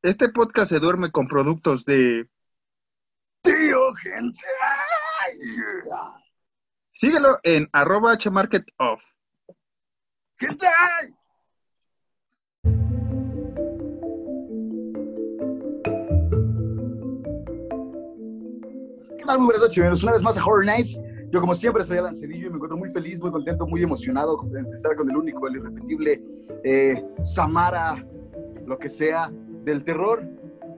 Este podcast se duerme con productos de Tío Gente. Síguelo en arroba hmarketoff. Gente. ¿Qué tal? Muy buenas noches, bienvenidos una vez más a Horror Nights. Yo, como siempre, soy Alan Cedillo y me encuentro muy feliz, muy contento, muy emocionado de estar con el único, el irrepetible eh, Samara, lo que sea, del terror,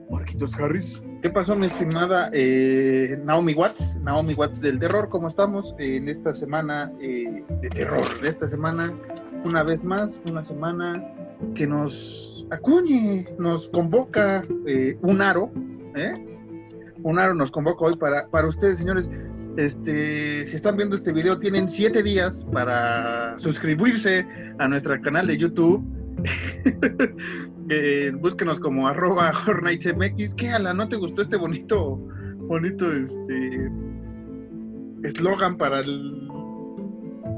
Marquitos Harris. ¿Qué pasó, mi estimada eh, Naomi Watts? Naomi Watts del terror, ¿cómo estamos en esta semana eh, de terror? De esta semana, una vez más, una semana que nos acuñe, nos convoca eh, un aro, ¿eh? Un aro nos convoca hoy para, para ustedes, señores. Este, si están viendo este video, tienen siete días para suscribirse a nuestro canal de YouTube. Eh, búsquenos como arroba MX. ¿Qué, Ala? ¿No te gustó este bonito, bonito, este, eslogan para el,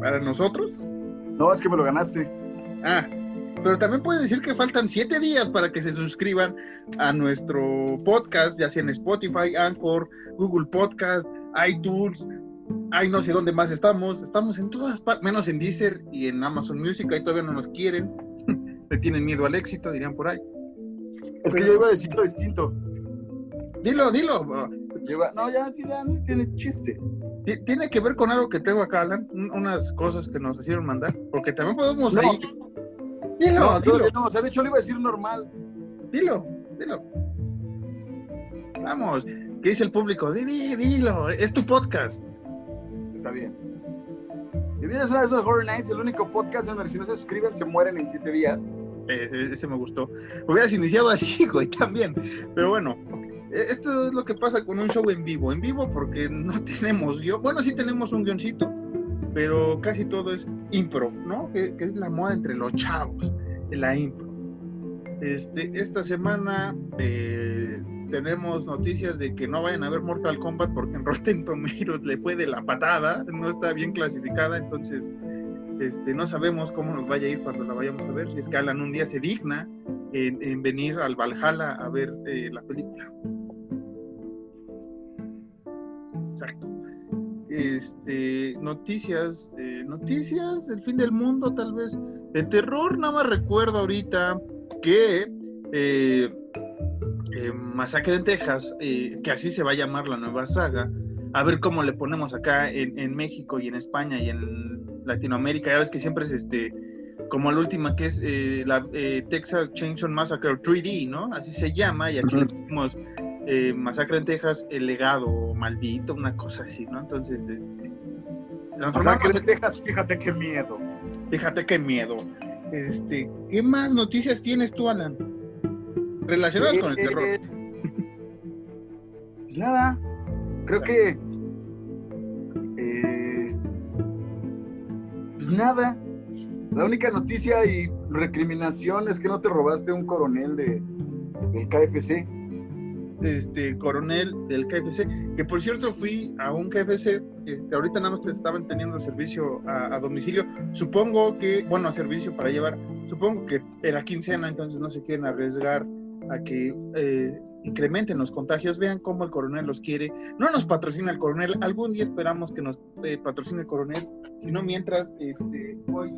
para nosotros? No, es que me lo ganaste. Ah, pero también puede decir que faltan siete días para que se suscriban a nuestro podcast, ya sea en Spotify, Anchor, Google Podcast, iTunes, ay, no sé dónde más estamos. Estamos en todas partes, menos en Deezer y en Amazon Music, ahí todavía no nos quieren. Tienen miedo al éxito, dirían por ahí. Es que yo iba a decirlo distinto. Dilo, dilo. Iba- no, ya, ya no tiene chiste. Ti- Tiene que ver con algo que tengo acá, Alan, un- unas cosas que nos hicieron mandar, porque también podemos No. ahí. Dilo, No, dilo, no, o sea, de hecho le iba a decir normal. dilo, dilo. Vamos, ¿qué dice el público? Di, di, dilo, es tu podcast. Está bien. Y vienes una vez Horror Nights, el único podcast en el que si no se suscriben se mueren en siete días. Ese, ese me gustó. Hubieras iniciado así, güey, también. Pero bueno, e- esto es lo que pasa con un show en vivo. En vivo porque no tenemos guion. Bueno, sí tenemos un guioncito, pero casi todo es improv, ¿no? Que, es la moda entre los chavos, la improv. Este, esta semana eh, tenemos noticias de que no vayan a ver Mortal Kombat porque en Rotten Tomatoes le fue de la patada, no está bien clasificada, entonces este, no sabemos cómo nos vaya a ir cuando la vayamos a ver. Si es que Alan un día se digna en, en venir al Valhalla a ver eh, la película. Exacto. Este, noticias, eh, noticias del fin del mundo, tal vez. De terror, nada más recuerdo ahorita que eh, eh, Masacre en Texas, que así se va a llamar la nueva saga, a ver cómo le ponemos acá en, en México y en España y en Latinoamérica. Ya ves que siempre es este, como la última que es eh, la eh, Texas Chainsaw Massacre 3D, ¿no? Así se llama, y aquí le pusimos eh, Masacre en Texas, el legado maldito, una cosa así, ¿no? Entonces, este, transformamos- le dejas, fíjate qué miedo. fíjate qué miedo. Este, ¿qué más noticias tienes tú, Alan? Relacionadas con el terror. Pues nada, creo que. eh, pues nada. La única noticia y recriminación es que no te robaste un coronel de, del KFC. este coronel del KFC, que por cierto fui a un KFC, este, ahorita nada más te estaban teniendo servicio a, a domicilio, supongo que, bueno, a servicio para llevar, supongo que era quincena, entonces no se quieren arriesgar a que eh, incrementen los contagios, vean cómo el coronel los quiere, no nos patrocina el coronel, algún día esperamos que nos eh, patrocine el coronel, sino mientras este, voy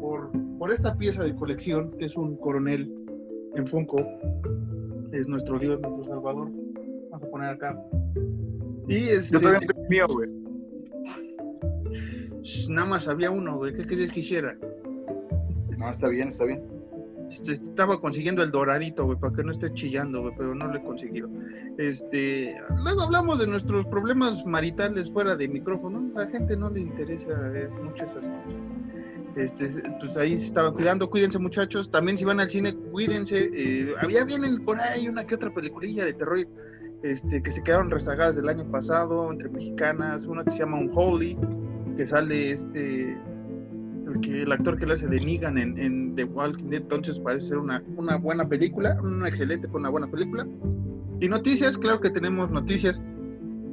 por, por esta pieza de colección, que es un coronel en Funko, es nuestro Dios, nuestro Salvador. Vamos a poner acá. Y este, Yo todavía tengo mío, güey. nada más había uno, güey. ¿Qué querías que hiciera? No, está bien, está bien. Este, Estaba consiguiendo el doradito, güey, para que no esté chillando, güey, pero no lo he conseguido. Este, luego hablamos de nuestros problemas maritales fuera de micrófono. A la gente no le interesa eh, mucho esas cosas. Este, pues ahí se estaban cuidando, cuídense muchachos. También si van al cine, cuídense. Eh, había vienen por ahí una que otra peliculilla de terror este, que se quedaron rezagadas del año pasado entre mexicanas. Una que se llama Unholy, que sale este el, que, el actor que le hace de Negan en, The Walking Dead, entonces parece ser una, una buena película, una excelente, una buena película. Y noticias, claro que tenemos noticias,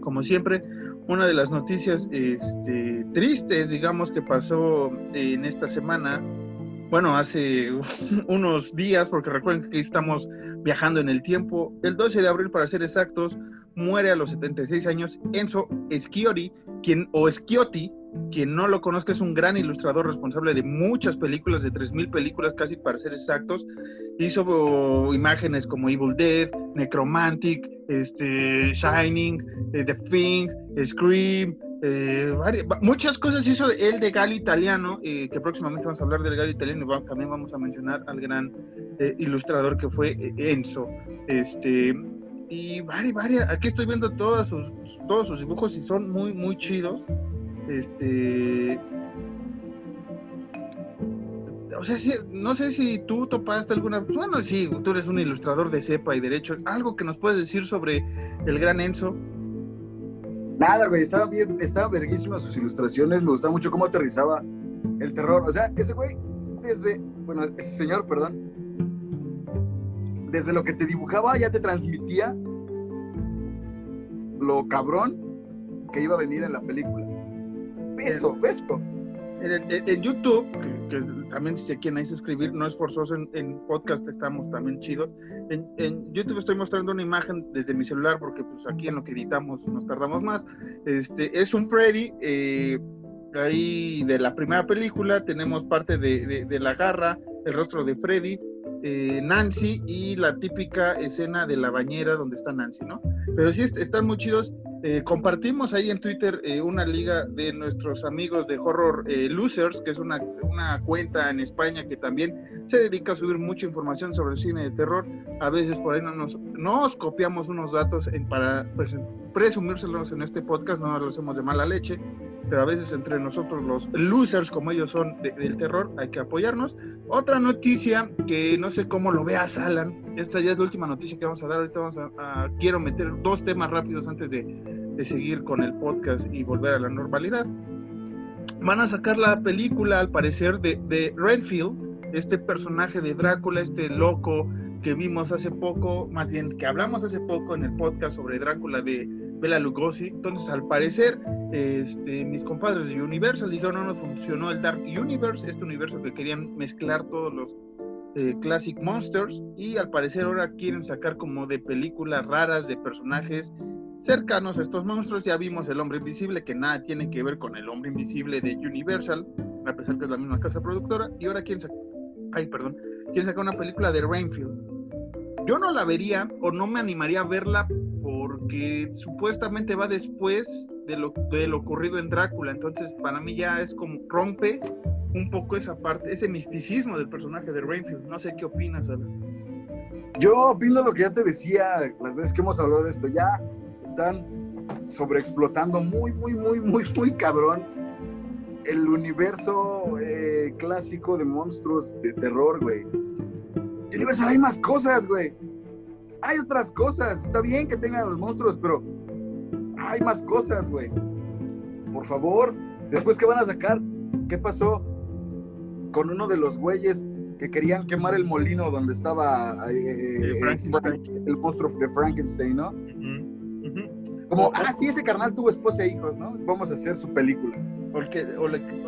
como siempre. Una de las noticias este, tristes, digamos, que pasó en esta semana, bueno, hace unos días, porque recuerden que estamos viajando en el tiempo. El 12 de abril, para ser exactos, muere a los 76 años Enzo Schiotti, quien, o Schiotti, quien no lo conozca, es un gran ilustrador responsable de muchas películas, de 3.000 películas casi para ser exactos. Hizo oh, imágenes como Evil Dead, Necromantic, este, Shining, eh, The Thing, Scream, eh, muchas cosas hizo él de Galo Italiano, eh, que próximamente vamos a hablar del Galo Italiano y también vamos a mencionar al gran ilustrador que fue Enzo. Este, y varias, varias, aquí estoy viendo todos sus, todos sus dibujos y son muy, muy chidos. Este. O sea, no sé si tú topaste alguna. Bueno, sí, tú eres un ilustrador de cepa y derecho. ¿Algo que nos puedes decir sobre el gran Enzo? Nada, güey, estaba bien, estaba verguísimas sus ilustraciones. Me gustaba mucho cómo aterrizaba el terror. O sea, ese güey, desde. Bueno, ese señor, perdón. Desde lo que te dibujaba ya te transmitía lo cabrón que iba a venir en la película. En, YouTube, que, también si se quieren ahí suscribir, no es forzoso, en, podcast estamos también chidos. En, YouTube estoy mostrando una imagen desde mi celular porque pues aquí en lo que editamos nos tardamos más. Este, es un Freddy, eh, ahí de la primera película tenemos parte de, de, la garra, el rostro de Freddy, eh, Nancy y la típica escena de la bañera donde está Nancy, ¿no? Pero sí están muy chidos. Eh, compartimos ahí en Twitter eh, una liga de nuestros amigos de Horror Losers, que es una, cuenta en España que también se dedica a subir mucha información sobre el cine de terror. A veces por ahí no nos, nos copiamos unos datos en, para presumírselos en este podcast, no lo hacemos de mala leche, pero a veces entre nosotros los losers, como ellos son del terror, hay que apoyarnos. Otra noticia que no sé cómo lo veas, Alan, esta ya es la última noticia que vamos a dar, ahorita vamos a quiero meter dos temas rápidos antes de de seguir con el podcast y volver a la normalidad. Van a sacar la película, al parecer, de, de Redfield, este personaje de Drácula, este loco que vimos hace poco, más bien que hablamos hace poco en el podcast sobre Drácula de Bela Lugosi. Entonces, al parecer, este, mis compadres de Universal dijeron no nos funcionó el Dark Universe, este universo que querían mezclar todos los eh, Classic Monsters y al parecer ahora quieren sacar como de películas raras de personajes cercanos a estos monstruos. Ya vimos el hombre invisible, que nada tiene que ver con el hombre invisible de Universal, a pesar que es la misma casa productora. Y ahora quién saca, ay, perdón, quién saca una película de Rainfield. Yo no la vería o no me animaría a verla porque supuestamente va después de lo, de lo ocurrido en Drácula. Entonces, para mí ya es como rompe un poco esa parte, ese misticismo del personaje de Rainfield. No sé qué opinas, Alan. Yo opino lo que ya te decía las veces que hemos hablado de esto. Ya están sobreexplotando muy, muy, muy, muy, muy cabrón el universo eh, clásico de monstruos de terror, güey. Universal hay más cosas, güey. Hay otras cosas. Está bien que tengan los monstruos, pero hay más cosas, güey. Por favor, después que van a sacar, ¿qué pasó con uno de los güeyes que querían quemar el molino donde estaba eh, el monstruo de Frankenstein, ¿no? Como, ah, sí, ese carnal tuvo esposa e hijos, ¿no? Vamos a hacer su película. Porque, o,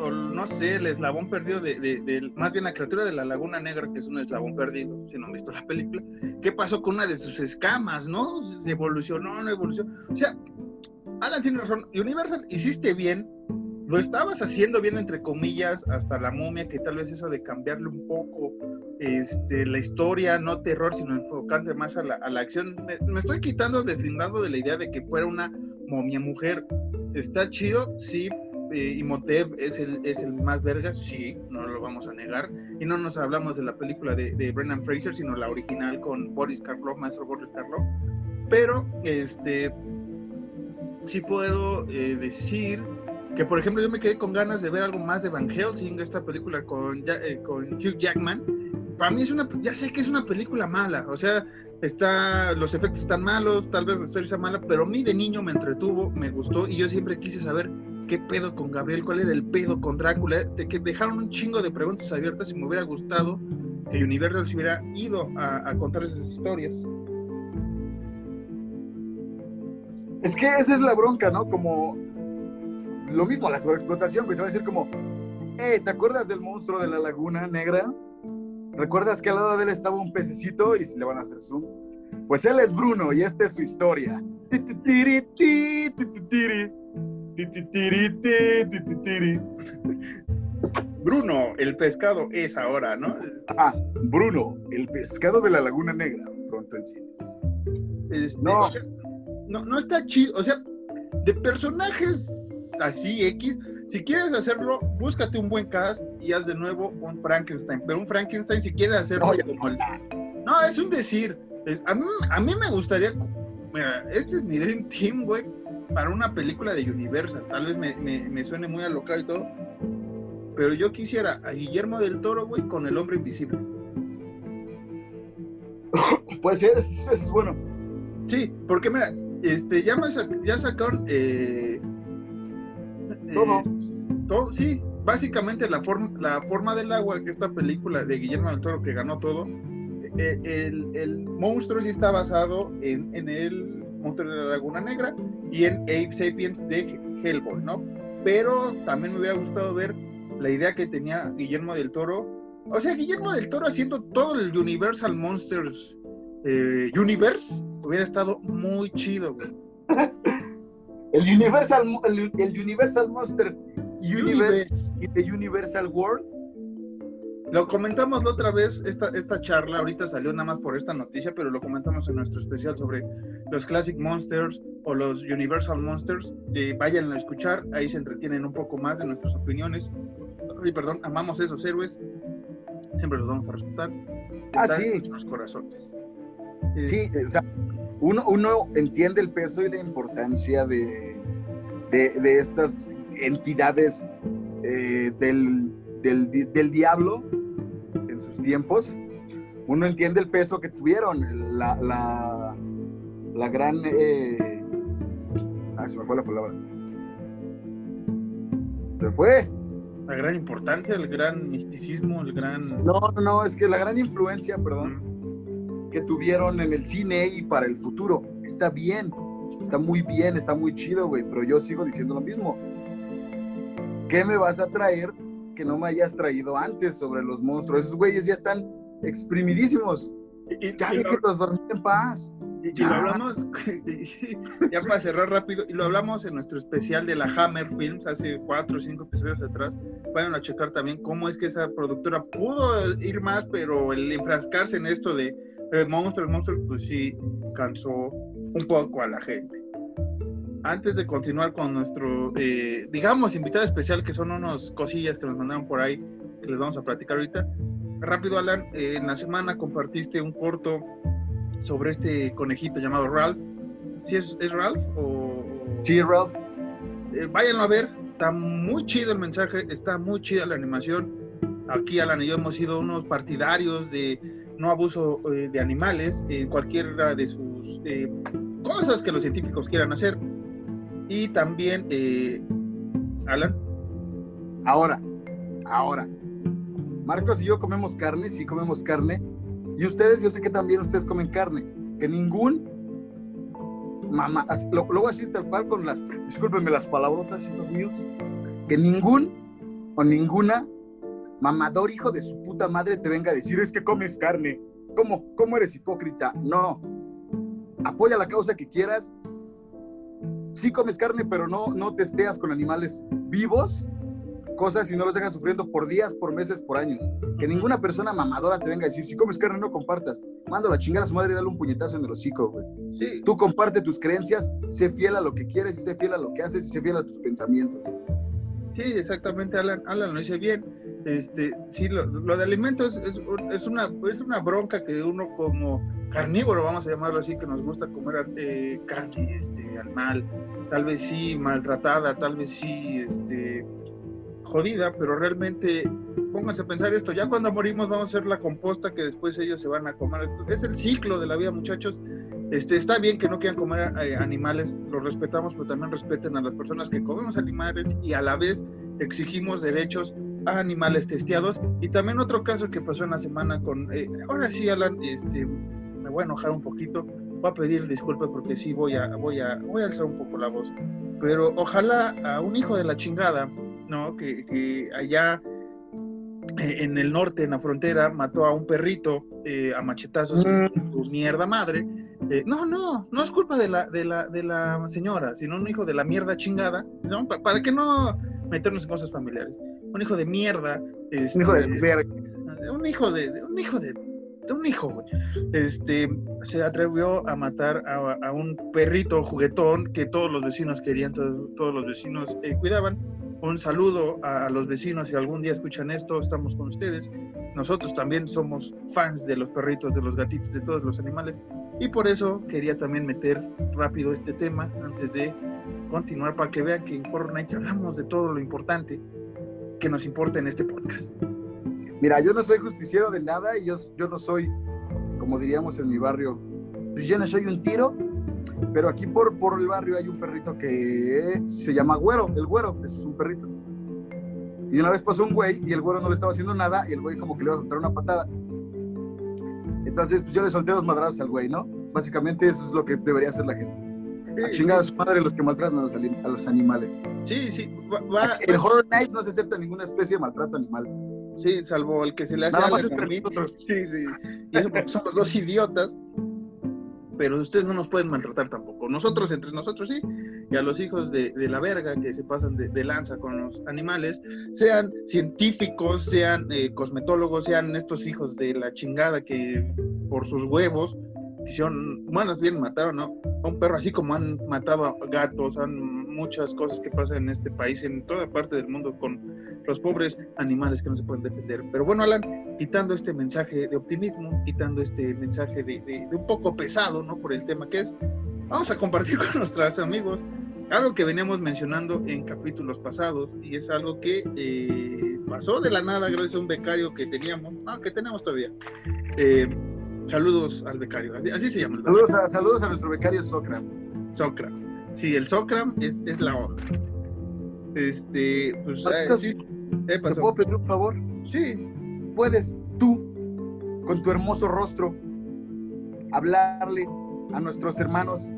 no sé, el eslabón perdido de, más bien la criatura de la Laguna Negra, que es un eslabón perdido, si no han visto la película. ¿Qué pasó con una de sus escamas, no? ¿Se evolucionó, no evolucionó? O sea, Alan tiene razón. Universal, hiciste bien, lo estabas haciendo bien, entre comillas, hasta la momia, que tal vez eso de cambiarle un poco este, la historia, no terror, sino enfocante más a la, a la acción. Me, estoy quitando, deslindando de la idea de que fuera una momia mujer. Está chido, sí. Eh, Imhotep es el, es el más verga, sí, no lo vamos a negar. Y no nos hablamos de la película de, de Brendan Fraser, sino la original con Boris Karloff, maestro Boris Karloff. Pero, este, sí puedo eh, decir que por ejemplo yo me quedé con ganas de ver algo más de Van Helsing, esta película con, eh, con Hugh Jackman, para mí es una, ya sé que es una película mala, o sea, está, los efectos están malos, tal vez la historia sea mala, pero a mí de niño me entretuvo, me gustó y yo siempre quise saber qué pedo con Gabriel, cuál era el pedo con Drácula, que dejaron un chingo de preguntas abiertas y me hubiera gustado que Universal se hubiera ido a, contar esas historias. Es que esa es la bronca, ¿no? Como lo mismo, la sobreexplotación, que te va a decir como, eh, ¿te acuerdas del monstruo de la laguna negra? ¿Recuerdas que al lado de él estaba un pececito y se le van a hacer zoom? Pues él es Bruno y esta es su historia. Bruno, el pescado es ahora, ¿no? Ah, Bruno, el pescado de la Laguna Negra, pronto en cines. Este, no. No, no está chido. O sea, de personajes así X, si quieres hacerlo, búscate un buen cast y haz de nuevo un Frankenstein. Pero un Frankenstein, si quieres hacerlo no, es un decir. a, mí, a, mí, me gustaría. Mira, este es mi Dream Team, güey, para una película de Universal. Tal vez me, me, suene muy alocado y todo. Pero yo quisiera a Guillermo del Toro, güey, con el hombre invisible. Puede ser, eso es bueno. Sí, porque mira, este, ya, ya sacaron eh, todo. Eh, todo, sí, básicamente la, forma la forma del agua, que esta película de Guillermo del Toro que ganó todo, eh, el, el, monstruo sí está basado en, en, el monstruo de la Laguna Negra y en Ape Sapiens de Hellboy, ¿no? Pero también me hubiera gustado ver la idea que tenía Guillermo del Toro. O sea, Guillermo del Toro haciendo todo el Universal Monsters eh, Universe hubiera estado muy chido, güey. El Universal, el, Universal Monster Universe y The Universal World. Lo comentamos la otra vez, esta, esta charla ahorita salió nada más por esta noticia, pero lo comentamos en nuestro especial sobre los Classic Monsters o los Universal Monsters. Eh, vayan a escuchar, ahí se entretienen un poco más de nuestras opiniones. Ay, perdón, amamos esos héroes, siempre los vamos a respetar. Ah, sí. En nuestros corazones. Sí, o sea, uno, entiende el peso y la importancia de, de, estas entidades eh, del, del, diablo en sus tiempos. Uno entiende el peso que tuvieron, la, la, la gran... Eh, ah, se me fue la palabra. Se fue. La gran importancia, el gran misticismo, el gran... No, no, es que la gran influencia, perdón que tuvieron en el cine y para el futuro. Está bien, está muy bien, está muy chido, güey, pero yo sigo diciendo lo mismo. ¿Qué me vas a traer que no me hayas traído antes sobre los monstruos? Esos güeyes ya están exprimidísimos. Y, ya que los dormí en paz. Y, lo hablamos, ya para cerrar rápido, y lo hablamos en nuestro especial de la Hammer Films hace cuatro o cinco episodios atrás. Vayan a checar también cómo es que esa productora pudo ir más, pero el enfrascarse en esto de el monstruo, el monstruo, pues sí cansó un poco a la gente. Antes de continuar con nuestro, eh, digamos, invitado especial, que son unos cosillas que nos mandaron por ahí, que les vamos a platicar ahorita. Rápido, Alan, eh, en la semana compartiste un corto sobre este conejito llamado Ralph. ¿Sí es, Ralph? O, sí, Ralph. Eh, váyanlo a ver, está muy chido el mensaje, está muy chida la animación. Aquí Alan y yo hemos sido unos partidarios de no abuso eh, de animales, en cualquiera de sus eh, cosas que los científicos quieran hacer. Y también, eh, Alan. Ahora, ahora. Marcos y yo comemos carne, sí comemos carne. Y ustedes, yo sé que también ustedes comen carne. Que ningún mamá, lo, lo voy a decir tal cual con las, discúlpenme las palabrotas, hijos míos, que ningún o ninguna mamador hijo de su puta madre te venga a decir es que comes carne. ¿Cómo, cómo eres hipócrita? No. Apoya la causa que quieras. Sí comes carne, pero no, no testeas con animales vivos cosas y no los dejas sufriendo por días, por meses, por años. Que ninguna persona mamadora te venga a decir, si comes carne, no compartas. Mando a chingar a su madre y dale un puñetazo en el hocico, güey. Sí. Tú comparte tus creencias, sé fiel a lo que quieres, sé fiel a lo que haces, y sé fiel a tus pensamientos. Sí, exactamente, Alan, Alan lo dice bien este, sí, lo, de alimentos es, una, es una bronca que uno como carnívoro, vamos a llamarlo así, que nos gusta comer eh, carne este, animal, tal vez sí maltratada, tal vez sí este, jodida, pero realmente pónganse a pensar esto, ya cuando morimos vamos a hacer la composta que después ellos se van a comer. Es el ciclo de la vida, muchachos. Este, está bien que no quieran comer eh, animales, los respetamos, pero también respeten a las personas que comemos animales y a la vez exigimos derechos animales testeados. Y también otro caso que pasó en la semana con, eh, ahora sí, Alan, este, me voy a enojar un poquito, voy a pedir disculpas porque sí voy a, voy a, voy a alzar un poco la voz. Pero ojalá a un hijo de la chingada, ¿no? Que, que allá eh, en el norte, en la frontera, mató a un perrito eh, a machetazos, Mm. su mierda madre. Eh, no, no, no es culpa de la, de la, de la señora, sino un hijo de la mierda chingada, ¿no? Pa- para que no meternos en cosas familiares. Un hijo de mierda. Un hijo de este, verga. un hijo de, un hijo de, de un hijo, güey. Este, se atrevió a matar a, a un perrito juguetón que todos los vecinos querían, todos, todos los vecinos eh, cuidaban. Un saludo a, los vecinos, si algún día escuchan esto, estamos con ustedes. Nosotros también somos fans de los perritos, de los gatitos, de todos los animales. Y por eso quería también meter rápido este tema antes de continuar para que vean que en Horror Nights hablamos de todo lo importante que nos importa en este podcast. Mira, yo no soy justiciero de nada y yo, yo no soy, como diríamos en mi barrio, pues yo no soy un tiro, pero aquí por, por el barrio hay un perrito que se llama Güero, el Güero, es un perrito. Y una vez pasó un güey y el güero no le estaba haciendo nada y el güey como que le iba a soltar una patada. Entonces, pues yo le solté dos madrazos al güey, ¿no? Básicamente eso es lo que debería hacer la gente. A chingar a su madre los que maltratan a los, a los animales. Sí, sí, va, va- En Horror Nights no se acepta ninguna especie de maltrato animal. sí, salvo el que se le hace Nada a más entre nosotros. Sí, sí. Y eso porque somos dos idiotas. Pero ustedes no nos pueden maltratar tampoco. Nosotros entre nosotros sí. Y a los hijos de, la verga que se pasan de, de lanza con los animales, sean científicos, sean eh, cosmetólogos, sean estos hijos de la chingada que por sus huevos quisieron, bueno, bien mataron ¿no? a un perro, así como han matado a gatos, han muchas cosas que pasan en este país, en toda parte del mundo con los pobres animales que no se pueden defender. Pero bueno, Alan, quitando este mensaje de optimismo, quitando este mensaje de, de- de un poco pesado, ¿no? Por el tema que es, vamos a compartir con nuestros amigos algo que veníamos mencionando en capítulos pasados y es algo que eh, pasó de la nada gracias a un becario que teníamos, no, que tenemos todavía. Eh, saludos al becario, así, así se llama. el Saludos a, saludos a nuestro becario Socra. Socram. Sí, el Socram es, es la onda. Este, pues, eh, Marquitos, sí, eh, ¿Te puedo pedir un favor? Sí, ¿Puedes tú, con tu hermoso rostro, hablarle a nuestros hermanos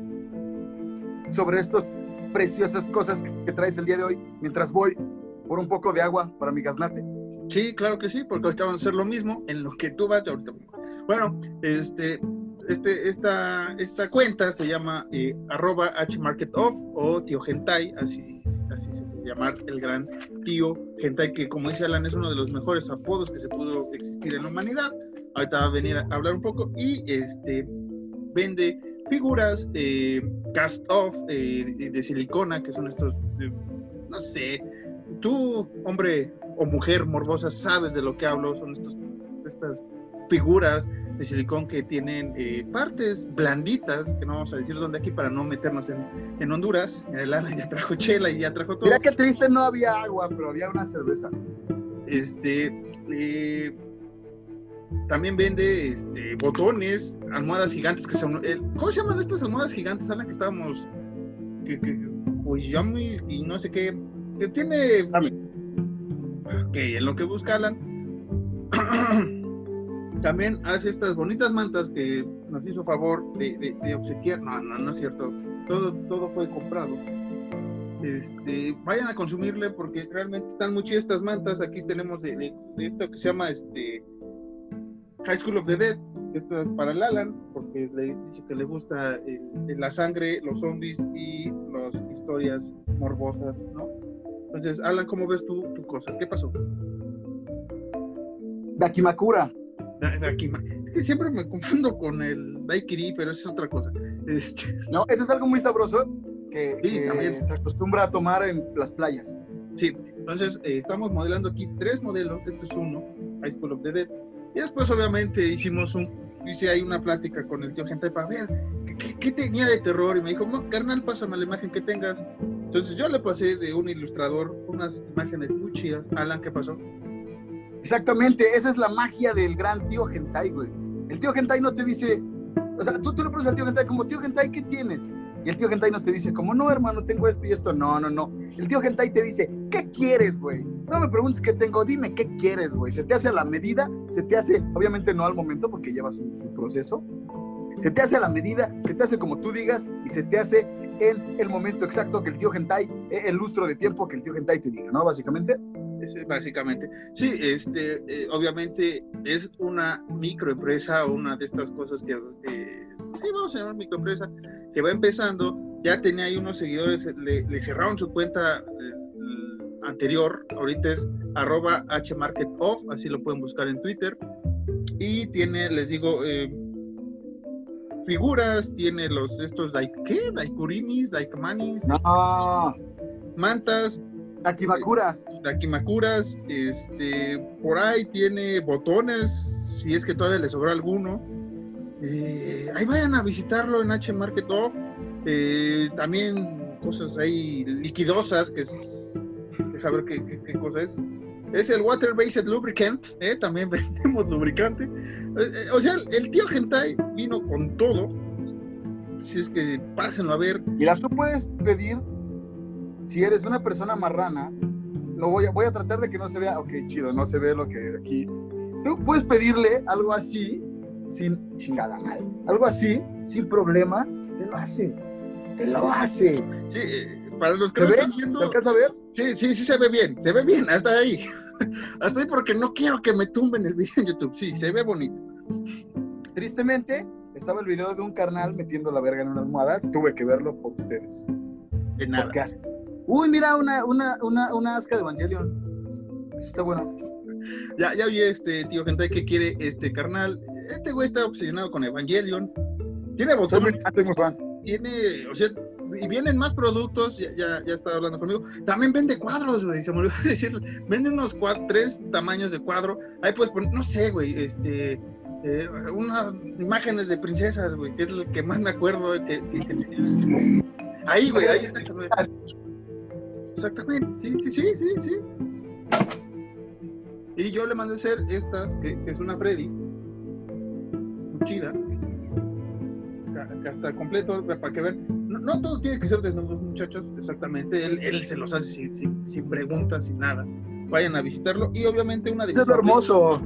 sobre estas preciosas cosas que traes el día de hoy mientras voy por un poco de agua para mi gaznate? Sí, claro que sí, porque ahorita vamos a hacer lo mismo en lo que tú vas y ahorita. Bueno, este, este, esta, esta cuenta se llama eh, arroba hmarketoff o tío hentai, así, así se puede llamar el gran tío hentai, que como dice Alan es uno de los mejores apodos que se pudo existir en la humanidad. Ahorita va a venir a hablar un poco y este vende figuras eh, cast off eh, de silicona, que son estos, eh, no sé, tú, hombre o mujer morbosa, sabes de lo que hablo, son estos, estas figuras de silicón que tienen eh, partes blanditas, que no vamos a decir dónde aquí para no meternos en, en Honduras. El Alan ya trajo chela y ya trajo todo. Mira qué triste, no había agua, pero había una cerveza. Este, eh, también vende este, botones, almohadas gigantes que son. ¿Cómo se llaman estas almohadas gigantes, Alan? Que estábamos. Que, que, Ujami y no sé qué. Que tiene. Ok, en lo que busca Alan. También hace estas bonitas mantas que nos hizo favor de, obsequiar. No, no, no es cierto. Todo, todo fue comprado. Este, vayan a consumirle porque realmente están muy chidas estas mantas. Aquí tenemos de, esto que se llama este High School of the Dead. Esto es para el Alan, porque le dice que le gusta el- la sangre, los zombies y las historias morbosas, ¿no? Entonces, Alan, ¿cómo ves tú tu cosa? ¿Qué pasó? Dakimakura. Da- Dakima. Es que siempre me confundo con el Daikiri, pero eso es otra cosa. Este, No, eso es algo muy sabroso que, Sí, que también. se acostumbra a tomar en las playas. sí, entonces eh, estamos modelando aquí tres modelos. Este es uno, High School of the Dead. Y después, obviamente, hicimos un. Hice ahí una plática con el tío Gentai para ver qué, qué- tenía de terror. Y me dijo, carnal, pásame la imagen que tengas. Entonces yo le pasé de un ilustrador unas imágenes muy chidas. Alan, ¿qué pasó? Exactamente, esa es la magia del gran tío Gentai, güey. El tío Gentai no te dice, o sea, tú, tú le preguntas al tío Gentai como, tío Gentai, ¿qué tienes? Y el tío Gentai no te dice como, no, hermano, tengo esto y esto. No, no, no. El tío Gentai te dice, ¿qué quieres, güey? No me preguntes qué tengo, dime qué quieres, güey. Se te hace a la medida, se te hace, obviamente no al momento porque lleva su, su proceso. Se te hace a la medida, se te hace como tú digas y se te hace en el momento exacto que el tío Gentai, eh, el lustro de tiempo que el tío Gentai te diga, ¿no? Básicamente. básicamente. Sí, este, eh, obviamente es una microempresa una de estas cosas que, sí, vamos a llamar microempresa, que va empezando, ya tenía ahí unos seguidores, le, cerraron su cuenta eh, anterior, ahorita es arroba hmarketoff, así lo pueden buscar en Twitter, y tiene, les digo, eh, figuras, tiene los estos, ¿qué? Daikurimis, Daikamanis, mantas, Dakimakuras. Dakimakuras, este, por ahí tiene botones, si es que todavía le sobró alguno. Eh, ahí vayan a visitarlo en H Market Off. Eh, también cosas ahí liquidosas, que es, deja ver qué, qué, cosa es. Es el Water Based Lubricant, ¿eh? también vendemos lubricante. o sea, el tío Gentai vino con todo. Si es que pásenlo a ver. Mira, tú puedes pedir si eres una persona marrana, no voy a, voy a tratar de que no se vea, ok, chido, no se ve lo que aquí. Tú puedes pedirle algo así, sin chingada mal, algo así, sin problema, te lo hace, te lo hace. Sí, eh, para los que no están viendo. ¿Te alcanza a ver? Sí, sí, sí se ve bien, se ve bien, hasta ahí. hasta ahí porque no quiero que me tumben el video en YouTube. Sí, se ve bonito. Tristemente, estaba el video de un carnal metiendo la verga en una almohada, tuve que verlo por ustedes. De nada. Uy, mira, una, una, una, una asca de Evangelion. Está bueno. Ya, ya vi este tío gente que quiere este carnal. Este güey está obsesionado con Evangelion. Tiene botones. Estoy muy fan. Tiene, o sea, y vienen más productos, ya, ya, estaba hablando conmigo. También vende cuadros, güey, se me olvidó decir. Vende unos cuatro, tres tamaños de cuadro. Ahí puedes poner, no sé, güey, este, eh, unas imágenes de princesas, güey, que es lo que más me acuerdo. Ahí, güey, ahí está. Exactamente, sí, sí, sí, sí, sí. Y yo le mandé a hacer estas, que, es una Freddy, chida, hasta completo, para que vean. No, todo tiene que ser desnudos, muchachos, exactamente. Él, él se los hace sin, sin, preguntas, sin nada. Vayan a visitarlo. Y obviamente una de Eso es hermoso.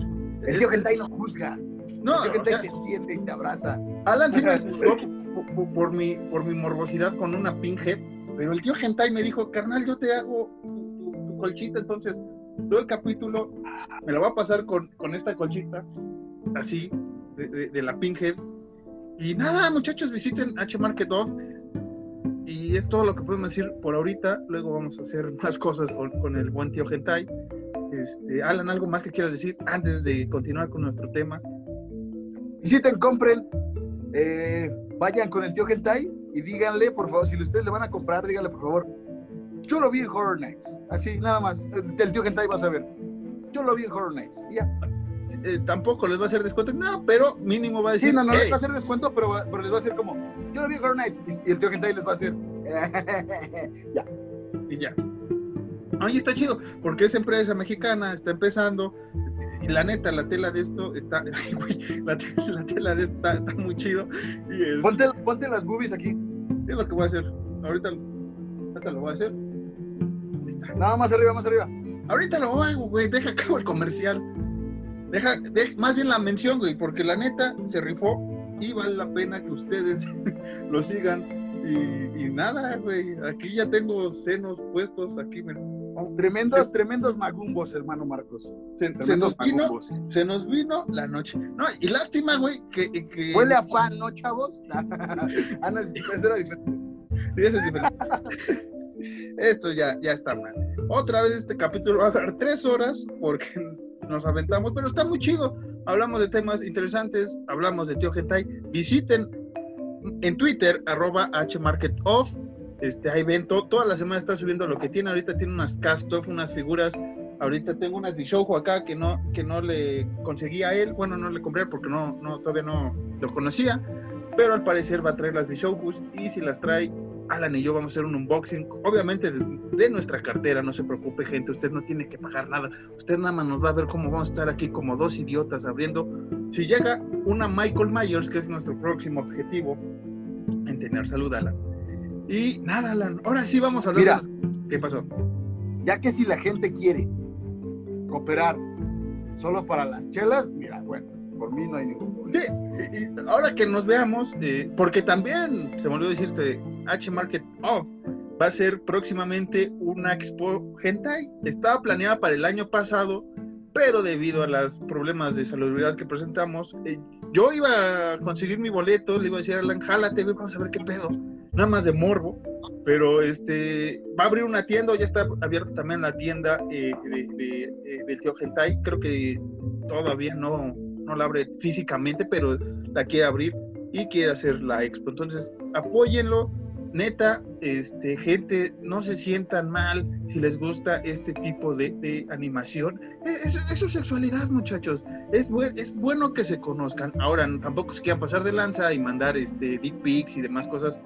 El tío Gentai no juzga. No, el tío Gentai te entiende y te abraza. Alan sí me juzgó por, por, mi, por mi morbosidad con una pinhead pero el tío Gentai me dijo, carnal, yo te hago tu, colchita, entonces todo el capítulo me lo va a pasar con, esta colchita, así, de, la Pinkhead. Y nada, muchachos, visiten H Market Off. Y es todo lo que podemos decir por ahorita. Luego vamos a hacer más cosas con, el buen tío Gentai. Este, Alan, ¿algo más que quieras decir antes de continuar con nuestro tema? Visiten, compren, eh, vayan con el tío Gentai y díganle, por favor, si ustedes le van a comprar, díganle, por favor, yo lo vi en Horror Nights. Así, nada más. El tío Gentai va a saber. Yo lo vi en Horror Nights. ya. Eh, tampoco les va a hacer descuento, no, pero mínimo va a decir. Sí, no, no les va a hacer descuento, pero, pero, les va a hacer como, yo lo vi en Horror Nights. Y, el tío Gentai les va a hacer, ya. Y ya. Ahí está chido, porque es empresa mexicana, está empezando, y la neta, la tela de esto está. la, tela, de esto está, muy chido. Y ponte, las boobies aquí. Es lo que voy a hacer. Ahorita, ahorita lo voy a hacer. Está. No, más arriba, más arriba. Ahorita lo hago, güey. Deja acabo el comercial. Deja, más bien la mención, güey, porque la neta se rifó y vale la pena que ustedes lo sigan. Y, y nada, güey. Aquí ya tengo senos puestos. Aquí, me Tremendos, tremendos magumbos, hermano Marcos. Se, nos vino, se nos vino la noche. No, y lástima, güey, que, que... Huele a pan, ¿no, chavos? ah, no, eso era diferente. Sí, eso es diferente. Esto ya, ya está mal. Otra vez este capítulo va a durar tres horas porque nos aventamos, pero está muy chido. Hablamos de temas interesantes, hablamos de Tío Gentai. Visiten en Twitter, arroba hmarketoff este, ahí ven, toda la semana está subiendo lo que tiene. Ahorita tiene unas cast-off, unas figuras. Ahorita tengo unas Bishoujo acá que no, que no le conseguí a él. Bueno, no le compré porque no, no, todavía no lo conocía. Pero al parecer va a traer las Bishoujos. Y si las trae, Alan y yo vamos a hacer un unboxing. Obviamente de, nuestra cartera, no se preocupe, gente. Usted no tiene que pagar nada. Usted nada más nos va a ver cómo vamos a estar aquí como dos idiotas abriendo. Si llega una Michael Myers, que es nuestro próximo objetivo en tener salud, Alan y nada, Alan, ahora sí vamos a hablar. Mira, ¿qué pasó? Ya que si la gente quiere cooperar solo para las chelas, mira, bueno, por mí no hay ningún problema. Sí, y ahora que nos veamos, eh, porque también se me olvidó decirte, H Market. Off va a ser próximamente una expo hentai. Estaba planeada para el año pasado, pero debido a los problemas de salubridad que presentamos, eh, yo iba a conseguir mi boleto, le iba a decir a Alan, jálate, vamos a ver qué pedo, nada más de morbo, pero este, va a abrir una tienda, ya está abierta también la tienda eh, de, eh, del tío Gentai, creo que todavía no, no la abre físicamente, pero la quiere abrir y quiere hacer la expo, entonces apóyenlo, neta, este, gente, no se sientan mal si les gusta este tipo de, animación. E, es, su sexualidad, muchachos. Es, es bueno que se conozcan. Ahora, tampoco se quieran pasar de lanza y mandar este, dick pics y demás cosas,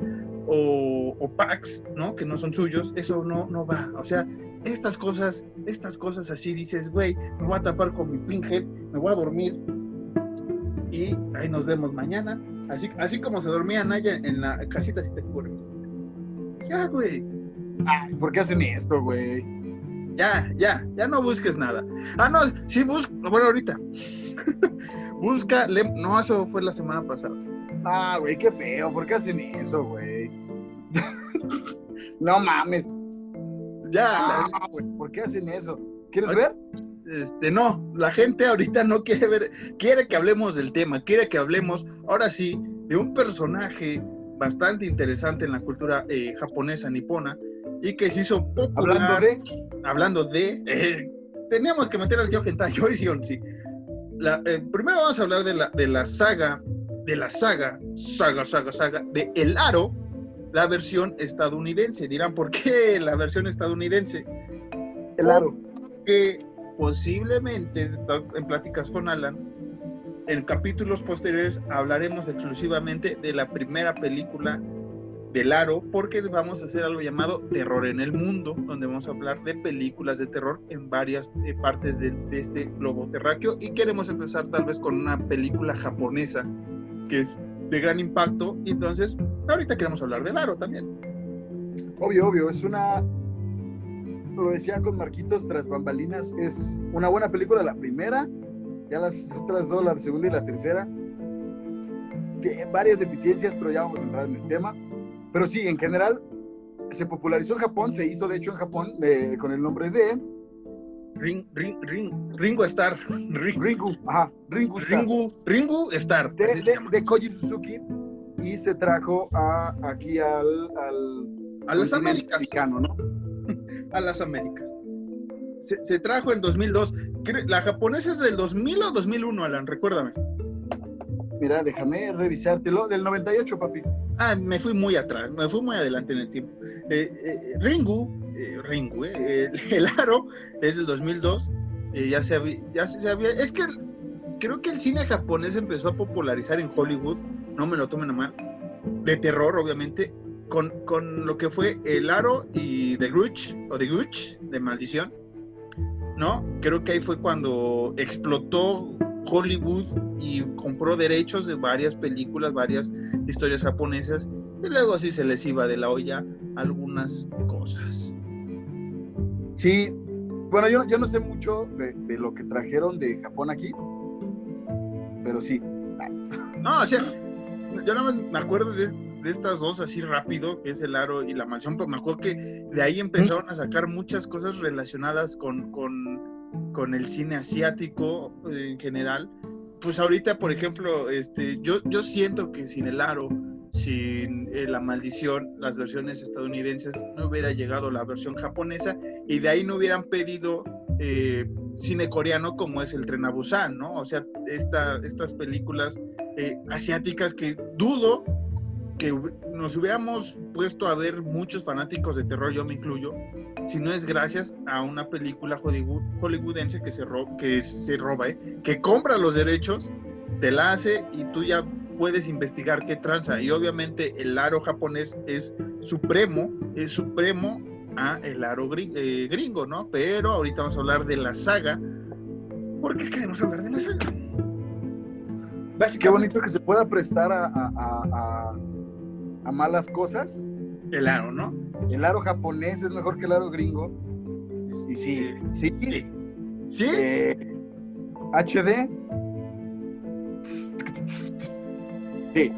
o, packs, ¿no? Que no son suyos. Eso no, no va. O sea, estas cosas, estas cosas así, dices, güey, me voy a tapar con mi pinhead, me voy a dormir y ahí nos vemos mañana. Así, así como se dormía Naya en la casita si te ocurre. Ya, güey. Ay, ¿por qué hacen esto, güey? Ya, ya, ya no busques nada. Ah, no, sí busco, bueno, ahorita. Busca, no, eso fue la semana pasada. Ah, güey, qué feo, ¿por qué hacen eso, güey? no mames. Ya, ah, güey, ¿por qué hacen eso? ¿Quieres ver? Este, no, la gente ahorita no quiere ver, quiere que hablemos del tema, quiere que hablemos, ahora sí, de un personaje bastante interesante en la cultura eh, japonesa nipona y que se hizo popular. Hablando de. Hablando de. Eh, teníamos que meter al tío Hentai, sí. La, eh, primero vamos a hablar de la, de la saga, de la saga, saga, saga, saga, de El Aro, la versión estadounidense. Dirán, ¿por qué la versión estadounidense? El Aro. Que posiblemente, en pláticas con Alan, en capítulos posteriores hablaremos exclusivamente de la primera película del Aro, porque vamos a hacer algo llamado Terror en el Mundo, donde vamos a hablar de películas de terror en varias eh, partes de, este globo terráqueo. Y queremos empezar tal vez con una película japonesa que es de gran impacto. Y entonces, ahorita queremos hablar del Aro también. Obvio, obvio, es una. Lo decía con Marquitos tras bambalinas, es una buena película, la primera, ya las otras dos, la segunda y la tercera, que varias deficiencias, pero ya vamos a entrar en el tema. Pero sí, en general, se popularizó en Japón, se hizo de hecho en Japón eh, con el nombre de... Ring, ring, ring, Ringo Star. Ringu, ajá, Ringu Star. Ringu, Ringu Star. De, de, Koji Suzuki y se trajo a, aquí al... al a las Américas. ¿no? a las Américas. Se, se, trajo en 2002. ¿La japonesa es del 2000 o 2001, Alan? Recuérdame. Mira, déjame revisártelo. Del 98, papi. Ah, me fui muy atrás, me fui muy adelante en el tiempo. Eh, eh, Ringu, eh, Ringu, el aro es del 2002. ya, se había, ya se había. Es que creo que el cine japonés empezó a popularizar en Hollywood, no me lo tomen a mal, de terror, obviamente, con, con lo que fue El Aro y The Grudge, o The Grudge, de Maldición ¿no? Creo que ahí fue cuando explotó Hollywood y compró derechos de varias películas, varias historias japonesas, y luego así se les iba de la olla algunas cosas. Sí, bueno, yo, yo no sé mucho de, lo que trajeron de Japón aquí, pero sí. No, o sea, yo no me acuerdo de, de estas dos así rápido, que es el aro y la mansión, pero me acuerdo que de ahí empezaron a sacar muchas cosas relacionadas con, con, el cine asiático eh, en general. Pues ahorita, por ejemplo, este, yo, yo siento que sin el aro, sin eh, la maldición, las versiones estadounidenses, no hubiera llegado la versión japonesa y de ahí no hubieran pedido eh, cine coreano como es el Tren a Busan, ¿no? O sea, esta, estas películas asiáticas que dudo que nos hubiéramos puesto a ver muchos fanáticos de terror, yo me incluyo, si no es gracias a una película hollywoodense que se, roba, que se roba, ¿eh? que compra los derechos, te la hace y tú ya puedes investigar qué tranza. Y obviamente el aro japonés es supremo, es supremo a el aro eh, gringo, ¿no? Pero ahorita vamos a hablar de la saga. ¿Por qué queremos hablar de la saga? Qué bonito que se pueda prestar a a malas cosas. El aro, ¿no? El aro japonés es mejor que el aro gringo. Y sí, sí. Sí. ¿Sí? HD. Sí.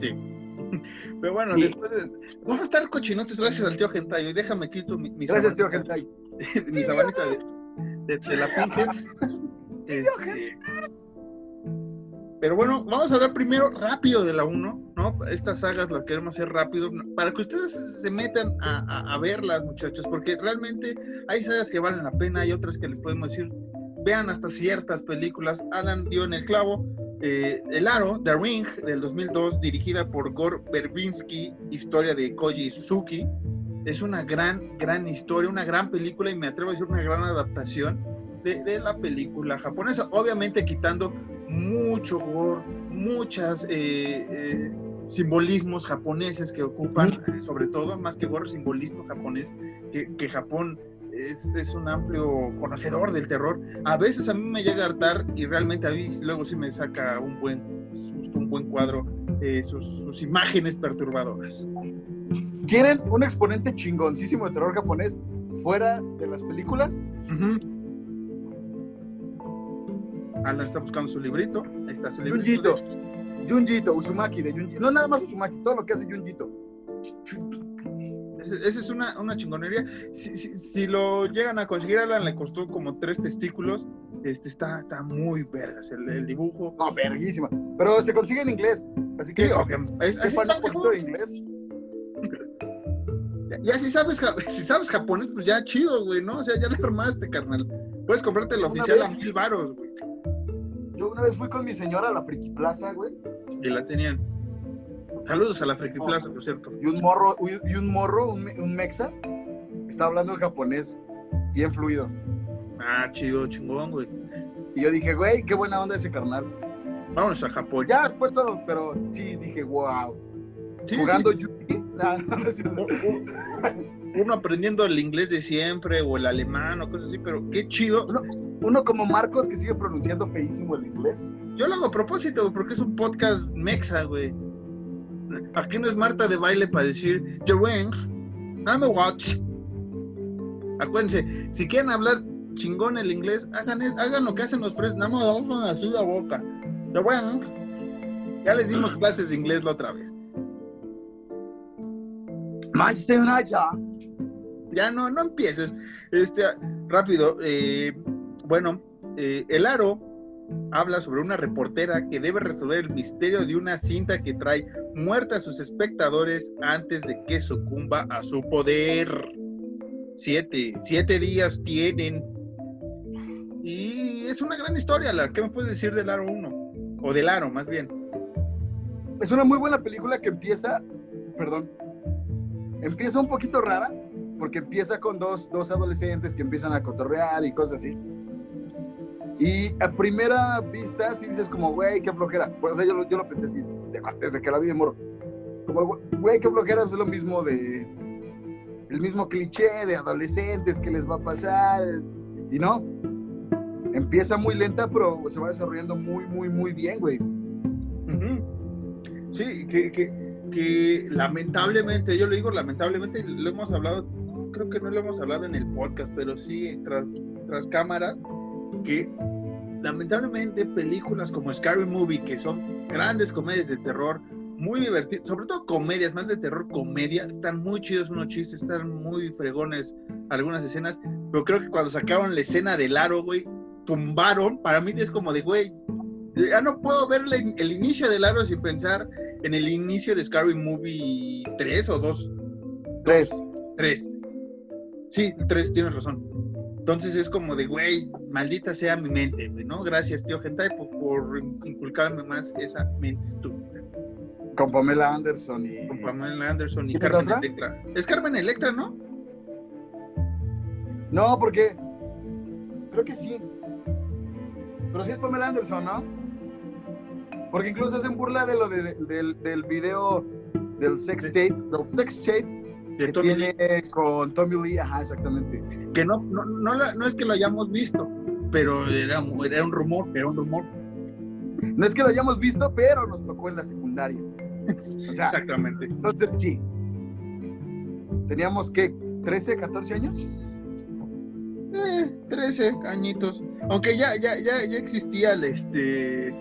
Sí. Pero bueno, después de... vamos a estar cochinotes gracias al tío Gentayo. Y déjame quito mi, mi Gracias, tío Hentai. mi sabanita de, de, de la Pinter. Este, Pero bueno, vamos a hablar primero rápido de la 1, ¿no? Estas sagas las queremos hacer rápido, para que ustedes se metan a, a- a verlas, muchachos, porque realmente hay sagas que valen la pena, hay otras que les podemos decir, vean hasta ciertas películas. Alan dio en el clavo, eh, El Aro, The Ring, del 2002, dirigida por Gore Verbinski, historia de Koji Suzuki. Es una gran, gran historia, una gran película y me atrevo a decir una gran adaptación de, de la película japonesa. Obviamente quitando mucho gore, muchas eh, eh, simbolismos japoneses que ocupan, eh, sobre todo, más que gore, simbolismo japonés, que, que Japón es, es un amplio conocedor del terror. A veces a mí me llega a hartar y realmente a mí luego sí me saca un buen susto, un buen cuadro, eh, sus, sus imágenes perturbadoras. ¿Quieren un exponente chingoncísimo de terror japonés fuera de las películas? Alan está buscando su librito. Ahí está su librito. Junjito. Junjito, Uzumaki de Junjito. No nada más Uzumaki, todo lo que hace Junjito. Esa es una, una chingonería. Si, si- si lo llegan a conseguir, Alan le costó como tres testículos. Este está, está muy vergas el, el dibujo. No, verguísima. Pero se consigue en inglés. Así que Sí, ok, es- un poquito de inglés. Ya, ya si sabes si sabes japonés, pues ya chido, güey, ¿no? O sea, ya lo armaste, carnal. Puedes comprarte el oficial a vez- mil varos, güey. Yo una vez fui con mi señora a la Friki Plaza, güey. Y la tenían. Saludos a la Friki Plaza, por cierto. Y un morro, y un morro, un, me- un mexa, estaba hablando en japonés, bien fluido. Ah, chido, chingón, güey. Y yo dije, güey, qué buena onda ese carnal. Vámonos a Japón. Ya fue todo, pero sí dije, wow. Sí, Jugando sí. No es cierto. Uno aprendiendo el inglés de siempre o el alemán o cosas así, pero qué chido. Uno como Marcos que sigue pronunciando feísimo el inglés. Yo lo hago a propósito, porque es un podcast mexa, güey. Aquí no es Marta de baile para decir, Jereng, dame watch. Acuérdense, si quieren hablar chingón el inglés, hagan, hagan lo que hacen los frescos, nada más vamos así la boca. Jereng. Ya les dimos clases de inglés la otra vez. Manchester United. Ya no, no empieces. Este, rápido, eh, bueno, eh, el aro habla sobre una reportera que debe resolver el misterio de una cinta que trae muerta a sus espectadores antes de que sucumba a su poder. Siete, siete días tienen. Y es una gran historia, Lar. ¿Qué me puedes decir del aro 1? O del aro, más bien. Es una muy buena película que empieza, perdón, empieza un poquito rara, porque empieza con dos, dos adolescentes que empiezan a cotorrear y cosas así. Y a primera vista sí dices como, güey, qué flojera. Pues, o sea, yo, lo- yo lo pensé así, de- desde que la vi de morro. Como, güey, qué flojera, es lo mismo de... El mismo cliché de adolescentes que les va a pasar. Y no, empieza muy lenta, pero se va desarrollando muy, muy, muy bien, güey. Sí, que, que, que lamentablemente, yo le digo lamentablemente, lo hemos hablado, creo que no lo hemos hablado en el podcast, pero sí tras, tras cámaras, que lamentablemente películas como Scary Movie, que son grandes comedias de terror, muy divertidas, sobre todo comedias, más de terror, comedia, están muy chidos unos chistes, están muy fregones algunas escenas, pero creo que cuando sacaron la escena del aro, güey, tumbaron, para mí es como de, güey, ya no puedo ver el inicio del aro sin pensar en el inicio de Scary Movie 3 o 2. Tres. 3. Sí, 3, tienes razón. Entonces es como de, güey, maldita sea mi mente, güey, ¿no? Gracias, tío Gentai, por, por inculcarme más esa mente estúpida. Con Pamela Anderson y... Con Pamela Anderson y ¿Tiene Carmen otra? Electra. Es Carmen Electra, ¿no? No, porque creo que sí. Pero sí es Pamela Anderson, ¿no? Porque incluso hacen burla de lo de- del, del video del sex tape, del sex tape De que Tommy tiene con Tommy Lee, ajá, exactamente. Que no, no, no, la- no es que lo hayamos visto, pero era, era un rumor, era un rumor. No es que lo hayamos visto, pero nos tocó en la secundaria. sea, Exactamente. Entonces sí. Teníamos que 13, 14 años. Eh, 13 añitos. Aunque ya, ya, ya, ya existía el este.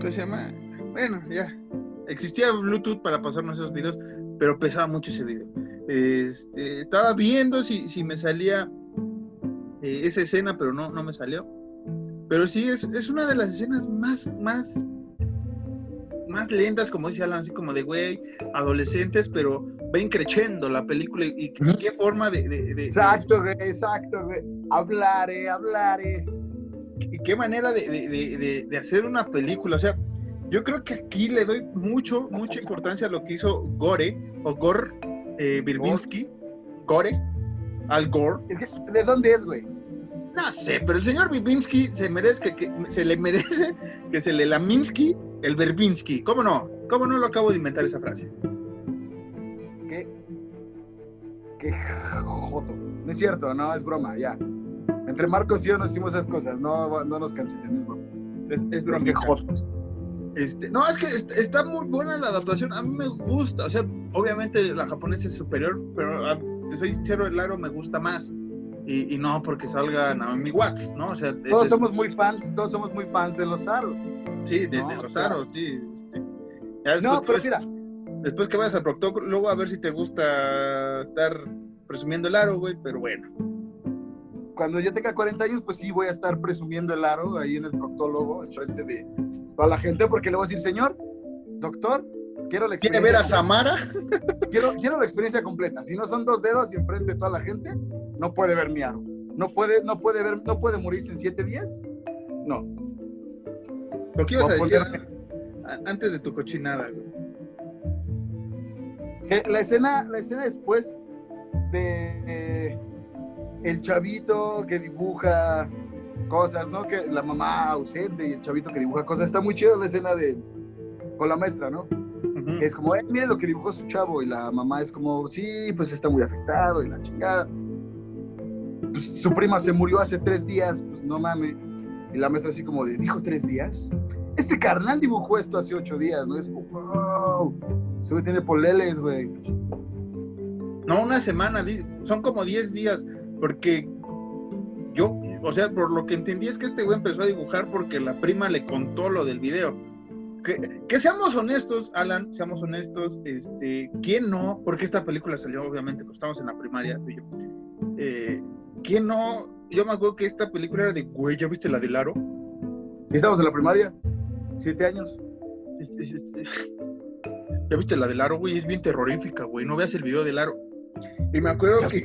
¿Qué se llama? Bueno, ya. existía Bluetooth para pasarnos esos videos, pero pesaba mucho ese video. Este, estaba viendo si, si me salía eh, esa escena, pero no, no me salió. Pero sí, es, es una de las escenas más, más, más lentas, como dice Alan, así como de güey, adolescentes, pero ven creciendo la película y, qué forma de, Exacto, güey, exacto, güey. Hablaré, hablaré. Y qué manera de, hacer una película. O sea, yo creo que aquí le doy mucho, mucha importancia a lo que hizo Gore o Gore eh, Gore, Al Gore. ¿De dónde es, güey? No sé, pero el señor Bibinsky se merece que, se le merece que se le Laminsky el Verbinski. ¿Cómo no? ¿Cómo no lo acabo de inventar esa frase? ¿Qué? Qué joto. No es cierto, no, es broma, ya. Entre Marcos y yo nos hicimos esas cosas, no, no nos cancelen, es broma. Es, broma. Qué joto. Este, no, es que está muy buena la adaptación, a mí me gusta, o sea, obviamente la japonesa es superior, pero ah, te soy sincero, el aro me gusta más y, no porque salga Naomi Watts, ¿no? O sea, todos somos muy fans, todos somos muy fans de los aros. Sí, de, los aros, sí. Este. no, pero mira. Después que vayas al luego a ver si te gusta estar presumiendo el aro, güey, pero bueno. Cuando yo tenga 40 años, pues sí voy a estar presumiendo el aro ahí en el proctólogo, frente de toda la gente, porque le voy a decir, señor, doctor, quiero la experiencia. ¿Quiere ver a Samara? Quiero, quiero la experiencia completa. Si no son dos dedos y enfrente de toda la gente, no puede ver mi aro. No puede, no puede ver, no puede morirse en siete días. No. Lo que ibas a decir antes de tu cochinada, la escena, la escena después de el chavito que dibuja cosas, ¿no? Que la mamá ausente y el chavito que dibuja cosas. Está muy chido la escena de con la maestra, ¿no? Es como, eh, mire lo que dibujó su chavo. Y la mamá es como, sí, pues está muy afectado y la chingada pues, su prima se murió hace tres días, pues no mames. Y la maestra así como de, ¿dijo tres días? Este carnal dibujó esto hace ocho días, ¿no? Es como, wow, se güey tiene poleles, güey. No, una semana, son como diez días, porque yo, o sea, por lo que entendí es que este güey empezó a dibujar porque la prima le contó lo del video. Que, que, seamos honestos, Alan, seamos honestos, este, ¿quién no? Porque esta película salió, obviamente, cuando estábamos en la primaria, tú y yo. Eh, ¿Quién no? Yo me acuerdo que esta película era de, güey, ¿ya viste la del aro? Sí, estábamos en la primaria, siete años. ¿Ya viste la del aro, güey? Es bien terrorífica, güey. No veas el video del aro. Y me acuerdo que,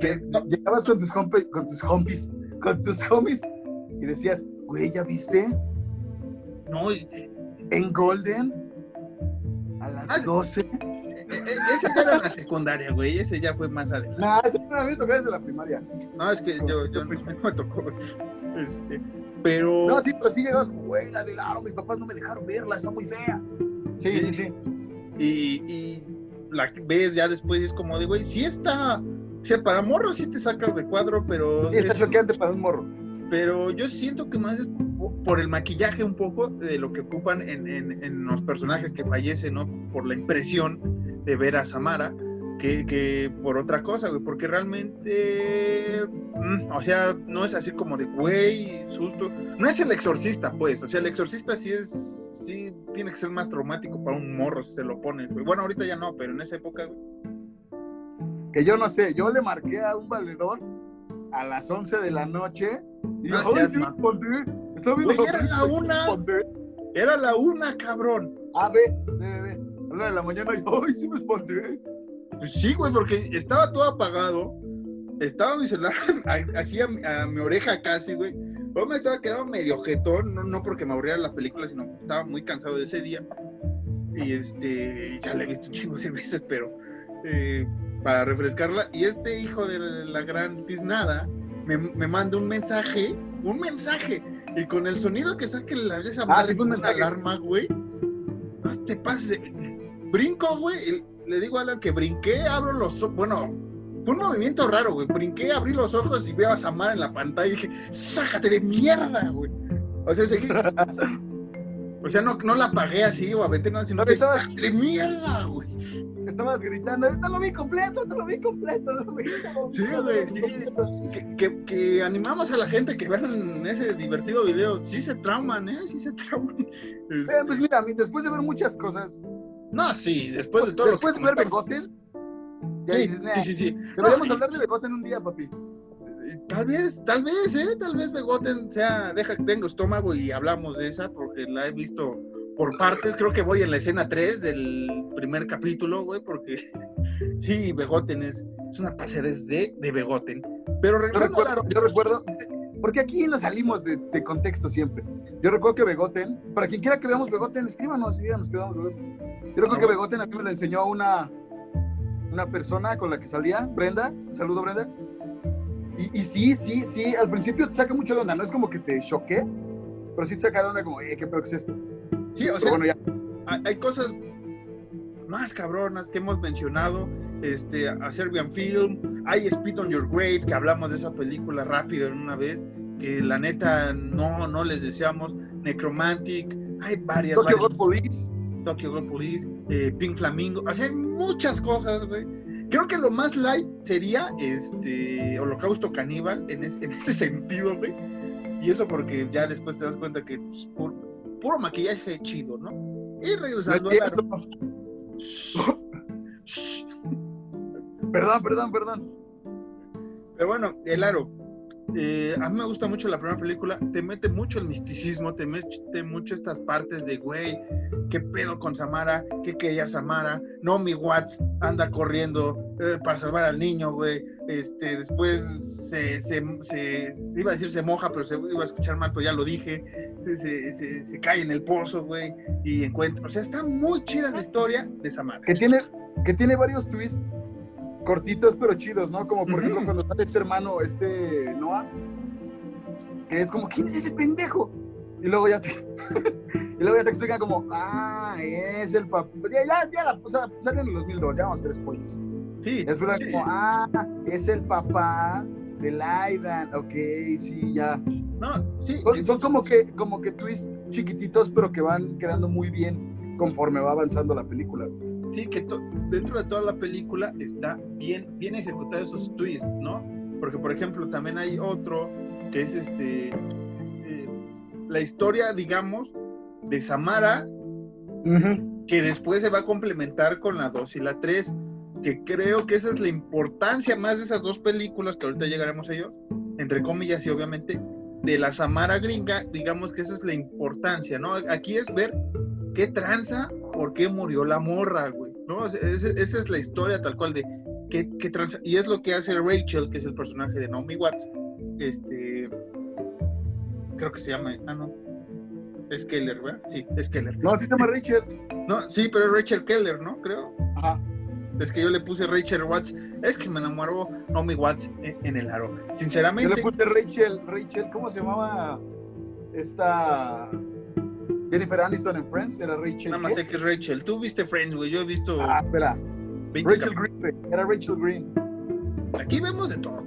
que llegabas con tus, con tus homies, con tus homies, y decías, güey, ¿ya viste? No, en Golden, a las 12. Ah, e, e, ese ya era la secundaria, güey. Ese ya fue más adelante. No, ese me tocó desde la primaria. No, es que yo, yo no, me tocó. Este, pero. No, sí, pero sí llegas, güey, la del aro. Mis papás no me dejaron verla, está muy fea. Sí, sí, sí. Y, y la ves ya después es como de, güey, sí está. O sea, para morro sí te sacas de cuadro, pero. Sí, está choqueante para un morro. Pero yo siento que más es por el maquillaje un poco de lo que ocupan en, en, en los personajes que fallecen, ¿no? Por la impresión de ver a Samara que, por otra cosa, güey, porque realmente, mm, o sea, no es así como de, güey, susto. No es el exorcista, pues, o sea, el exorcista sí es, sí tiene que ser más traumático para un morro si se lo pone, güey. Bueno, ahorita ya no, pero en esa época, güey. Que yo no sé, yo le marqué a un valedor a las 11 de la noche y yo, ¡ay, sí era la una, era la una, cabrón. A, ver, ve, ve de la mañana y, ¡ay, sí me espanté! Pues sí, güey, porque estaba todo apagado. Estaba mi celular así a, mi oreja casi, güey. Yo me estaba quedando medio jetón, no, no porque me aburriera la película, sino porque estaba muy cansado de ese día. Y este, ya la he visto un chingo de veces, pero eh, para refrescarla. Y este hijo de la gran tiznada me, me manda un mensaje, un mensaje. Y con el sonido que saque la esa ah, sí, alarma, güey. No te pases brinco, güey. Le digo a Alan que brinqué, abro los ojos. Bueno, fue un movimiento raro, güey. Brinqué, abrí los ojos y veo a Samara en la pantalla y dije, sácate de mierda, güey. O sea, seguí. O sea, no, no la pagué así o nada, sino No, que estabas- ¡de mierda, güey! Estabas gritando, te lo vi completo, te lo vi completo. te lo vi completo". Sí, güey, sí. Que, que, que animamos a la gente que vean ese divertido video. Sí se trauman, ¿eh? Sí se trauman. Eh, Este, pues mira, mi- después de ver muchas cosas, no, sí, después de todo después lo de que ver comentamos. Begotten, ya Sí, dices, nah, sí, sí, sí. deberíamos No, hablar de Begotten un día, papi. Tal vez, tal vez, ¿eh? Tal vez Begoten sea, deja que tengo estómago y hablamos de esa porque la he visto por partes. Creo que voy en la escena 3 del primer capítulo, güey, porque sí, Begoten es, es una paseres de, de Begoten. Pero Yo a la- recuerdo, yo recuerdo, porque aquí nos salimos de, de contexto siempre. Yo recuerdo que Begotten, para quien quiera que veamos Begotten, escríbanos y díganos que veamos Begotten. Yo recuerdo que Begotten a mí me lo enseñó una, una persona con la que salía, Brenda. Un saludo, Brenda. Y, y sí, sí, sí, al principio te saca mucho de onda, no es como que te choque, pero sí te saca de onda como, eh, ¿qué pedo que es esto? Sí, o Pero sea, bueno, ya. hay, cosas más cabronas que hemos mencionado. Este, a Serbian Film, hay Spit on Your Grave, que hablamos de esa película rápido en una vez, que la neta no, no les deseamos. Necromantic, hay varias. Tokyo varias- Police. Tokyo Ghoul Police, eh, Pink Flamingo, o sea, hay muchas cosas, güey. Creo que lo más light sería este Holocausto Caníbal en, es- en ese sentido, güey. Y eso porque ya después te das cuenta que pues, pu- puro maquillaje chido, ¿no? Y No es regresando a la... Perdón, perdón, perdón. Pero bueno, el aro. Eh, a mí me gusta mucho la primera película. Te mete mucho el misticismo, te mete mucho estas partes de, güey, ¿qué pedo con Samara? ¿Qué quería Samara? No, mi Watts anda corriendo eh, para salvar al niño, güey. Este, después se, se, se- se iba a decir se moja, pero se iba a escuchar mal, pero ya lo dije. Se, cae en el pozo, güey, y encuentra. O sea, está muy chida la historia de Samara. que tiene, que tiene varios twists cortitos pero chidos, ¿no? Como por ejemplo cuando sale este hermano, este Noah, que es como, ¿quién es ese pendejo? Y luego ya te, y luego ya te explican como, ah, es el papá. Ya, ya, ya, o sea, salió en el 2002, ya vamos a hacer spoilers. Sí, Es verdad, sí. como, ah, es el papá de Laidan, ok, sí, ya. No, sí. Son, son como que, como que twists chiquititos, pero que van quedando muy bien conforme va avanzando la película. Sí, que to- dentro de toda la película está bien, bien ejecutados esos twists, ¿no? Porque, por ejemplo, también hay otro que es este eh, la historia, digamos, de Samara, que después se va a complementar con la 2 y la 3, que creo que esa es la importancia más de esas dos películas, que ahorita llegaremos a ellos, entre comillas y obviamente, de la Samara gringa, digamos que esa es la importancia, ¿no? Aquí es ver qué tranza, por qué murió la morra, güey, esa es la historia tal cual de qué tranza, y es lo que hace Rachel, que es el personaje de Naomi Watts, este, creo que se llama, ah, no, es Keller, ¿verdad? Sí, es Keller. No, sí se llama Rachel. No, sí, pero es Rachel Keller, ¿no? Creo. Ajá. Es que yo le puse Rachel Watts. Es que me enamoró Naomi Watts en, en el aro. Yo Sinceramente, le puse Rachel, Rachel, ¿cómo se llamaba esta Jennifer Aniston en Friends? Era Rachel. nada más sé que es Rachel. Tú viste Friends, güey. Yo he visto Ah, espera. 20 Rachel Green, güey. era Rachel Green. Aquí vemos de todo.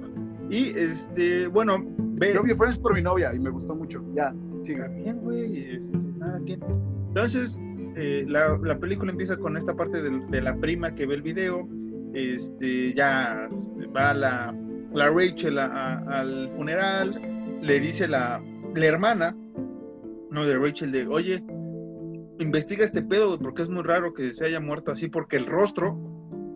Y este, bueno, ve. Yo vi Friends por mi novia y me gustó mucho. Ya, sigue. Bien, güey. este, nada bien. Entonces, eh, la, la película empieza con esta parte del- de, la prima que ve el video. Este, ya va la, la Rachel a- a- al funeral. Le dice la, la hermana, no de Rachel, de oye, investiga este pedo, porque es muy raro que se haya muerto así, porque el rostro.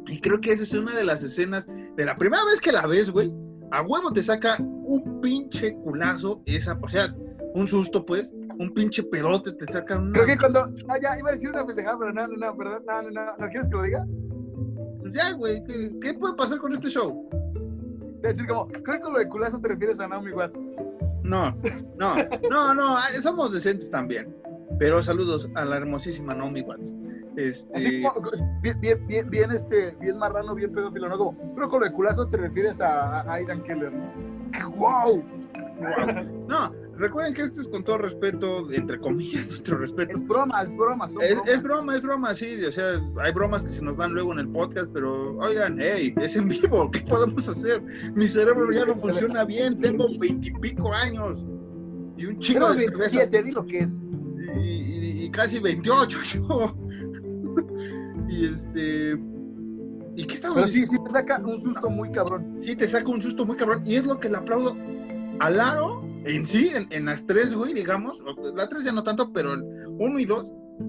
Y creo que esa es una de las escenas de la primera vez que la ves, güey. A huevo te saca un pinche culazo esa, o sea, un susto, pues, un pinche pedote, te sacan una... Creo que cuando. Ah, ya, iba a decir una pendejada, pero no, no, no, perdón. No, no, no. ¿No quieres que lo diga? Pues Ya, güey, ¿qué, qué puede pasar con este show? A decir como, creo que con lo de culazo te refieres a Naomi Watts. No, no, no, no, ah, somos decentes también. Pero saludos a la hermosísima Naomi Watts. Este, Así como, bien, bien, bien, bien, este, bien marrano, bien pedófilo, ¿no? Como, que con lo de culazo te refieres a, a Aidan Keller, ¿no? ¡Wow! wow. No, recuerden que esto es con todo respeto, entre comillas, nuestro respeto. Es broma, es broma, son Es, bromas. es broma, es broma, sí. O sea, hay bromas que se nos van luego en el podcast, pero oigan, hey, es en vivo, ¿qué podemos hacer? Mi cerebro ya no funciona bien, tengo veintipico años y un chico Tengo de cerveza. 27, di lo que es. y, y casi 28 yo. y este. ¿Y qué estaba Pero sí, sí te saca un susto muy cabrón. Sí, te saca un susto muy cabrón. Y es lo que le aplaudo a Laro en sí, en, en las tres, güey, digamos. La tres ya no tanto, pero en uno y dos,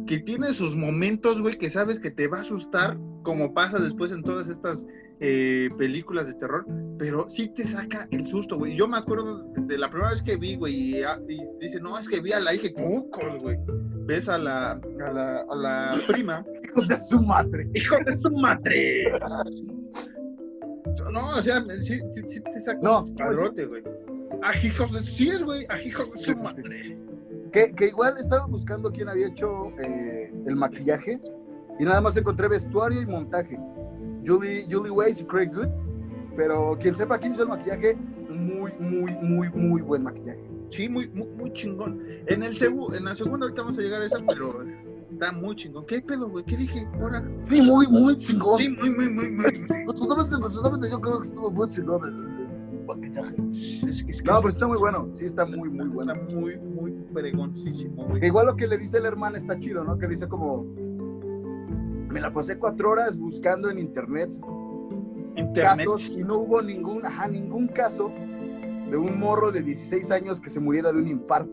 que tiene sus momentos, güey, que sabes que te va a asustar, como pasa después en todas estas eh, películas de terror, pero sí te saca el susto, güey. Yo me acuerdo de la primera vez que vi, güey, y, ah, y dice, no, es que vi a la hija Cucos, güey. Ves a la, a la, a la prima. Hijo de su madre. ¡Hijo de su madre! No, o sea, sí, sí, sí te saca No, un padrote, güey. A hijos de... Sí es, güey, a hijos de su madre. Que, que igual estaba buscando quién había hecho eh, el maquillaje y nada más encontré vestuario y montaje. Julie, Julie Weiss y Craig Good. Pero quien sepa quién hizo el maquillaje, muy, muy, muy, muy buen maquillaje. Sí, muy, muy, muy chingón. En el segu en la segunda ahorita vamos a llegar a esa, pero está muy chingón. ¿Qué pedo, güey? ¿Qué dije ahora? Sí, muy, muy chingón. Sí, muy, muy, muy, muy, muy. Personalmente, personalmente yo creo que estuvo muy chingón Es, es que No, pero está muy bueno. Sí, está muy, muy está bueno. muy, muy pregoncísimo, güey. igual lo que le dice el hermano está chido, ¿no? Que dice como... Me la pasé cuatro horas buscando en internet Internet. casos y no hubo ningún, ajá, ningún caso de un morro de 16 años que se muriera de un infarto.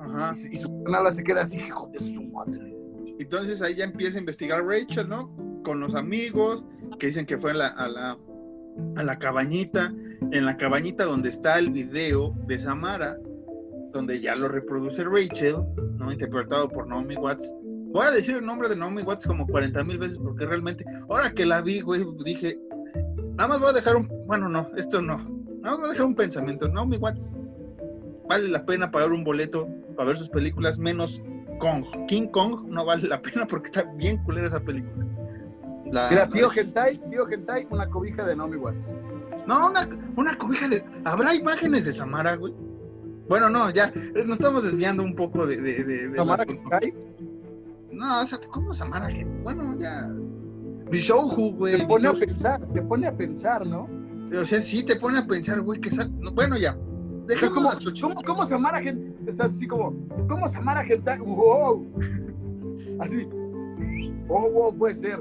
Ajá. Y, y su canal se queda así, hijo de su madre. Entonces ahí ya empieza a investigar Rachel, ¿no? Con los amigos que dicen que fue a la, a la, a la cabañita, en la cabañita donde está el video de Samara, donde ya lo reproduce Rachel, ¿no? Interpretado por Naomi Watts. Voy a decir el nombre de Naomi Watts como 40 mil veces porque realmente, ahora que la vi, güey, dije, nada más voy a dejar un, bueno, no, esto no, nada más voy a dejar un pensamiento. Naomi Watts, vale la pena pagar un boleto para ver sus películas menos Kong. King Kong no vale la pena porque está bien culera esa película. La- Mira, tío Gentai, tío Gentai, una cobija de Naomi Watts. No, una, una cobija de. ¿Habrá imágenes de Samara, güey? Bueno, no, ya. Nos estamos desviando un poco de. de, de- de las- Gentai, No, o sea, ¿cómo Samara? Gen- Bueno, ya. Bishouju, güey. te pone a pensar, te pone a pensar, ¿no? O sea, sí te pone a pensar, güey, que. sa- no, bueno, ya. Dejemos como, ¿cómo, cómo Samara Gentai? Estás así como, ¿cómo Samara Gentai? ¡Wow! Así. Oh, wow, puede ser.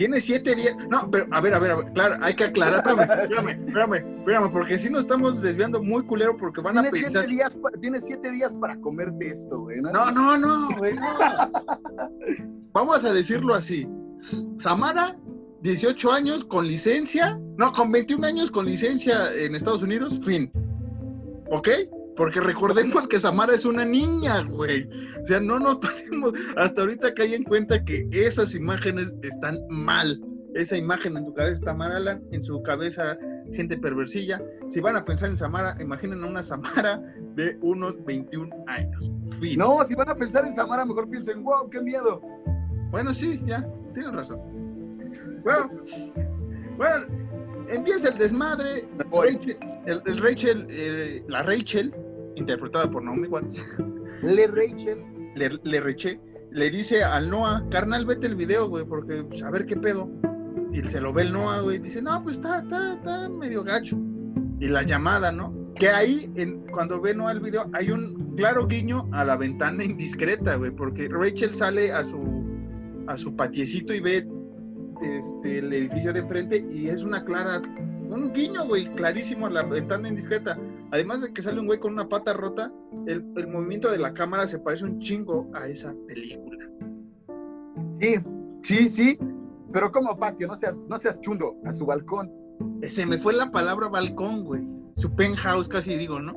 Tiene siete días. No, pero a ver, a ver, a ver, claro, hay que aclarar. Espérame, espérame, espérame, espérame, porque si nos estamos desviando muy culero porque van a pensar. siete, días, tienes siete días para comerte esto, güey. ¿no? No, no, no, güey, no. Vamos a decirlo así. Samara, 18 años con licencia, no, con 21 años con licencia en Estados Unidos, fin. ¿Ok? Porque recordemos que Samara es una niña, güey. O sea, no nos podemos, hasta ahorita caí en cuenta que esas imágenes están mal. Esa imagen en tu cabeza está mal, Alan, en su cabeza gente perversilla. Si van a pensar en Samara, imaginen a una Samara de unos 21 años. Fin. No, si van a pensar en Samara, mejor piensen, wow, qué miedo. Bueno, sí, ya, tienen razón. Bueno, bueno, empieza el desmadre. Rachel, el, el Rachel, eh, la Rachel, interpretada por Naomi Watts, Le Rachel. le, le reché, le dice al Noah, carnal, vete el video, güey, porque pues, a ver qué pedo. Y se lo ve el Noah, güey, dice, no, pues está, está, está medio gacho. Y la llamada, ¿no? Que ahí, en, cuando ve Noah el video, hay un claro guiño a la ventana indiscreta, güey, porque Rachel sale a su, a su patiecito y ve este, el edificio de enfrente y es una clara, un guiño, güey, clarísimo a la ventana indiscreta. Además de que sale un güey con una pata rota, el, el movimiento de la cámara se parece un chingo a esa película. Sí, sí, sí. Pero como patio, no seas, no seas chundo, a su balcón. Se me fue la palabra balcón, güey. Su penthouse casi digo, ¿no?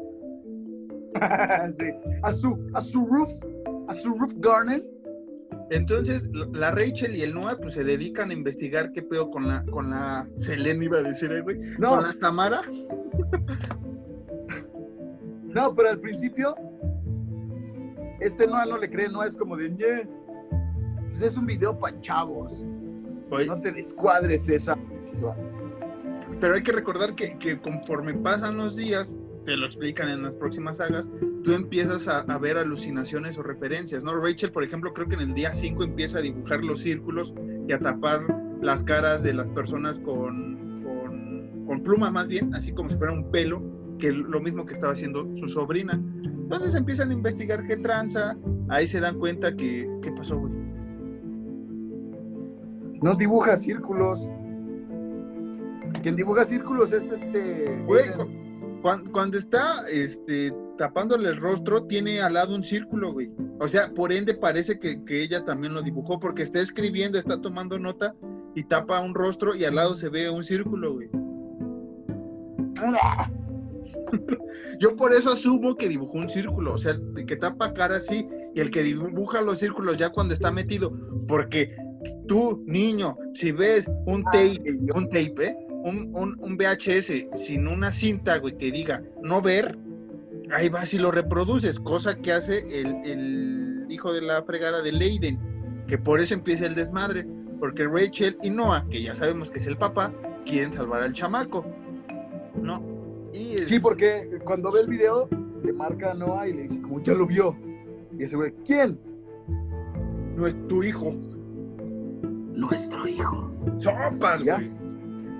Sí. A su, a su roof, a su roof garden. Entonces, la Rachel y el Noah pues se dedican a investigar qué pedo con la, con la Selene iba a decir, eh, güey. No, Con la Tamara. no, pero al principio, este Noah no le cree, no es como de, "Ñe, pues es un video para chavos. Oye, No te descuadres esa. Pero hay que recordar que, que conforme pasan los días, te lo explican en las próximas sagas, tú empiezas a, a ver alucinaciones o referencias, ¿no? Rachel, por ejemplo, creo que en el día 5 empieza a dibujar los círculos y a tapar las caras de las personas con, con, con plumas más bien, así como si fuera un pelo, que lo mismo que estaba haciendo su sobrina. Entonces empiezan a investigar qué tranza, ahí se dan cuenta que, ¿qué pasó, güey? No dibuja círculos. Quien dibuja círculos es este. Güey, cuando, cuando, está este, tapándole el rostro, tiene al lado un círculo, güey. O sea, por ende parece que, que, ella también lo dibujó, porque está escribiendo, está tomando nota y tapa un rostro y al lado se ve un círculo, güey. Yo por eso asumo que dibujó un círculo, o sea, que tapa cara así y el que dibuja los círculos ya cuando está metido, porque tú, niño, si ves un tape, un tape, ¿eh? un, un, VHS sin una cinta, güey, que diga no ver, ahí vas y lo reproduces, cosa que hace el, el hijo de la fregada de Leiden, que por eso empieza el desmadre, porque Rachel y Noah, que ya sabemos que es el papá, quieren salvar al chamaco, ¿no? Sí, porque cuando ve el video, le marca a Noah y le dice, como ya lo vio. Y ese güey, ¿quién? No es tu hijo. Nuestro hijo. Sopas, güey.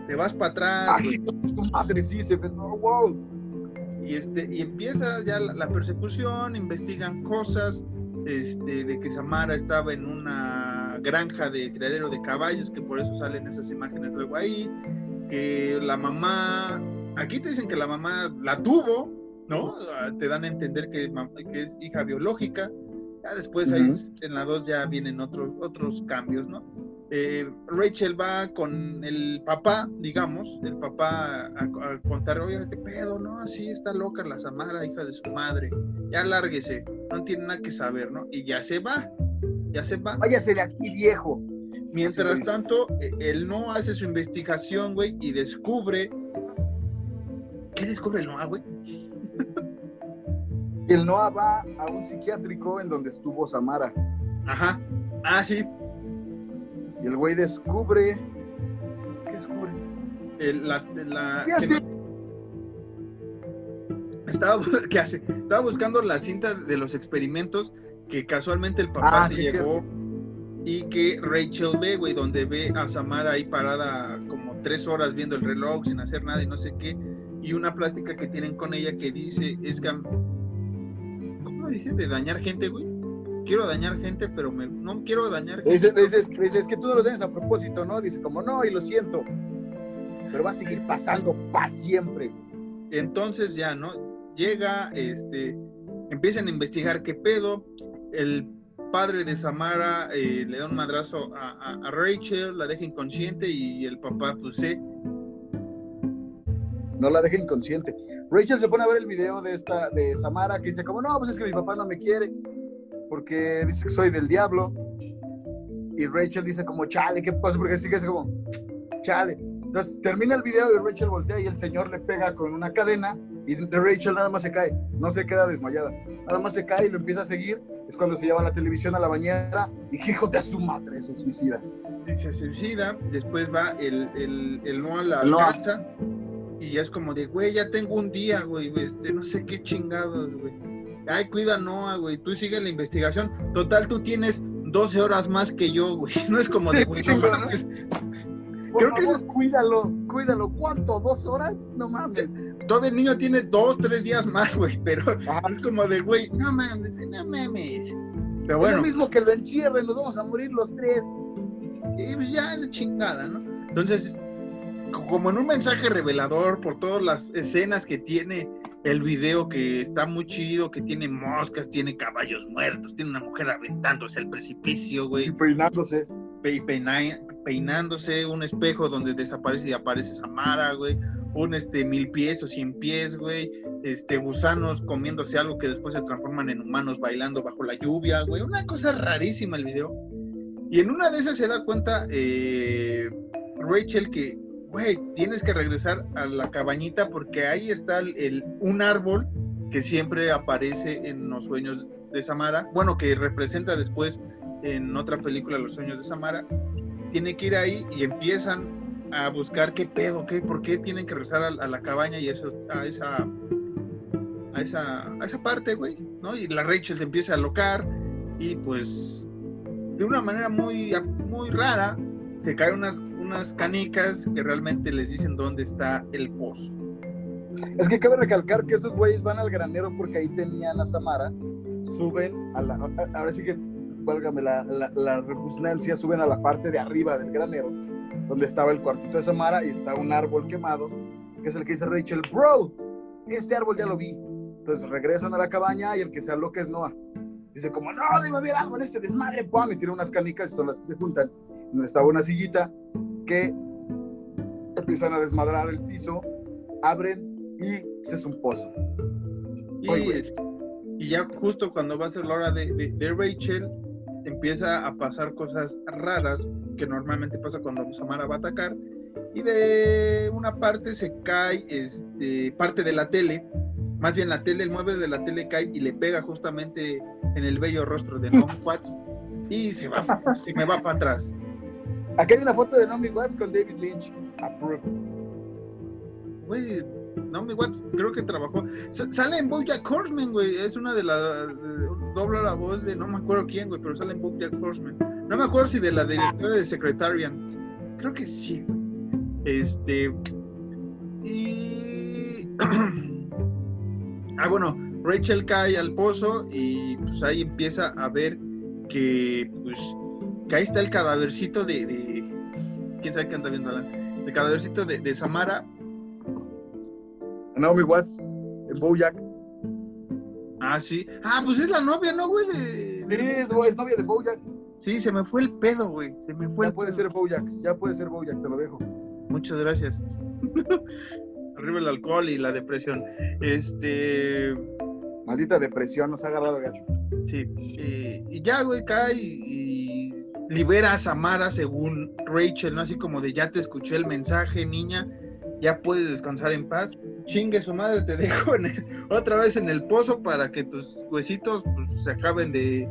Te vas para atrás. Ay, tu madre, sí, se wow. Y, este, y empieza ya la, persecución, investigan cosas, este, de que Samara estaba en una granja de criadero de caballos, que por eso salen esas imágenes luego ahí, que la mamá Aquí te dicen que la mamá la tuvo, ¿no? Ah, te dan a entender que, es hija biológica. Ya después ahí en la 2 ya vienen otros, otros cambios, ¿no? Eh, Rachel va con el papá, digamos, el papá a, contar, oye, qué pedo, ¿no? Así está loca la Samara, hija de su madre. Ya lárguese, no tiene nada que saber, ¿no? Y ya se va, ya se va. Váyase de aquí, viejo. Mientras tanto, e, él no hace su investigación, güey, y descubre ¿Qué descubre el Noah, güey? el Noah va a un psiquiátrico en donde estuvo Samara. Ajá. Ah, sí. Y el güey descubre. ¿Qué descubre? la, la, ¿Qué hace? Estaba, ¿Qué hace? Estaba buscando la cinta de los experimentos que casualmente el papá ah, se llevó y que Rachel ve, güey, donde ve a Samara ahí parada como tres horas viendo el reloj sin hacer nada y no sé qué y una plática que tienen con ella que dice, es que, ¿cómo dice? De dañar gente, güey. Quiero dañar gente, pero no quiero dañar gente. Dice, es que tú no lo tienes a propósito, ¿no? Dice como, no, y lo siento. Pero va a seguir pasando para siempre. Entonces ya, ¿no? Llega, este, empiezan a investigar qué pedo. El padre de Samara eh, le da un madrazo a, a, Rachel, la deja inconsciente y el papá, pues, se no la deje inconsciente. Rachel se pone a ver el video de esta, de Samara, que dice como, no, pues es que mi papá no me quiere, porque dice que soy del diablo. Y Rachel dice como, chale, ¿qué pasa? Porque sigue así como, chale. Entonces termina el video y Rachel voltea y el señor le pega con una cadena y de Rachel nada más se cae, no se queda desmayada, nada más se cae y lo empieza a seguir. Es cuando se lleva la televisión a la bañera y hijo de su madre se suicida. Sí, se suicida, después va el, el, el no a la y ya es como de, güey, ya tengo un día, güey, este, no sé qué chingados, güey. Ay, cuida Noah, güey, tú sigue la investigación. Total, tú tienes 12 horas más que yo, güey. No es como de, güey, no mames. Creo que es... cuídalo, cuídalo. ¿Cuánto? ¿Dos horas? No mames. Todo el niño tiene dos, tres días más, güey, pero es como de, güey, no mames, no mames. Pero bueno. Es lo mismo que lo encierren, nos vamos a morir los tres. Y pues ya la chingada, ¿no? Entonces, como en un mensaje revelador por todas las escenas que tiene el video, que está muy chido, que tiene moscas, tiene caballos muertos, tiene una mujer aventándose al precipicio, güey. Y peinándose. peinándose, un espejo donde desaparece y aparece Samara, güey. Un este mil pies o cien pies, güey. Este, gusanos comiéndose algo que después se transforman en humanos bailando bajo la lluvia, güey. Una cosa rarísima el video. Y en una de esas se da cuenta eh, Rachel que güey, tienes que regresar a la cabañita porque ahí está el, un árbol que siempre aparece en los sueños de Samara, bueno, que representa después en otra película Los sueños de Samara, tiene que ir ahí y empiezan a buscar qué pedo, qué, por qué tienen que regresar a, la cabaña y eso, a esa, a esa, a esa parte, güey, ¿no? Y la Rachel se empieza a locar y pues de una manera muy, muy rara se caen unas canicas que realmente les dicen dónde está el pozo. Es que cabe recalcar que estos güeyes van al granero porque ahí tenían a Samara, suben a la. Ahora sí que, válgame la, la, repugnancia, suben a la parte de arriba del granero, donde estaba el cuartito de Samara y está un árbol quemado, que es el que dice Rachel, bro, este árbol ya lo vi. Entonces regresan a la cabaña y el que se que es Noah. Dice como, no, debe haber algo en este desmadre, pum, y tira unas canicas y son las que se juntan. Estaba una sillita que empiezan a desmadrar el piso, abren y se es un pozo. Y, ya justo cuando va a ser la hora de, de, Rachel, empieza a pasar cosas raras que normalmente pasa cuando Samara va a atacar. Y de una parte se cae este, parte de la tele, más bien la tele, el mueble de la tele cae y le pega justamente en el bello rostro de Naomi Watts y se va, se me va para atrás. Aquí hay una foto de Naomi Watts con David Lynch. Approved. Güey, Naomi Watts creo que trabajó. sale en Bojack Horseman, güey. Es una de las. Dobla la voz de no me acuerdo quién, güey, pero sale en Bojack Horseman. No me acuerdo si de la directora de Secretarian. Creo que sí. Este. Y. ah, bueno, Rachel cae al pozo y pues ahí empieza a ver que, pues, que ahí está el cadávercito de. de ¿Quién sabe qué anda viendo Alan? El cadávercito de, de Samara Naomi Watts, Bojack. Ah, sí. Ah, pues es la novia, ¿no, güey? De, Sí, es, novia de Bojack. Sí, se me fue el pedo, güey. Se me fue ya puede ser Bojack, ya puede ser Bojack, te lo dejo. Muchas gracias. Arriba el alcohol y la depresión. Este. Maldita depresión, nos ha agarrado gacho. Sí. y ya, güey, cae y, libera a Samara según Rachel, ¿no? Así como de ya te escuché el mensaje, niña, ya puedes descansar en paz chingue su madre, te dejo otra vez en el pozo para que tus huesitos pues, se acaben de,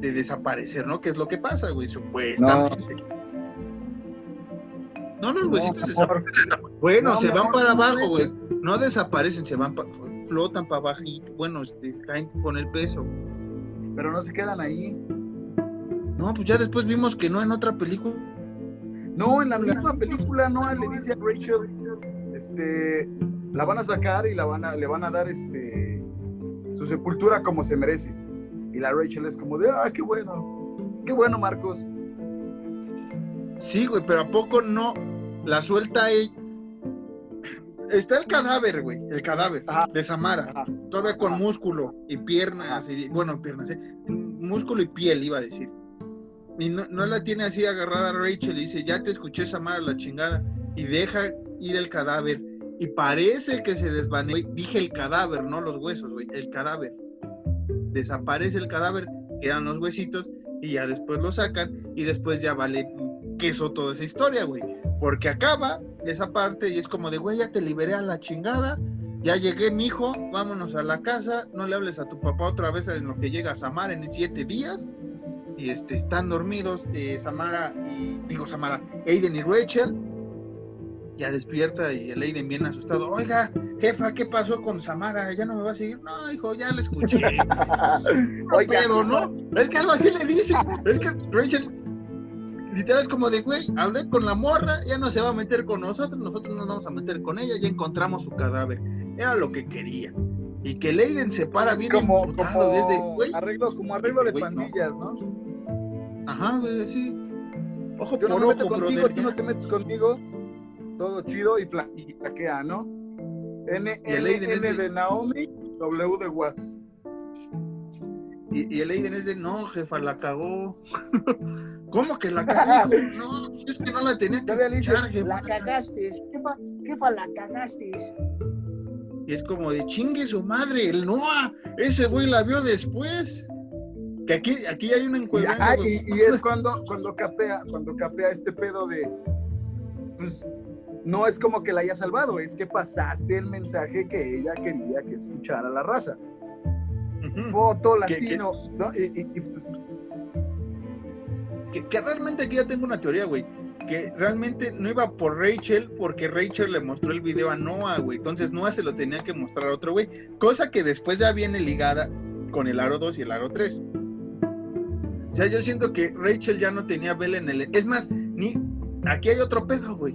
de desaparecer, ¿no? ¿Qué es lo que pasa, güey? Supuestamente. No, los huesitos desaparecen. Bueno, se van para abajo, güey. No desaparecen, se van, flotan para abajo y, bueno, este, caen con el peso. Pero no se quedan ahí. No, pues ya después vimos que no en otra película. No, en la misma película, no, le dice a Rachel, este, la van a sacar y la van a, le van a dar este, su sepultura como se merece. Y la Rachel es como de, ah, qué bueno, qué bueno, Marcos. Sí, güey, pero ¿a poco no la suelta ella? Está el cadáver, güey, el cadáver de Samara, todavía con músculo y piernas, y, bueno, piernas, ¿eh? músculo y piel, iba a decir. Y no, no, la tiene así agarrada Rachel y dice, ya te escuché Samara la chingada, y deja ir el cadáver y parece que se desvanece. Dije el cadáver, no los huesos, güey, el cadáver. Desaparece el cadáver, quedan los huesitos y ya después lo sacan y después ya vale queso toda esa historia, güey. Porque acaba esa parte y es como de, güey, ya te liberé a la chingada, ya llegué, mi hijo, vámonos a la casa, no le hables a tu papá otra vez en lo que llega a Samara en siete días. Y este, están dormidos eh, Samara y, digo Samara, Aiden y Rachel, ya despierta y el Aiden bien asustado. Oiga, jefa, ¿qué pasó con Samara? ¿Ya no me va a seguir? No, hijo, ya le escuché. no ¿no? Es que algo así le dice. Es que Rachel, literal, es como de, güey, hablé con la morra, ya no se va a meter con nosotros, nosotros nos vamos a meter con ella, ya encontramos su cadáver. Era lo que quería. Y que Leiden se para bien como, como desde, güey. Arreglo, como arreglo de pandillas, ¿no? Ajá, güey, sí. Ojo Yo por no me meto contigo, tú no te metes conmigo todo chido y plaquea, ¿no? N, N, N de Naomi, W de Watts. Y, y, el Aiden es de, no, jefa, la cagó. ¿Cómo que la cagó? No, es que no la tenía que echar, jefa. La cagaste, jefa, jefa, la cagaste. Y es como de, chingue su madre, el Noah, ese güey la vio después. Que aquí, aquí hay una encuesta. Y, y, es cuando, cuando capea, cuando capea este pedo de, pues, no es como que la haya salvado, es que pasaste el mensaje que ella quería que escuchara la raza. Voto latino, ¿no? Pues, que, realmente aquí ya tengo una teoría, güey. Que realmente no iba por Rachel porque Rachel le mostró el video a Noah, güey. Entonces Noah se lo tenía que mostrar a otro güey. Cosa que después ya viene ligada con el aro 2 y el aro 3. O sea, yo siento que Rachel ya no tenía vela en el... Es más, ni... Aquí hay otro pedo, güey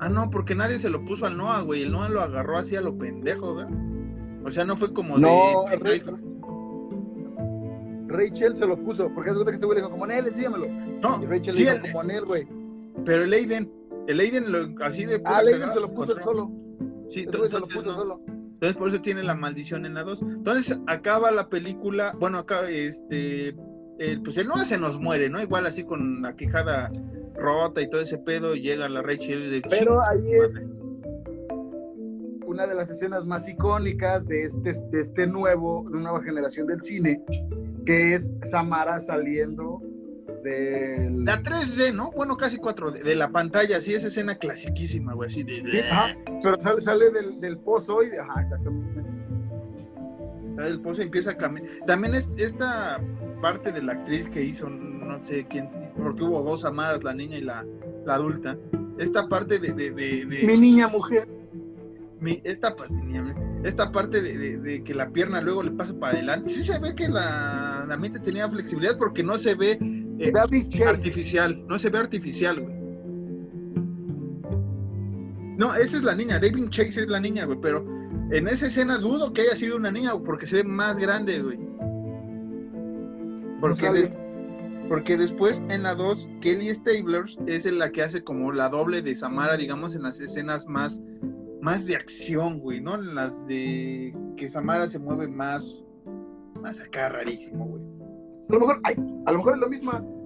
Ah, no, porque nadie se lo puso al Noah, güey. El Noah lo agarró así a lo pendejo, güey. O sea, no fue como no, de. Rachel se lo puso, porque es que este güey le dijo, como Nel, enséñamelo. No, y Rachel le dijo, como Nel, güey. Pero el Aiden, el Aiden lo, así de. Ah, el Aiden se lo puso solo. Sí, entonces, se lo puso solo. Entonces por eso tiene la maldición en la 2. Entonces acaba la película, bueno, acá este, pues el Noah se nos muere, ¿no? Igual así con la quijada rota y todo ese pedo, llega la Rachel de Pero ahí es una de las escenas más icónicas de este, de este nuevo, de una nueva generación del cine, que es Samara saliendo del... La 3D, ¿no? Bueno, casi 4D, de la pantalla, sí, esa escena clasiquísima, güey, así de... pero sale, sale del, del, pozo y de... Ajá, exactamente. Sale del pozo y empieza a caminar. También es esta parte de la actriz que hizo, no sé quién, porque hubo dos Samaras, la niña y la, la adulta. Esta parte de, de, de, Mi niña mujer. Mi, esta, esta parte de, que la pierna luego le pasa para adelante, sí se ve que la, la mente tenía flexibilidad porque no se ve eh, artificial, no se ve artificial, güey. No, esa es la niña, David Chase es la niña, güey, pero en esa escena dudo que haya sido una niña porque se ve más grande, güey. Porque, porque después en la 2, Kelly Stablers es la que hace como la doble de Samara, digamos, en las escenas más, más de acción, güey, ¿no? En las de que Samara se mueve más, más acá rarísimo, güey. A lo mejor, a lo mejor es lo mismo.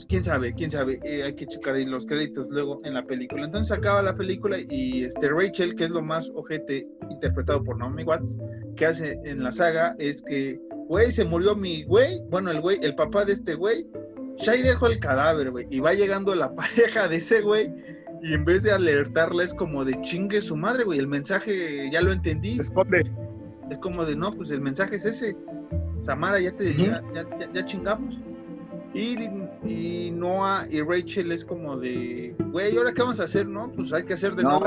Pues, quién sabe, quién sabe, eh, hay que checar ahí los créditos luego en la película. Entonces acaba la película y este Rachel, que es lo más ojete interpretado por Naomi Watts, que hace en la saga es que güey, se murió mi güey, bueno, el güey, el papá de este güey, ya ahí dejó el cadáver, güey, y va llegando la pareja de ese güey, y en vez de alertarles como de chingue su madre, güey, el mensaje ya lo entendí. Responde. Es como de, no, pues el mensaje es ese. Samara, ya te ya, ya, chingamos. Y, y, Noah y Rachel es como de, güey, ¿ahora qué vamos a hacer? No, pues hay que hacer de nuevo.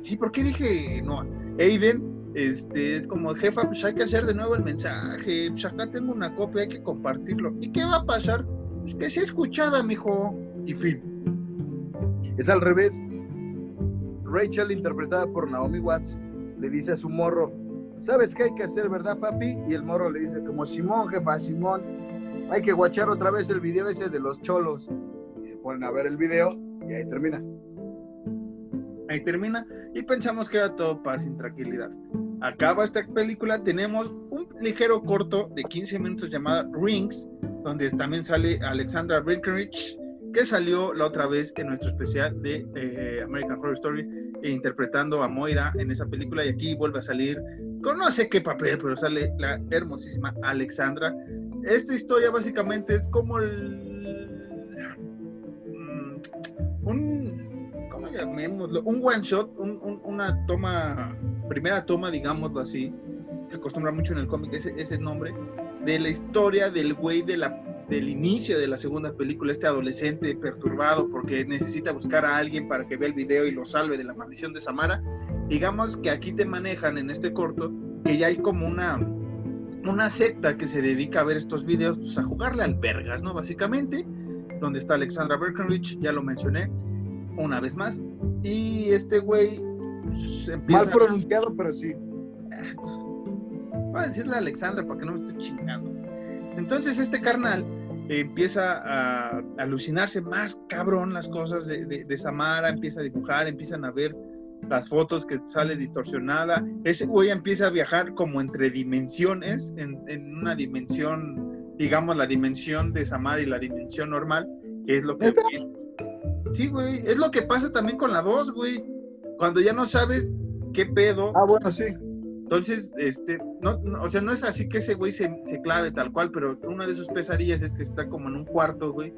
sí, ¿por qué dije Noah? Aiden este, es como, jefa, pues hay que hacer de nuevo el mensaje, pues acá tengo una copia, hay que compartirlo. ¿Y qué va a pasar? Pues que sea escuchada, mijo. Y fin. Es al revés. Rachel, interpretada por Naomi Watts, le dice a su morro, ¿sabes qué hay que hacer, verdad, papi? Y el morro le dice, como Simón, jefa, Simón, hay que guachar otra vez el video ese de los cholos. Y se ponen a ver el video y ahí termina. Ahí termina y pensamos que era todo paz y tranquilidad acaba esta película, tenemos un ligero corto de 15 minutos llamado Rings, donde también sale Alexandra Breckenridge, que salió la otra vez en nuestro especial de eh, American Horror Story, interpretando a Moira en esa película, y aquí vuelve a salir con no sé qué papel, pero sale la hermosísima Alexandra. Esta historia básicamente es como el, mm, un, ¿cómo llamémoslo? Un one shot, una toma primera toma, digámoslo así, acostumbra mucho en el cómic ese, ese nombre, de la historia del güey de la, del inicio de la segunda película, este adolescente perturbado porque necesita buscar a alguien para que vea el video y lo salve de la maldición de Samara. Digamos que aquí te manejan en este corto que ya hay como una, una secta que se dedica a ver estos videos, pues, a jugarle al vergas, ¿no? Básicamente, donde está Alexandra Berkenrich, ya lo mencioné una vez más, y este güey pues, Mal pronunciado, pero sí. Voy a decirle a Alexandra para que no me esté chingando. Entonces este carnal empieza a alucinarse más cabrón las cosas de, Samara, empieza a dibujar, empiezan a ver las fotos que sale distorsionada. Ese güey empieza a viajar como entre dimensiones, en, en, una dimensión, digamos, la dimensión de Samara y la dimensión normal, que es lo que... Sí, güey, es lo que pasa también con la 2, güey cuando ya no sabes qué pedo. Ah, bueno, sí. Entonces, este, no, o sea, no es así que ese güey se, se, clave tal cual, pero una de sus pesadillas es que está como en un cuarto, güey,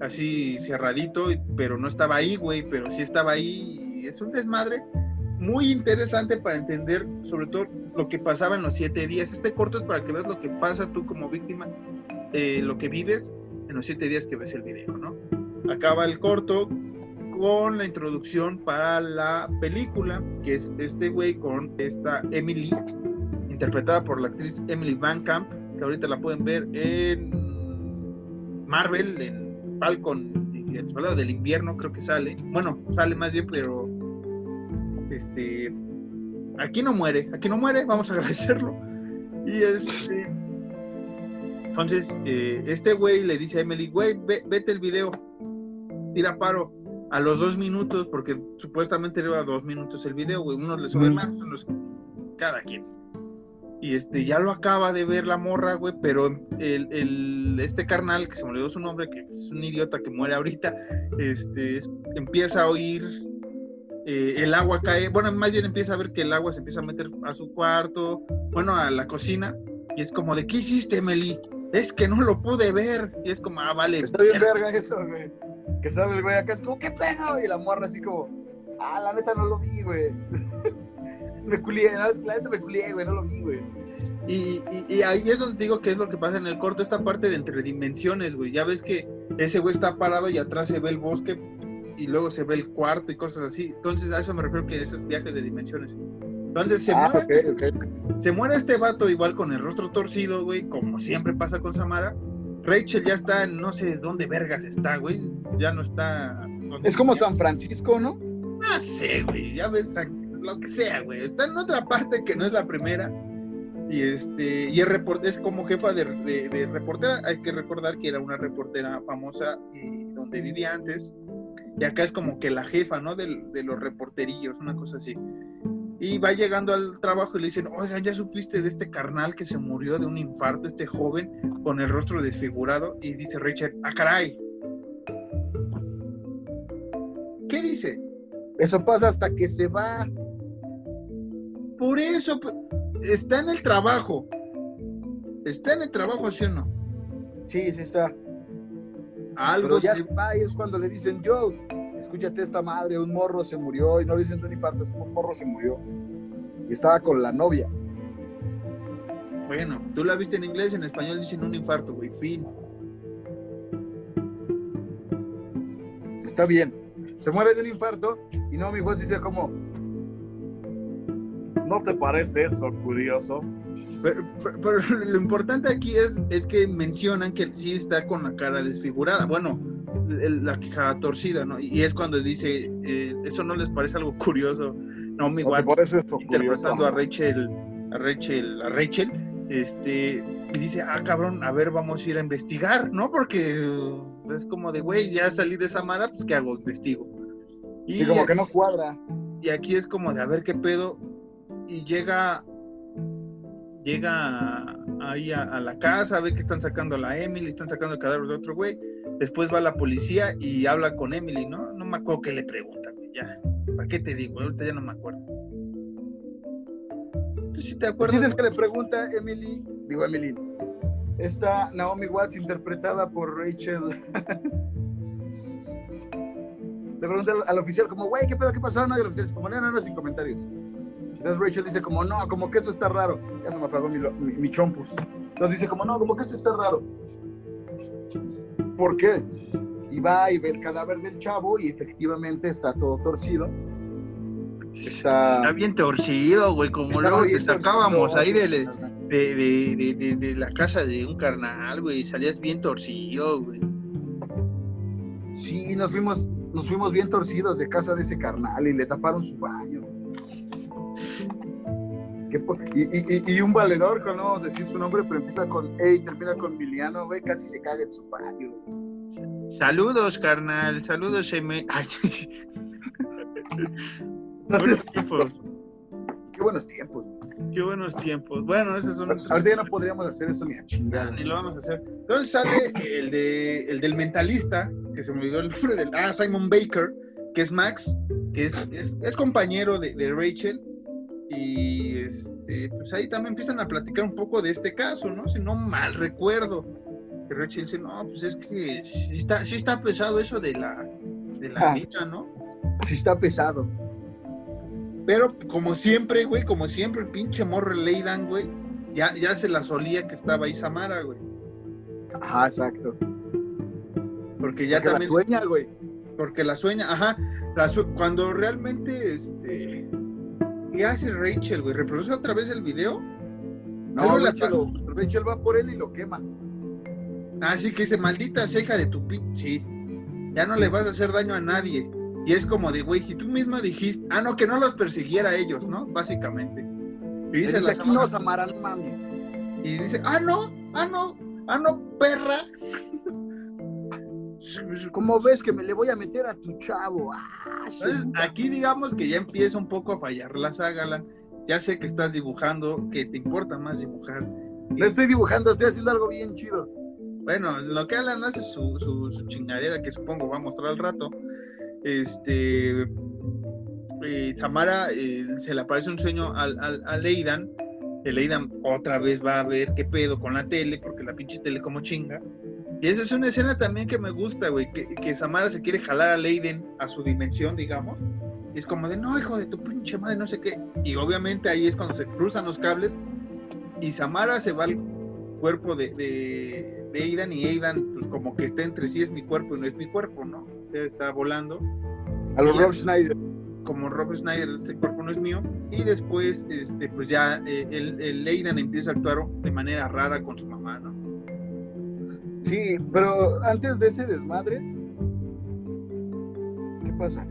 así cerradito, pero no estaba ahí, güey, pero sí estaba ahí. Es un desmadre muy interesante para entender, sobre todo, lo que pasaba en los siete días. Este corto es para que veas lo que pasa tú como víctima, eh, lo que vives en los siete días que ves el video, ¿no? Acaba el corto con la introducción para la película, que es este güey con esta Emily, interpretada por la actriz Emily Van Camp, que ahorita la pueden ver en Marvel, en Falcon y el soldado del invierno creo que sale. Bueno, sale más bien, pero este aquí no muere, aquí no muere, vamos a agradecerlo. Y este entonces eh, este güey le dice a Emily, güey, vete el video, tira paro a los dos minutos, porque supuestamente lleva dos minutos el video, güey. Unos le suben más, unos cada quien. Y este, ya lo acaba de ver la morra, güey, pero el, el, este carnal, que se me olvidó su nombre, que es un idiota que muere ahorita, este, empieza a oír eh, el agua cae, bueno, más bien empieza a ver que el agua se empieza a meter a su cuarto, bueno, a la cocina, y es como de, ¿qué hiciste, Meli? Es que no lo pude ver, y es como, ah, vale. Está bien verga eso, güey. Que sabe el güey acá, es como, ¿qué pedo? Y la morra así como, ah, la neta no lo vi, güey. me culié, la neta me culié, güey, no lo vi, güey. Y, y, ahí es donde digo que es lo que pasa en el corto, esta parte de entre dimensiones, güey. Ya ves que ese güey está parado y atrás se ve el bosque y luego se ve el cuarto y cosas así. Entonces a eso me refiero que esos viajes de dimensiones. Entonces se, ah, muere, este, se muere este vato igual con el rostro torcido, güey, como siempre pasa con Samara. Rachel ya está no sé dónde vergas está, güey. Ya no está. Es como San Francisco, ¿no? No sé, güey. Ya ves, lo que sea, güey. Está en otra parte que no es la primera. Y este, y el es como jefa de, de, reportera. Hay que recordar que era una reportera famosa y donde vivía antes. Y acá es como que la jefa, ¿no? De, de los reporterillos, una cosa así. Y va llegando al trabajo y le dicen, oigan, ¿ya supiste de este carnal que se murió de un infarto, este joven con el rostro desfigurado? Y dice Richard, ah, caray. ¿Qué dice? Eso pasa hasta que se va. Por eso, está en el trabajo. Está en el trabajo, ¿sí o no? Sí, sí está. Algo ya se... va y es cuando le dicen, yo, escúchate esta madre, un morro se murió, y no dicen de un infarto, es un morro se murió. Y estaba con la novia. Bueno, tú la viste en inglés, en español dicen un infarto, güey, fin. Está bien. Se muere de un infarto y no mi juez dice como, ¿no te parece eso curioso? Pero, lo importante aquí es, es que mencionan que sí está con la cara desfigurada. Bueno, la quijada torcida, ¿no? Y es cuando dice, eh, ¿eso no les parece algo curioso? No, mi Watts interpretando a Rachel, a Rachel, a Rachel, este, y dice, ah, cabrón, a ver, vamos a ir a investigar, ¿no? Porque es como de, güey, ya salí de esa mara, pues, ¿qué hago? Investigo. Y sí, como que no cuadra. Y aquí es como de, a ver qué pedo, y llega llega ahí a, la casa, ve que están sacando a la Emily, están sacando el cadáver de otro güey. Después va la policía y habla con Emily, ¿no? No me acuerdo qué le preguntan, ya. ¿Para qué te digo? Ahorita ya no me acuerdo. ¿Tú sí te acuerdas? ¿Tienes que le pregunta Emily? Digo, Emily. Está Naomi Watts interpretada por Rachel. le pregunta al, oficial como, güey, ¿qué pedo? ¿Qué pasó? No, y el oficial dice como, no, no, no, sin comentarios. Entonces Rachel dice como, no, como que esto está raro. Ya se me apagó mi, mi, chompus. Entonces dice como, no, como que esto está raro. ¿Por qué? Y va y ve el cadáver del chavo y efectivamente está todo torcido. Está, bien torcido, güey, como luego te sacábamos ahí de, de, de, de, la casa de un carnal, güey, salías bien torcido, güey. Sí, nos fuimos, nos fuimos bien torcidos de casa de ese carnal y le taparon su baño y, un valedor, que no vamos a decir su nombre, pero empieza con E y termina con Miliano, güey, casi se caga en su patio. Saludos, carnal, saludos, M. Entonces, qué buenos tiempos. Qué buenos tiempos. Bueno, esos son. Ahorita ya no podríamos hacer eso ni a chingada. Ni lo vamos a hacer. Entonces sale el, de, el del mentalista, que se me olvidó el nombre del. Ah, Simon Baker, que es Max, que es, es, compañero de, de Rachel y este, pues ahí también empiezan a platicar un poco de este caso, ¿no? Si no mal recuerdo. Que Rachel dice, no, pues es que sí está, sí está pesado eso de la, de la ah, ¿no? Sí está pesado. Pero como siempre, güey, como siempre, el pinche morro Leidan, güey, ya, ya se la solía que estaba ahí Samara, güey. Ajá, exacto. Porque ya también. la sueña, güey. Porque la sueña, ajá. cuando realmente, este ¿Qué hace Rachel, güey? ¿Reproduce otra vez el video? No, Rachel, va por él y lo quema. Ah, sí, que dice, maldita ceja de tu pinche. Sí. Ya no le vas a hacer daño a nadie. Y es como de, güey, si tú misma dijiste, ah, no, que no los persiguiera a ellos, ¿no? Básicamente. Y dice, la aquí no, Samara, no mames. Y dice, ah, no, ah, no, ah, no, perra. ¿Cómo ves que me le voy a meter a tu chavo? Ah, Entonces, aquí digamos que ya empieza un poco a fallar la saga, Ya sé que estás dibujando, que te importa más dibujar. No estoy dibujando, estoy haciendo algo bien chido. Bueno, lo que Alan hace su, su, chingadera, que supongo va a mostrar al rato. Este. Eh, Samara eh, se le aparece un sueño al, al, a Leidan. El Leidan otra vez va a ver qué pedo con la tele, porque la pinche tele como chinga. Y esa es una escena también que me gusta, güey, que, que, Samara se quiere jalar a Leiden a su dimensión, digamos. Y es como de, no, hijo de tu pinche madre, no sé qué. Y obviamente ahí es cuando se cruzan los cables y Samara se va al cuerpo de, de, Aidan y Aidan, pues como que está entre sí es mi cuerpo y no es mi cuerpo, ¿no? Está volando. A los Rob Schneider. Como Rob Schneider, ese cuerpo no es mío. Y después, este, pues ya eh, el, el Aidan empieza a actuar de manera rara con su mamá, ¿no? Sí, pero antes de ese desmadre, ¿qué pasa?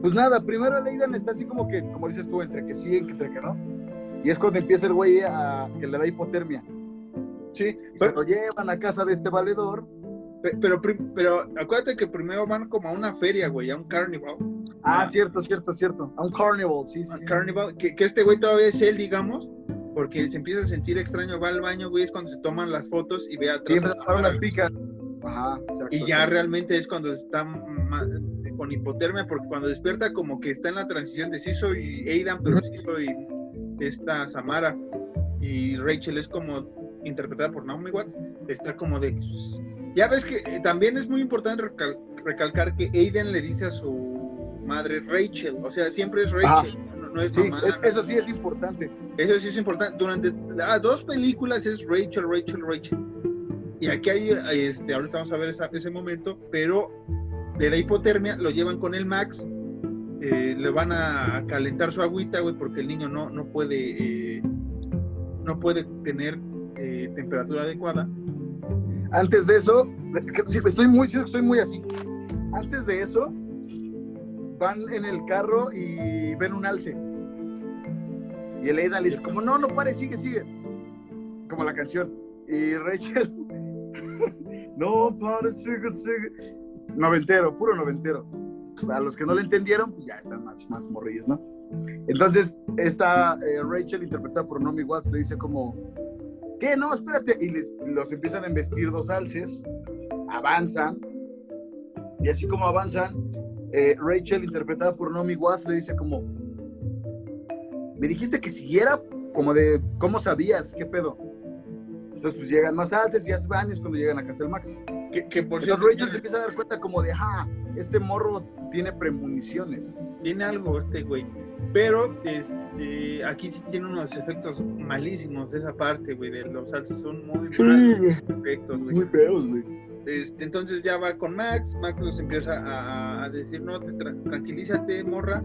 Pues nada, primero Leidan está así como que, como dices tú, entre que sí, entre que no. Y es cuando empieza el güey a que le da hipotermia. Sí. se lo llevan a casa de este valedor. Pero, pero, acuérdate que primero van como a una feria, güey, a un carnival. Ah, cierto, cierto, cierto. A un carnival, sí, sí. carnival, que, que, este güey todavía es él, digamos, porque se empieza a sentir extraño, va al baño, güey, es cuando se toman las fotos y ve atrás. Y las picas. Ajá, exacto, y ya realmente es cuando está con hipotermia, porque cuando despierta como que está en la transición de sí soy Aidan, pero sí soy esta Samara. Y Rachel es como interpretada por Naomi Watts, está como de... Pues, ya ves que eh, también es muy importante recalcar que Aidan le dice a su madre Rachel, o sea, siempre es Rachel no es eso sí es importante. Eso sí es importante. Durante dos películas es Rachel, Rachel, Rachel. Y aquí hay, este, ahorita vamos a ver ese momento, pero de la hipotermia lo llevan con el Max, eh, le van a calentar su agüita, güey, porque el niño no, no puede, eh, no puede tener eh, temperatura adecuada. Antes de eso, estoy muy, estoy muy así. Antes de eso, van en el carro y ven un alce. Y el le dice, como, no, no pare, sigue, sigue. Como la canción. Y Rachel, no pare, sigue, sigue. Noventero, puro noventero. A los que no le entendieron, pues ya están más, más morrillos, ¿no? Entonces, esta eh, Rachel, interpretada por Nomi Watts, le dice como, ¿qué? No, espérate. Y les, los empiezan a investir dos alces, avanzan, y así como avanzan, eh, Rachel, interpretada por Nomi Watts, le dice como, me dijiste que siguiera, como de, ¿cómo sabías? ¿Qué pedo? Entonces, pues llegan más altos y hace años cuando llegan a casa del Max. Que, por cierto, Rachel se empieza a dar cuenta como de, ah, este morro tiene premoniciones. Tiene algo este güey. Pero este, aquí sí tiene unos efectos malísimos de esa parte, güey, de los altos son muy malos efectos, güey. Muy feos, güey. Este, entonces ya va con Max, Max nos empieza a, decir, no, te tranquilízate, morra,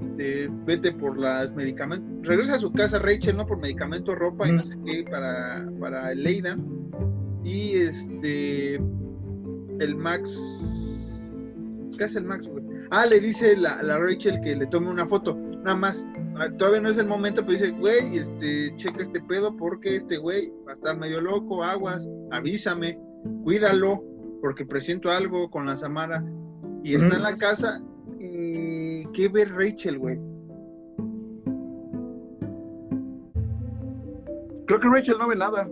este, vete por las medicamentos, regresa a su casa Rachel, ¿no? Por medicamentos, ropa y no sé qué, para, para Leida. Y este, el Max, ¿qué hace el Max, Ah, le dice la, la Rachel que le tome una foto, nada más. Ah, todavía no es el momento, pero dice, güey, este, checa este pedo porque este güey va a estar medio loco, aguas, avísame cuídalo, porque presiento algo con la Samara. Y está en la casa. ¿Y qué ve Rachel, güey? Creo que Rachel no ve nada.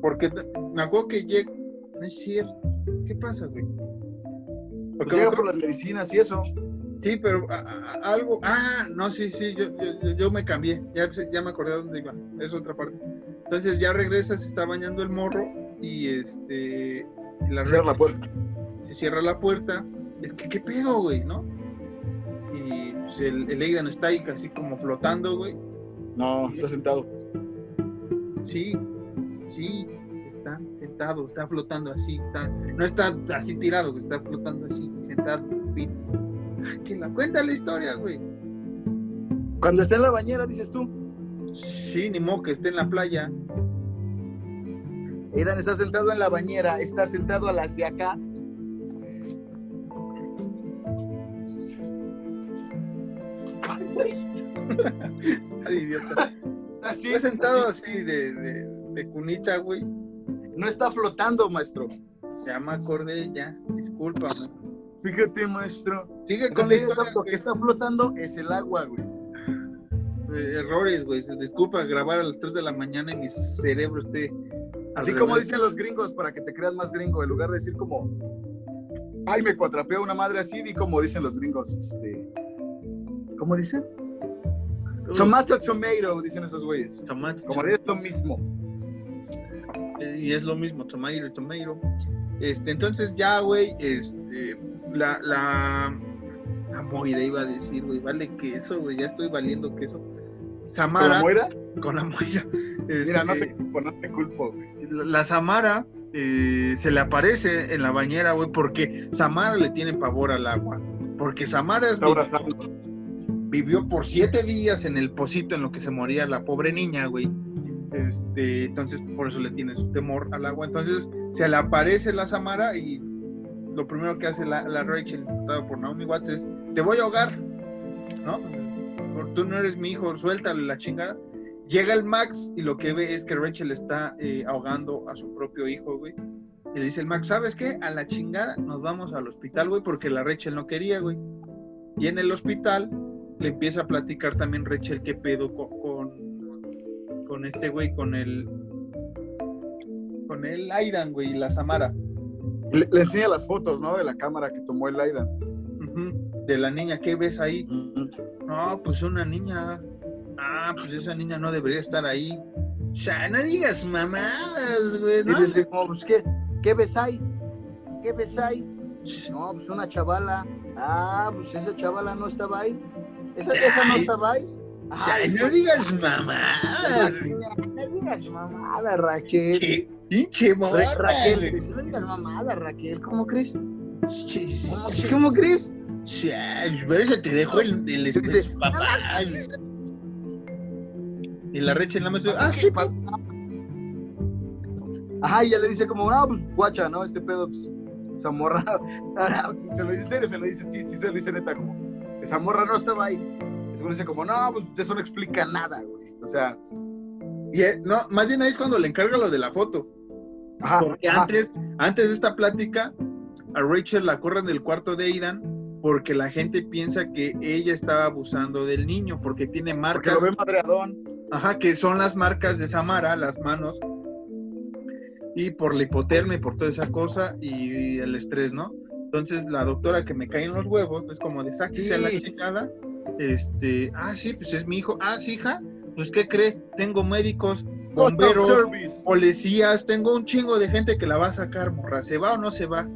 Porque me acuerdo que llega. No es cierto. ¿Qué pasa, güey? Porque pues llega por las medicinas y eso. Sí, pero algo. Ah, no, sí, sí, yo, yo, yo, me cambié. Ya, ya me acordé dónde iba. Es otra parte. Entonces ya regresa, se está bañando el morro y este. La cierra la puerta. Se cierra la puerta. Es que, ¿qué pedo, güey? ¿No? Y pues, el, el Aidan está ahí casi como flotando, güey. No, está sentado. Sí, sí, está sentado, está flotando así. Está, no está así tirado, está flotando así, sentado. Que la cuenta la historia, güey. Cuando está en la bañera, dices tú. Sí, ni modo que esté en la playa. Aidan está sentado en la bañera, está sentado a las de acá. Ay, idiota. Está así, Está sentado así. así de, de, de cunita, güey. No está flotando, maestro. Me acordé, ya. Discúlpame. Fíjate, maestro. Sigue con la historia, lo que está flotando es el agua, güey. güey. Errores, güey. Disculpa grabar a las 3 de la mañana y mi cerebro esté. Así como dicen los gringos, para que te creas más gringo, en lugar de decir como, ay, me cuatrapeó una madre así, di como dicen los gringos, este, ¿cómo dicen? Tomato, tomato, dicen esos güeyes. Tomate, Como es lo mismo. Eh, y es lo mismo, tomato, tomato. Este, entonces ya, güey, este, la, la, la Moira iba a decir, güey, vale queso, güey, ya estoy valiendo queso. ¿Cómo Samara, muera? con la Moira. Mira, no este, te culpo, no te culpo, güey. la la Samara eh, se le aparece en la bañera, güey, porque Samara le tiene pavor al agua. Porque Samara es vivió por siete días en el pocito en lo que se moría la pobre niña, güey. Este, entonces por eso le tiene su temor al agua. Entonces se le aparece la Samara y lo primero que hace la, Rachel, interpretada por Naomi Watts, es te voy a ahogar, ¿no? Por- Tú no eres mi hijo, suéltale la chingada. Llega el Max y lo que ve es que Rachel está eh, ahogando a su propio hijo, güey. Y le dice el Max, ¿sabes qué? A la chingada nos vamos al hospital, güey, porque la Rachel no quería, güey. Y en el hospital le empieza a platicar también Rachel qué pedo con, con, con este güey, con el con el Aidan, güey, y la Samara, Le, le enseña las fotos, ¿no? De la cámara que tomó el Aidan. Ujú, de la niña, ¿qué ves ahí? No, pues una niña. Ah, pues esa niña no debería estar ahí. O sea, no digas mamadas, güey, Y ¿no? le dice, como, pues, ¿qué, ¿qué ves ahí? ¿Qué ves ahí? No, pues una chavala. Ah, pues esa chavala no estaba ahí. Esa, esa no estaba ahí. Ay, no digas mamadas. No digas mamada, Raquel. Qué pinche Ra- Raquel, no digas mamada, Raquel. ¿Cómo crees? Sí, sí, ¿Cómo, sí. cómo crees? O sea, por eso te dejo el, el Dice, espejo, papá. Y la Rachel nada más dice, ah, sí, pa- Ajá, y ya le dice como, no, pues guacha, ¿no? Este pedo, pues, esa morra. Ahora, se lo dice en serio, se lo dice, sí, sí, se lo dice neta, como, esa morra no estaba ahí. Y dice como, no, pues eso no explica nada, güey. O sea, Y, eh, no, más bien ahí es cuando le encarga lo de la foto. Ajá. Porque ajá. antes, antes de esta plática, a Rachel la corren del cuarto de Aidan porque la gente piensa que ella estaba abusando del niño porque tiene Porque marcas, lo ve madreadón. ajá, que son las marcas de Samara, las manos, y por la hipotermia y por toda esa cosa y el estrés, ¿no? Entonces la doctora que me cae en los huevos es como de sáquese a la Sí. chingada, este, ah, sí, pues es mi hijo, ah, sí, hija, pues ¿qué cree? Tengo médicos, bomberos, Service. policías, tengo un chingo de gente que la va a sacar, morra, ¿se va o no se va?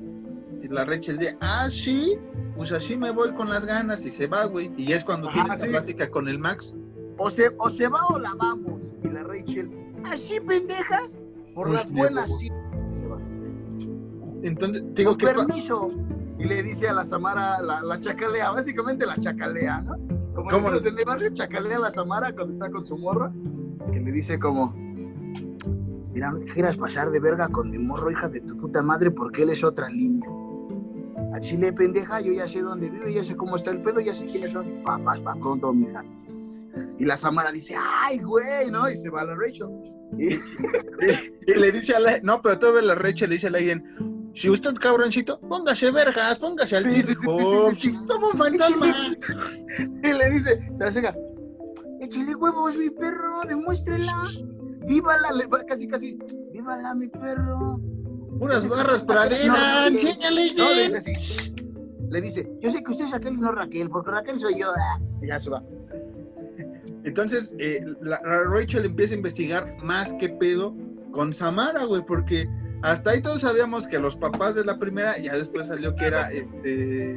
Y la Rachel de, ah, sí, pues así me voy con las ganas y se va, güey. Y es cuando Ajá, tiene esa sí. plática con el Max. O se, o se va o la vamos. Y la Rachel, así pendeja. Por Pues, las buenas, viejo. sí. Se va. Entonces, te digo Con que permiso. Y le dice a la Samara, la, la chacalea, básicamente la chacalea, ¿no? Como ¿Cómo decimos en el barrio, chacalea a la Samara cuando está con su morra, que le dice como, te quieras pasar de verga con mi morro, hija de tu puta madre, porque él es otra línea. A Chile, pendeja, yo ya sé dónde vive, ya sé cómo está el pedo, ya sé quiénes son tus papás, para pronto, mija. Y la Samara dice, ay, güey, ¿no? Y se va a la Rachel. Y, y le dice a la, no, pero todavía la Rachel le dice a alguien, si usted cabroncito, póngase vergas, póngase al tiro, sí, sí, sí, sí. como un fantasma. y le dice, se la acerca, échale huevos, mi perro, demuéstrela. Vívala, casi, casi, vívala, mi perro. Que barras pradera, no, enséñale No, le dice así. Le dice, yo sé que usted es aquel y no Raquel, porque Raquel soy yo. Y ya se va. Entonces, eh, la, la Rachel empieza a investigar más que pedo con Samara, güey, porque hasta ahí todos sabíamos que los papás de la primera, ya después salió que era este,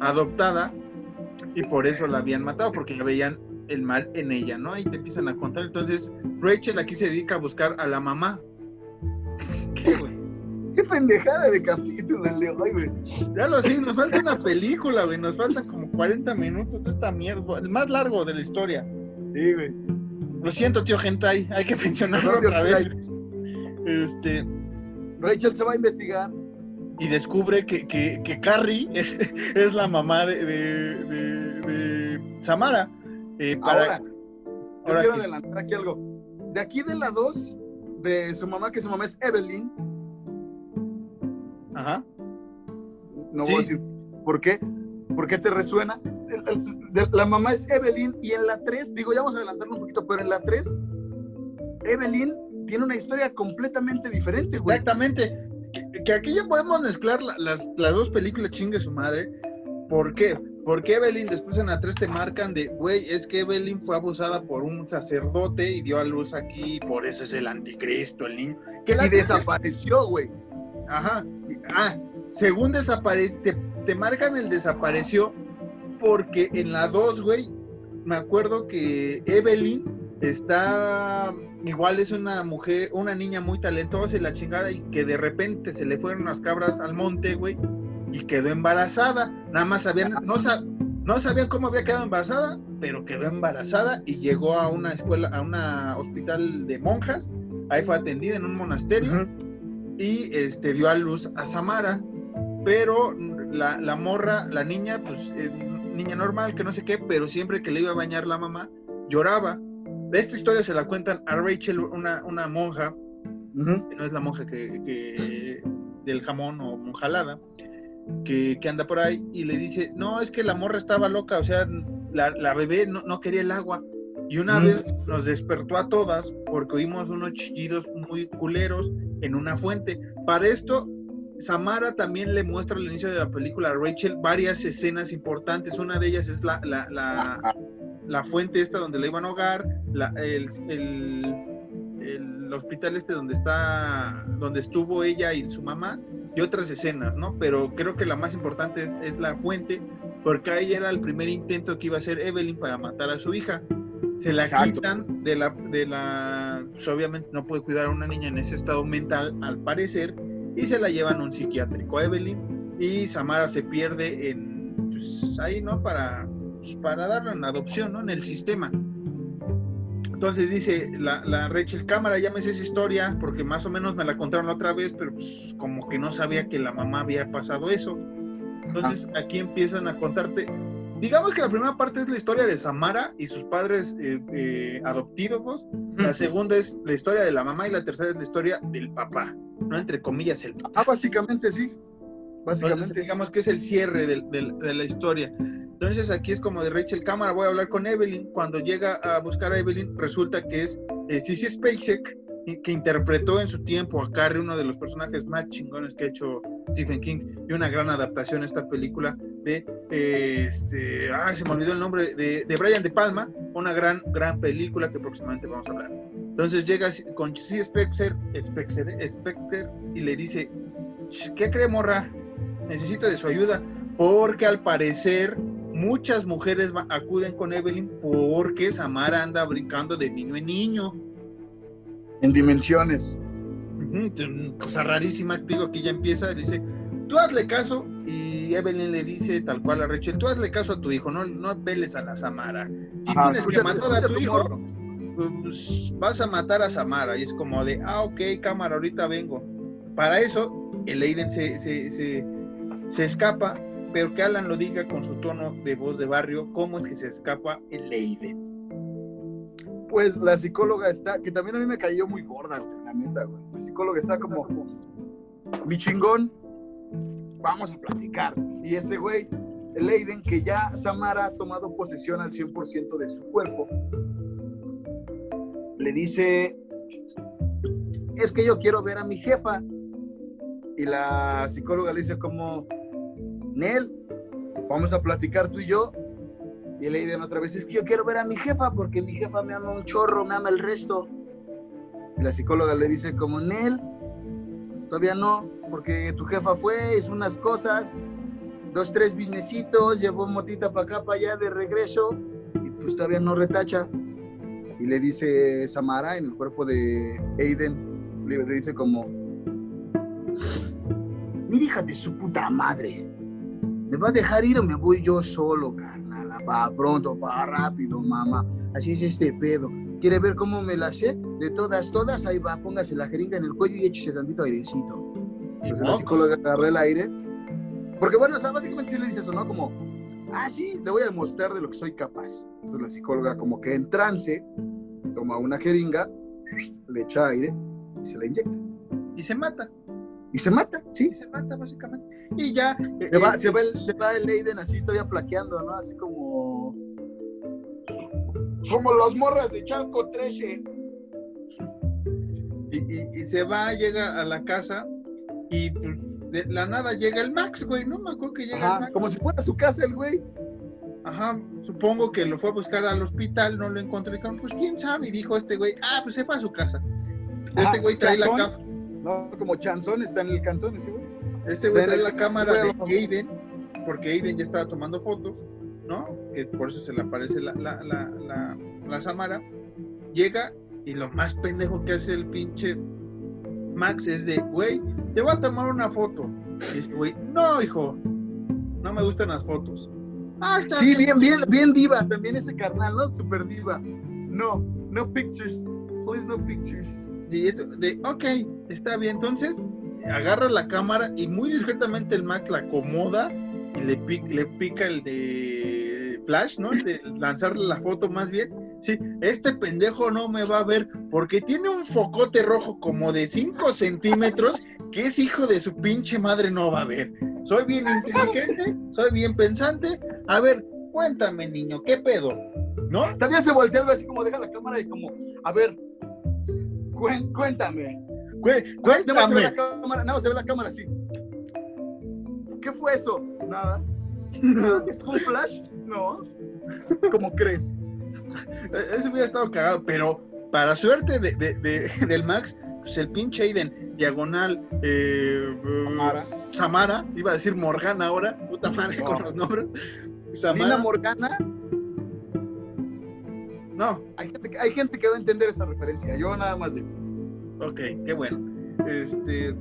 adoptada y por eso la habían matado, porque ya veían el mal en ella, ¿no? Y te empiezan a contar. Entonces, Rachel aquí se dedica a buscar a la mamá. ¿Qué, güey? Qué pendejada de capítulo el de hoy, güey. Ya lo sí, nos falta una película, güey, nos faltan como 40 minutos de esta mierda, el más largo de la historia. Sí, güey. Lo siento, tío Gentai, hay que pensionarlo Perdón, tío otra vez. Este, Rachel se va a investigar. Y descubre que, que, Carrie es, la mamá de, de, Samara. Eh, para... Ahora, quiero adelantar aquí algo. De aquí de la 2, de su mamá, que su mamá es Evelyn. Ajá. No voy a decir por qué. ¿Por qué te resuena? La mamá es Evelyn y en la 3, digo, ya vamos a adelantarlo un poquito, pero en la 3, Evelyn tiene una historia completamente diferente, güey. Exactamente. Que, aquí ya podemos mezclar las, las dos películas chingue su madre. ¿Por qué? Porque Evelyn después en la 3 te marcan de, güey, es que Evelyn fue abusada por un sacerdote y dio a luz aquí, por eso es el anticristo, el niño. y desapareció, güey. Ajá. Ah, según desaparece, te, te marcan el desapareció porque en la 2, güey, me acuerdo que Evelyn está igual es una mujer, una niña muy talentosa y la chingada y que de repente se le fueron las cabras al monte, güey, y quedó embarazada. Nada más sabían, no, no sabían cómo había quedado embarazada, pero quedó embarazada y llegó a una escuela, a un hospital de monjas. Ahí fue atendida en un monasterio y este, dio a luz a Samara. Pero la, la morra, la niña, pues eh, niña normal, que no sé qué, pero siempre que le iba a bañar la mamá, lloraba. Esta historia se la cuentan a Rachel, una, una monja, que no es la monja que, del jamón o monjalada, que, anda por ahí y le dice, no, es que la morra estaba loca, o sea, la, bebé no, quería el agua. Y una vez nos despertó a todas porque oímos unos chillidos muy culeros en una fuente. Para esto, Samara también le muestra al inicio de la película a Rachel varias escenas importantes. Una de ellas es la, la, la, fuente esta donde la iban a ahogar, el, el, el, hospital este donde está, donde estuvo ella y su mamá, y otras escenas, ¿no? Pero creo que la más importante es, la fuente, porque ahí era el primer intento que iba a hacer Evelyn para matar a su hija. Se la quitan de la, de la, pues obviamente no puede cuidar a una niña en ese estado mental, al parecer, y se la llevan a un psiquiátrico a Evelyn y Samara se pierde en, pues, ahí, ¿no? Para, pues, para darla en adopción, ¿no? En el sistema. Entonces dice la, la Rachel Cámara, llámese esa historia, porque más o menos me la contaron otra vez, pero pues como que no sabía que la mamá había pasado eso. Entonces aquí empiezan a contarte, digamos que la primera parte es la historia de Samara y sus padres eh, eh, adoptivos, la segunda es la historia de la mamá y la tercera es la historia del papá, ¿no? Entre comillas el papá. Ah, básicamente sí. Básicamente. digamos que es el cierre de la historia. Entonces aquí es como de Rachel Cámara, voy a hablar con Evelyn. Cuando llega a buscar a Evelyn, resulta que es eh, Spacek, que interpretó en su tiempo a Carrie, uno de los personajes más chingones que ha hecho Stephen King, y una gran adaptación a esta película de, eh, este, ay, se me olvidó el nombre, de, de, Brian De Palma, una gran, gran película que próximamente vamos a hablar. Entonces llega con Sissy Specter, Specter, Specter y le dice, ¿qué cree morra? Necesito de su ayuda, porque al parecer muchas mujeres acuden con Evelyn porque Samara anda brincando de niño en niño. En dimensiones. cosa rarísima, digo que ya empieza, dice, tú hazle caso y Evelyn le dice tal cual a Rachel, tú hazle caso a tu hijo, no, no veles a la Samara. Si tienes que matar a tu hijo, pues vas a matar a Samara. Y es como de, ah, ok, cámara, ahorita vengo. Para eso, el Aiden se, se, se, se escapa pero que Alan lo diga con su tono de voz de barrio, ¿cómo es que se escapa el Leiden? Pues la psicóloga está, que también a mí me cayó muy gorda, la neta, güey. La psicóloga está como, mi chingón, vamos a platicar. Y ese güey, el Leiden, que ya Samara ha tomado posesión al 100% de su cuerpo, le dice, es que yo quiero ver a mi jefa. Y la psicóloga le dice como, Nel, vamos a platicar tú y yo. Y le dicen otra vez, es que yo quiero ver a mi jefa porque mi jefa me ama un chorro, me ama el resto. Y la psicóloga le dice como, Nel, todavía no, porque tu jefa fue, hizo unas cosas, dos, tres businessitos, llevó motita para acá, para allá de regreso, y pues todavía no retacha. Y le dice Samara en el cuerpo de Aiden, le dice como, mira hija de su puta madre, ¿Me va a dejar ir o me voy yo solo, carnal? Va pronto, va rápido, mamá. Así es este pedo. ¿Quiere ver cómo me la sé? De todas, todas, ahí va, póngase la jeringa en el cuello y échese tantito airecito. Entonces la psicóloga agarró el aire. Porque bueno, o sea, básicamente sí le dice eso, ¿no? Como, ah, sí, le voy a demostrar de lo que soy capaz. Entonces la psicóloga como que en trance, toma una jeringa, le echa aire y se la inyecta. Y se mata. Y se mata, sí. Y se mata, básicamente. Y ya. Se eh, va, eh, se va el, se va el Leiden así todavía plaqueando, ¿no? Así como... Somos las morras de Chalco 13. y, y- y se va, llega a la casa y pues, de la nada llega el Max, güey. No me acuerdo que llega el Max. como si fuera su casa el güey. Ajá, supongo que lo fue a buscar al hospital, no lo encontró. Y dijeron, pues quién sabe. Y dijo este güey, ah, pues se fue a su casa. Este Ajá, güey trae la Chanzón. No, como Chanzón está en el cantón ese güey. Este güey Está trae en la cámara de. Aiden, porque Aiden ya estaba tomando fotos, ¿no? Que por eso se le aparece la, la, la, la, la Samara. Llega y lo más pendejo que hace el pinche Max es de, güey, te voy a tomar una foto. Y este güey, no, hijo, no me gustan las fotos. Ah, está Sí, bien, bien, bien diva. También ese carnal, ¿no? Super diva. No, no pictures. Please no pictures. Y eso, de, ok, está bien. Entonces, agarra la cámara y muy discretamente el Max la acomoda y le, pi- le pica el de flash, ¿no? El de lanzarle la foto más bien. Sí, este pendejo no me va a ver porque tiene un focote rojo como de 5 centímetros que es hijo de su pinche madre no va a ver. Soy bien inteligente, soy bien pensante. A ver, cuéntame, niño, ¿qué pedo? ¿No? También se voltea algo así como deja la cámara y como, a ver, cuéntame. Cué- Nada más se ve Cuéntame. la cámara, nada más se ve la cámara así. ¿Qué fue eso? Nada. ¿Es un flash? No. ¿Cómo crees? Ese hubiera estado cagado, pero para suerte de, de- de- del Max, pues el pinche Aiden, diagonal, eh, Samara. Samara, iba a decir Morgana ahora, puta madre No. con los nombres. Samara, Morgana, no, hay gente, que- hay gente que va a entender esa referencia. Yo nada más digo. ok, qué bueno. Este,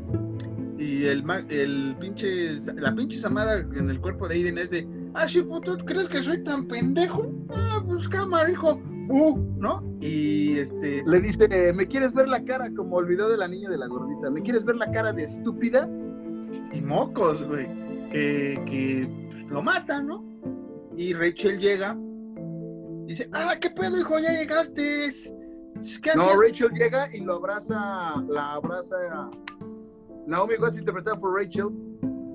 y el, pinche, la pinche Samara en el cuerpo de Aiden es de, ah, sí, puto, ¿crees que soy tan pendejo? Ah, pues cámara, hijo, uh, ¿no? Y este, Le dice, ¿me quieres ver la cara? Como el video de la niña de la gordita. ¿Me quieres ver la cara de estúpida? y mocos, güey, que, que pues, lo matan, ¿no? Y Rachel llega, dice, ah, ¿qué pedo, hijo? Ya llegaste. ¿Qué No, hacías?" Rachel llega y lo abraza, la abraza. Naomi Watts, interpretada por Rachel,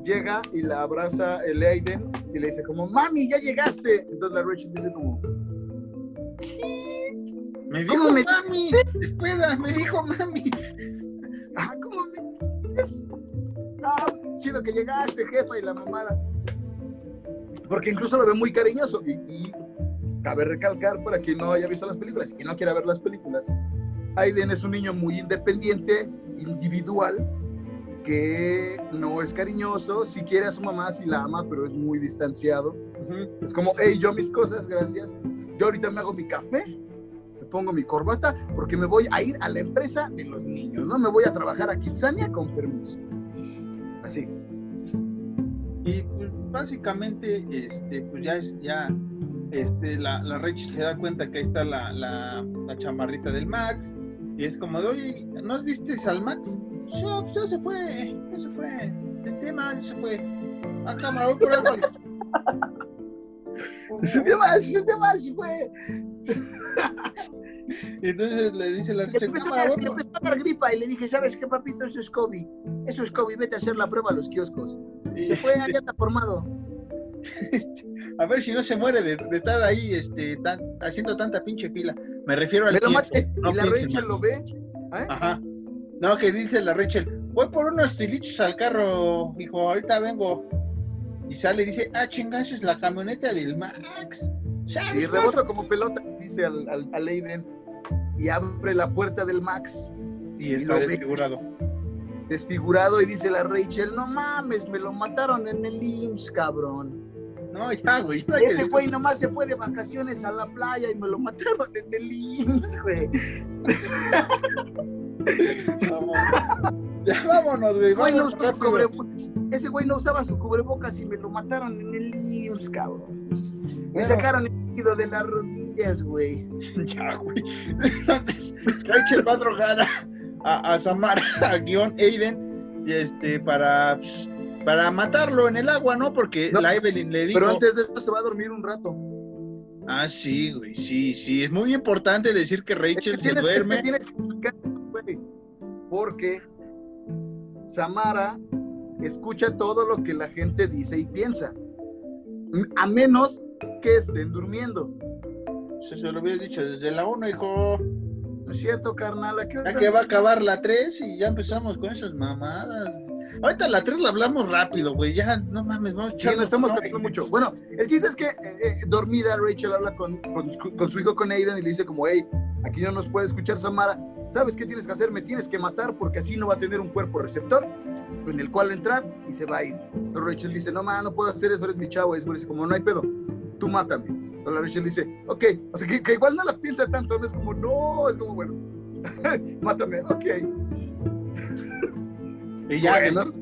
llega y la abraza el Aiden y le dice como, mami, ya llegaste. Entonces la Rachel dice como, Me dijo ¿Cómo me mami. Espera, me dijo mami. ah, ¿cómo me dices? Ah, chido que llegaste, jefa, y la mamada. Porque incluso lo ve muy cariñoso. Y, y cabe recalcar para quien no haya visto las películas y quien no quiera ver las películas. Aiden es un niño muy independiente, individual, que no es cariñoso, si quiere a su mamá, si la ama, pero es muy distanciado. Es como, hey, yo mis cosas, gracias. Yo ahorita me hago mi café, me pongo mi corbata, porque me voy a ir a la empresa de los niños, ¿no? Me voy a trabajar a Kitsania con permiso. Así. Y pues, básicamente, este, pues ya es, ya, este, la, la Rachel se da cuenta que ahí está la, la, la chamarrita del Max. Y es como de, oye, ¿no has viste al Max? Ya, pues, ya se fue, ya se fue. El tema ya se fue. A cámara, voy por algo. Se te va, se te va, se fue. Entonces le dice la Rachel, empezó, cámara, voy por- empezó a dar gripa y le dije, ¿sabes qué, papito? Eso es COVID. Eso es COVID, vete a hacer la prueba a los kioscos. Y- Se fue, ya está formado. A ver si no se muere de, de estar ahí este, tan- haciendo tanta pinche fila. Me refiero al Me lo mate. no y la Rachel mal. lo ve. ¿eh? Ajá. No, que dice la Rachel, voy por unos tilichos al carro, hijo, ahorita vengo. Y sale y dice, ah, chinga, esa es la camioneta del Max. Y pues, rebota como pelota, dice al, al, al Aiden. Y abre la puerta del Max, Y está ve. desfigurado. desfigurado, y dice la Rachel, no mames, me lo mataron en el IMSS, cabrón. No, ya, güey. ya Ese que- güey nomás se fue de vacaciones a la playa y me lo mataron en el IMSS, güey. Ya, vámonos, güey. Güey, no vámonos cubrebo- Ese güey no usaba su cubrebocas y me lo mataron en el IMSS, cabrón. Me sacaron el líquido de las rodillas, güey. Ya, güey. Entonces, Rachel va a drogar a, a, a Samara, a guion Aiden, y este, para, pues, para matarlo en el agua, ¿no? Porque No, la Evelyn le dijo. Pero antes de esto se va a dormir un rato. Ah, sí, güey, sí, sí. Es muy importante decir que Es que Rachel se tienes, es que duerme. tienes que güey. Porque Samara escucha todo lo que la gente dice y piensa. A menos que estén durmiendo. Se, se lo hubieras dicho desde la 1, hijo. ¿No es cierto, carnal? ¿A qué hora? Ya que va a acabar la 3 y ya empezamos con esas mamadas. Ahorita la 3 la hablamos rápido, güey. Ya, no mames, vamos Sí, no estamos tardando mucho. Bueno, el chiste es que eh, eh, dormida Rachel habla con, con su- con su hijo, con Aiden, y le dice como, hey, aquí no nos puede escuchar Samara. ¿Sabes qué tienes que hacer? Me tienes que matar porque así no va a tener un cuerpo receptor en el cual entrar y se va a ir. Entonces Rachel dice, no, ma, no puedo hacer eso, eres mi chavo. Y es dice, como, no hay pedo, tú mátame. Entonces Rachel dice, ok, o sea, que, que igual no la piensa tanto, no es como, no, es como, bueno, mátame, ok. Y ya Bueno.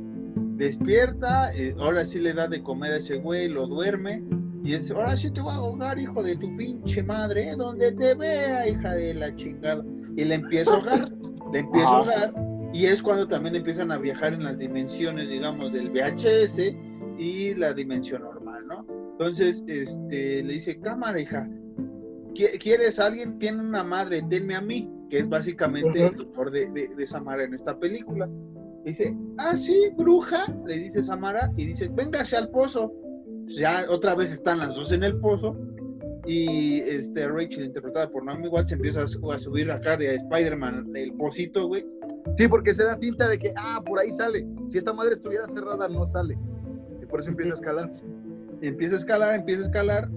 despierta, eh, ahora sí le da de comer a ese güey, lo duerme. Y es, ahora sí te voy a ahogar, hijo de tu pinche madre, ¿eh? donde te vea, hija de la chingada. Y le empieza a ahogar, le empieza a ahogar. Y es cuando también empiezan a viajar en las dimensiones, digamos, del VHS y la dimensión normal, ¿no? Entonces, este, le dice, cámara, hija, ¿qui- ¿quieres a alguien? Tiene una madre, denme a mí, que es básicamente el doctor de, de, de Samara en esta película. Dice, ah, sí, bruja, le dice Samara, y dice, véngase al pozo. Ya otra vez están las dos en el pozo, y este Rachel, interpretada por Naomi Watts, empieza a, su- a subir acá de Spider-Man el pocito, güey. Sí, porque se da tinta de que, ah, por ahí sale. Si esta madre estuviera cerrada, no sale. Y por eso empieza a escalar. Y empieza a escalar, empieza a escalar,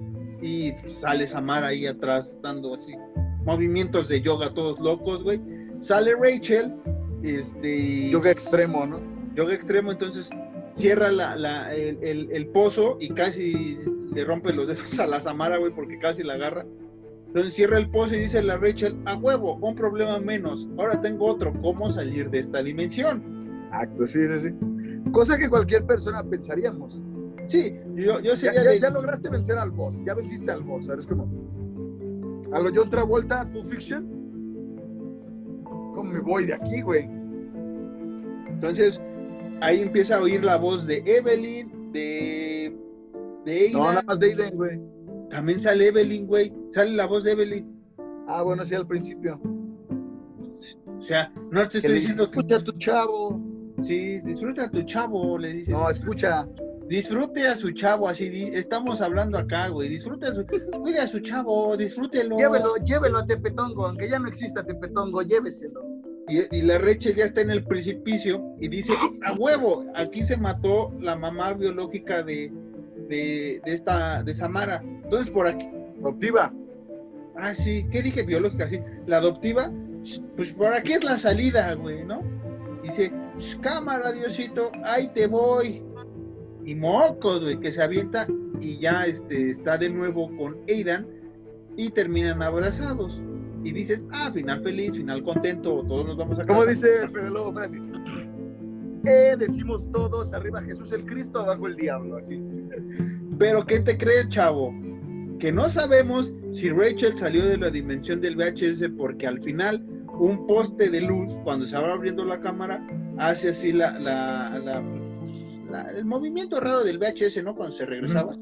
y sale Samara ahí atrás, dando así movimientos de yoga todos locos, güey. Sale Rachel, este... Yoga extremo, ¿no? yoga extremo, entonces cierra la, la- el, el- el pozo y casi le rompe los dedos a la Samara, güey, porque casi la agarra. Entonces cierra el pozo y dice la Rachel, a huevo, un problema menos. Ahora tengo otro, ¿cómo salir de esta dimensión? Acto, sí, sí, sí. Cosa que cualquier persona pensaríamos. Sí, yo, yo sería ya lograste vencer al boss, ya venciste al boss, ¿sabes cómo? A lo John Travolta, Pulp Fiction. ¿Cómo me voy de aquí, güey? Entonces ahí empieza a oír la voz de Evelyn, de... de No, Ada. nada más de Aiden, güey. También sale Evelyn, güey. Sale la voz de Evelyn. Ah, bueno, sí, al principio. O sea, no te estoy diciendo que... escucha a tu chavo. Sí, disfruta a tu chavo, le dice. No, escucha. Disfrute a su chavo, así estamos hablando acá, güey. Disfrute a su, cuide a su chavo, disfrútelo. Llévelo, llévelo a Tepetongo, aunque ya no exista Tepetongo, lléveselo. Y, y la Rachel ya está en el precipicio y dice, a huevo, aquí se mató la mamá biológica de, de, de esta, de Samara. Entonces por aquí, Adoptiva. ah, sí, ¿qué dije biológica? Sí, la adoptiva, pues por aquí es la salida, güey, ¿no? Dice, "Sh, cámara, Diosito, ahí te voy. Y mocos, güey, que se avienta y ya este, está de nuevo con Aidan y terminan abrazados. Y dices, ah, final feliz, final contento, todos nos vamos a Como casa. dice Fede Lobo, espérate. Eh, decimos todos, arriba Jesús el Cristo, abajo el diablo, así. Pero ¿qué te crees, chavo? Que no sabemos si Rachel salió de la dimensión del VHS porque al final un poste de luz, cuando se va abriendo la cámara, hace así la, la- la- la- el movimiento raro del VHS, ¿no? Cuando se regresaba.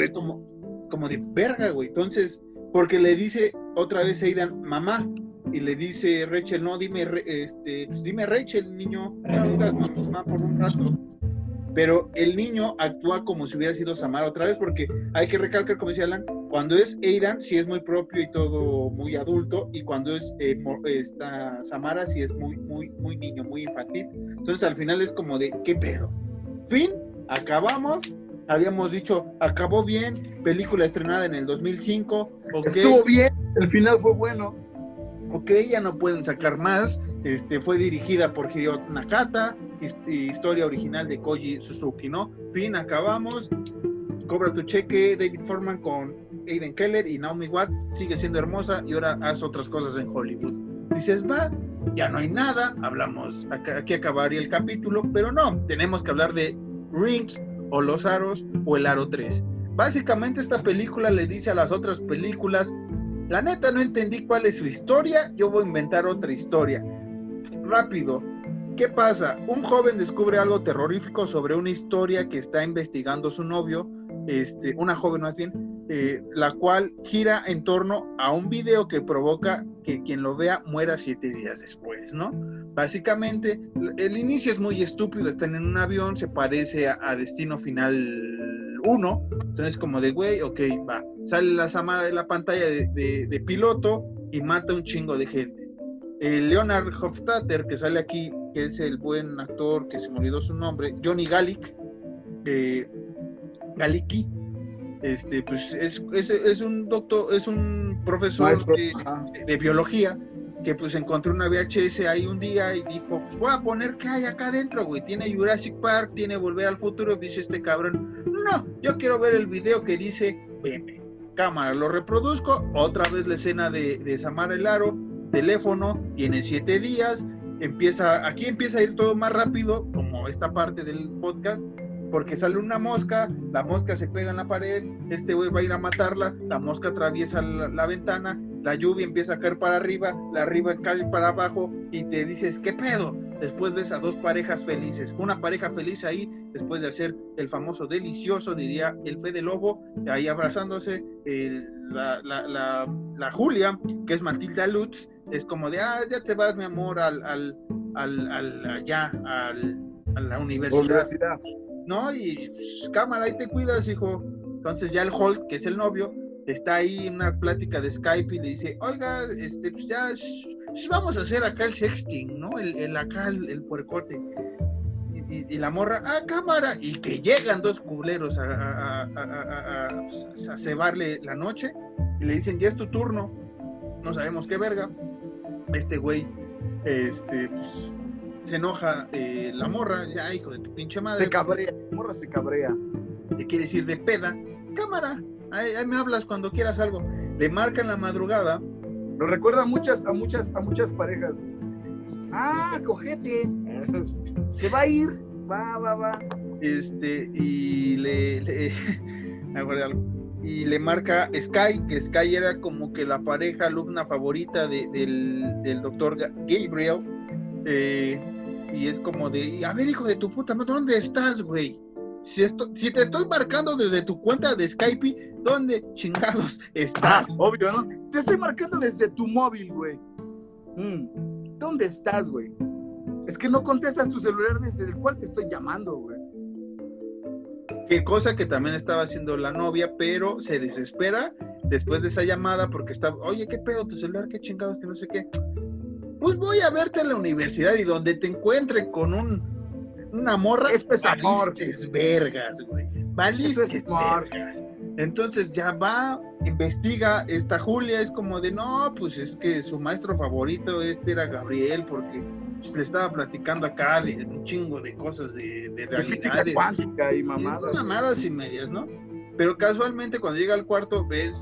Es como, como de verga, güey. Entonces, porque le dice otra vez Aidan, mamá, y le dice Rachel, no, dime, este, pues dime Rachel, niño, no digas mamá por un rato. Pero el niño actúa como si hubiera sido Samara otra vez, porque hay que recalcar, como decía Alan, cuando es Aidan, sí es muy propio y todo muy adulto, y cuando es eh, esta Samara, sí es muy, muy, muy niño, muy infantil. Entonces al final es como de, ¿qué pedo? Fin, acabamos. Habíamos dicho, acabó bien, película estrenada en el 2005. ok. Estuvo bien, el final fue bueno. Ok, ya no pueden sacar más. Este, fue dirigida por Hideo Nakata, his- historia original de Koji Suzuki, ¿no? Fin, acabamos. Cobra tu cheque, David Foreman con Aiden Keller y Naomi Watts sigue siendo hermosa y ahora haz otras cosas en Hollywood. Dices, va, ya no hay nada, hablamos, aquí acabaría el capítulo, pero no, tenemos que hablar de Rings o Los Aros o El Aro 3. Básicamente esta película le dice a las otras películas, la neta no entendí cuál es su historia, yo voy a inventar otra historia. Rápido, ¿Qué pasa? Un joven descubre algo terrorífico sobre una historia que está investigando su novio, este, una joven más bien, eh, la cual gira en torno a un video que provoca que quien lo vea muera siete días después, ¿no? Básicamente, el inicio es muy estúpido, están en un avión, se parece a, Destino Final 1, entonces como de, güey, ok, va, sale la Samara de la pantalla de, piloto y mata un chingo de gente. Leonard Hofstadter, que sale aquí, que es el buen actor que se me su nombre, Johnny Gallic, eh, Galicki, este, pues es, es, un doctor, es un profesor de, biología que pues encontró una VHS ahí un día y dijo, pues voy a poner qué hay acá adentro, güey. Tiene Jurassic Park, tiene Volver al Futuro, dice este cabrón. No, yo quiero ver el video que dice, veme. Cámara, lo reproduzco, otra vez la escena de, de Samara el Aro, teléfono, tiene siete días, empieza, aquí empieza a ir todo más rápido, como esta parte del podcast, porque sale una mosca, la mosca se pega en la pared, este güey va a ir a matarla, la mosca atraviesa la, ventana, la lluvia empieza a caer para arriba, la arriba cae para abajo y te dices, ¿qué pedo? Después ves a dos parejas felices, una pareja feliz ahí, después de hacer el famoso delicioso, diría el Fe de Lobo, ahí abrazándose, la, la, Julia, que es Matilda Lutz, es como de, ah, ya te vas, mi amor, al, al, al, al allá, al, a la universidad. ¿No? Y pues, cámara, ahí te cuidas, hijo. Entonces ya el Hulk, que es el novio, está ahí en una plática de Skype y le dice, oiga, este, pues ya, vamos a hacer acá el sexting, ¿no? El, el acá, el, puercote. Y, la morra, ah, cámara, y que llegan dos culeros a, a, a, a, pues, cebarle la noche y le dicen, ya es tu turno, no sabemos qué verga. Este güey, este, pues, se enoja eh, la morra, ya hijo de tu pinche madre. Se cabrea, la morra se cabrea. ¿Qué quiere decir de peda? Cámara, ahí, me hablas cuando quieras algo. Le marcan la madrugada. Lo recuerda a muchas, a muchas, a muchas parejas. Ah, cojete. Se va a ir. Va, va, va. Este, y le, le algo. Y le marca Sky, que Sky era como que la pareja alumna favorita del, del doctor Gabriel. Eh, y es como de, a ver, hijo de tu puta madre, ¿dónde estás, güey? Si, si te estoy marcando desde tu cuenta de Skype, ¿dónde chingados estás? Ah, obvio, ¿no? Te estoy marcando desde tu móvil, güey. Mm, ¿Dónde estás, güey? Es que no contestas tu celular desde el cual te estoy llamando, güey. Qué cosa que también estaba haciendo la novia, pero se desespera después de esa llamada porque está, oye, ¿qué pedo tu celular? ¿Qué chingados? Que no sé qué pues voy a verte en la universidad y donde te encuentre con un una morra, es amor. vergas, güey. Valiste vergas. Entonces ya va, investiga, esta Julia es como de, no, pues es que su maestro favorito este era Gabriel, porque pues, le estaba platicando acá de un chingo de cosas de, de realidades. cuántica y mamadas. mamadas y medias, ¿no? Pero casualmente cuando llega al cuarto, ves,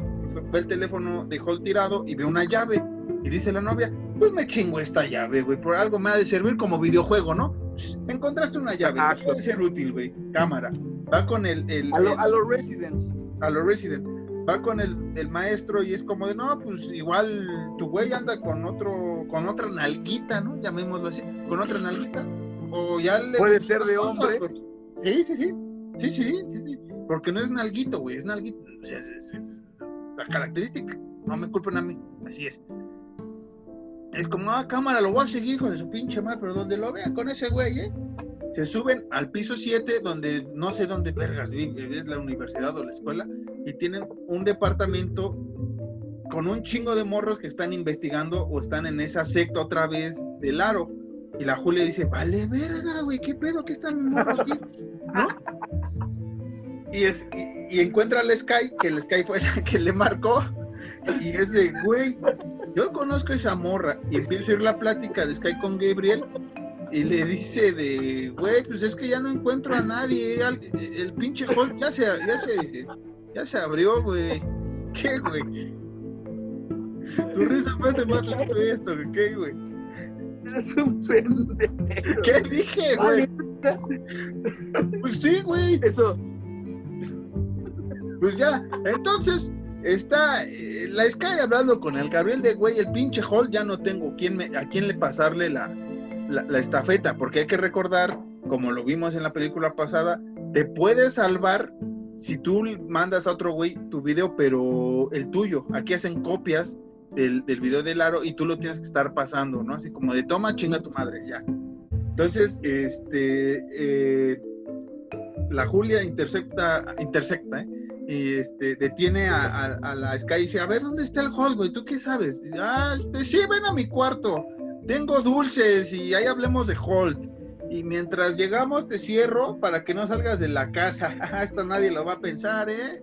ve el teléfono de Hall tirado y ve una llave. Y dice la novia, pues me chingo esta llave, güey, por algo me ha de servir como videojuego, ¿no? Encontraste una llave, puede ser útil, güey, cámara. Va con el... el, a, los residents. A los residents. Va con el, el, maestro y es como de, no, pues igual tu güey anda con otro, con otra nalguita, ¿no? Llamémoslo así, con otra nalguita. O ya le... Puede ser de hombre. Sí, sí, sí. Sí, sí, sí, sí. Porque no es nalguito, güey, es nalguito. O sea, es, la característica. No me culpen a mí, así es es como, ah, cámara, lo voy a seguir, de su pinche madre, pero donde lo vean con ese güey, ¿eh? Se suben al piso 7, donde no sé dónde vergas es la universidad o la escuela, y tienen un departamento con un chingo de morros que están investigando o están en esa secta otra vez del aro. Y la Julia dice, vale, verga, güey, ¿qué pedo? ¿Qué están morros aquí? ¿No? Y, es, y, y encuentra al Sky, que el Sky fue la que le marcó, y es de, güey, yo conozco a esa morra y empiezo a ir la plática de Sky con Gabriel y le dice de, güey, pues es que ya no encuentro a nadie, el, pinche Hulk ya se, ya se, ya se abrió, güey. ¿Qué, güey? Tu risa me hace más lento esto, ¿qué, güey? Eres un pendejo. ¿Qué dije, güey? Pues sí, güey. Eso. Pues ya, entonces, Está eh, la Sky hablando con el Gabriel de güey, el pinche Hall, ya no tengo quién me, a quién le pasarle la, la, estafeta, porque hay que recordar, como lo vimos en la película pasada, te puedes salvar si tú mandas a otro güey tu video, pero el tuyo, aquí hacen copias del, del, video del aro y tú lo tienes que estar pasando, ¿no? Así como de toma, chinga tu madre, ya. Entonces, este, eh, la Julia intercepta, intersecta, ¿eh? Y este, detiene a, a, la Sky y dice, a ver, ¿dónde está el Hulk, güey? ¿Tú qué sabes? ah, este, sí, ven a mi cuarto. Tengo dulces y ahí hablemos de Hulk. Y mientras llegamos te cierro para que no salgas de la casa. Esto nadie lo va a pensar, ¿eh?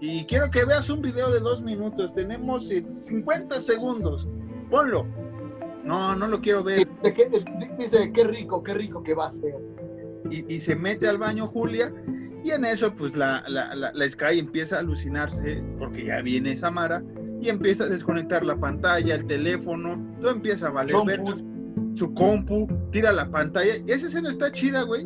Y quiero que veas un video de dos minutos. Tenemos 50 segundos. Ponlo. No, no lo quiero ver. Dice, qué rico, qué rico que va a ser. Y, y, se mete al baño Julia. Y en eso, pues la, la, la, la Sky empieza a alucinarse porque ya viene Samara y empieza a desconectar la pantalla, el teléfono, todo empieza a valer ver su compu, tira la pantalla. Y esa escena está chida, güey.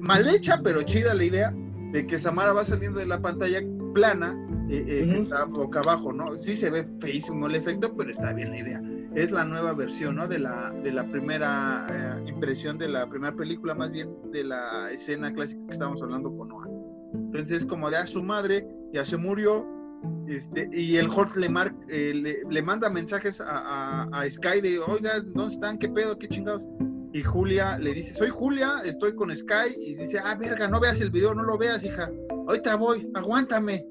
Mal hecha, pero chida la idea de que Samara va saliendo de la pantalla plana, eh, eh, uh -huh. que está boca abajo, ¿no? Sí se ve feísimo el efecto, pero está bien la idea. Es la nueva versión, ¿no? De la, de la primera eh, impresión de la primera película, más bien de la escena clásica que estábamos hablando con Noah. Entonces, como de a su madre, ya se murió, este, y el Hulk le, mar, eh, le, le, manda mensajes a, a, a, Sky de, oiga, ¿dónde están? ¿Qué pedo? ¿Qué chingados? Y Julia le dice, soy Julia, estoy con Sky. Y dice, ah, verga, no veas el video, no lo veas, hija. Ahorita voy, aguántame.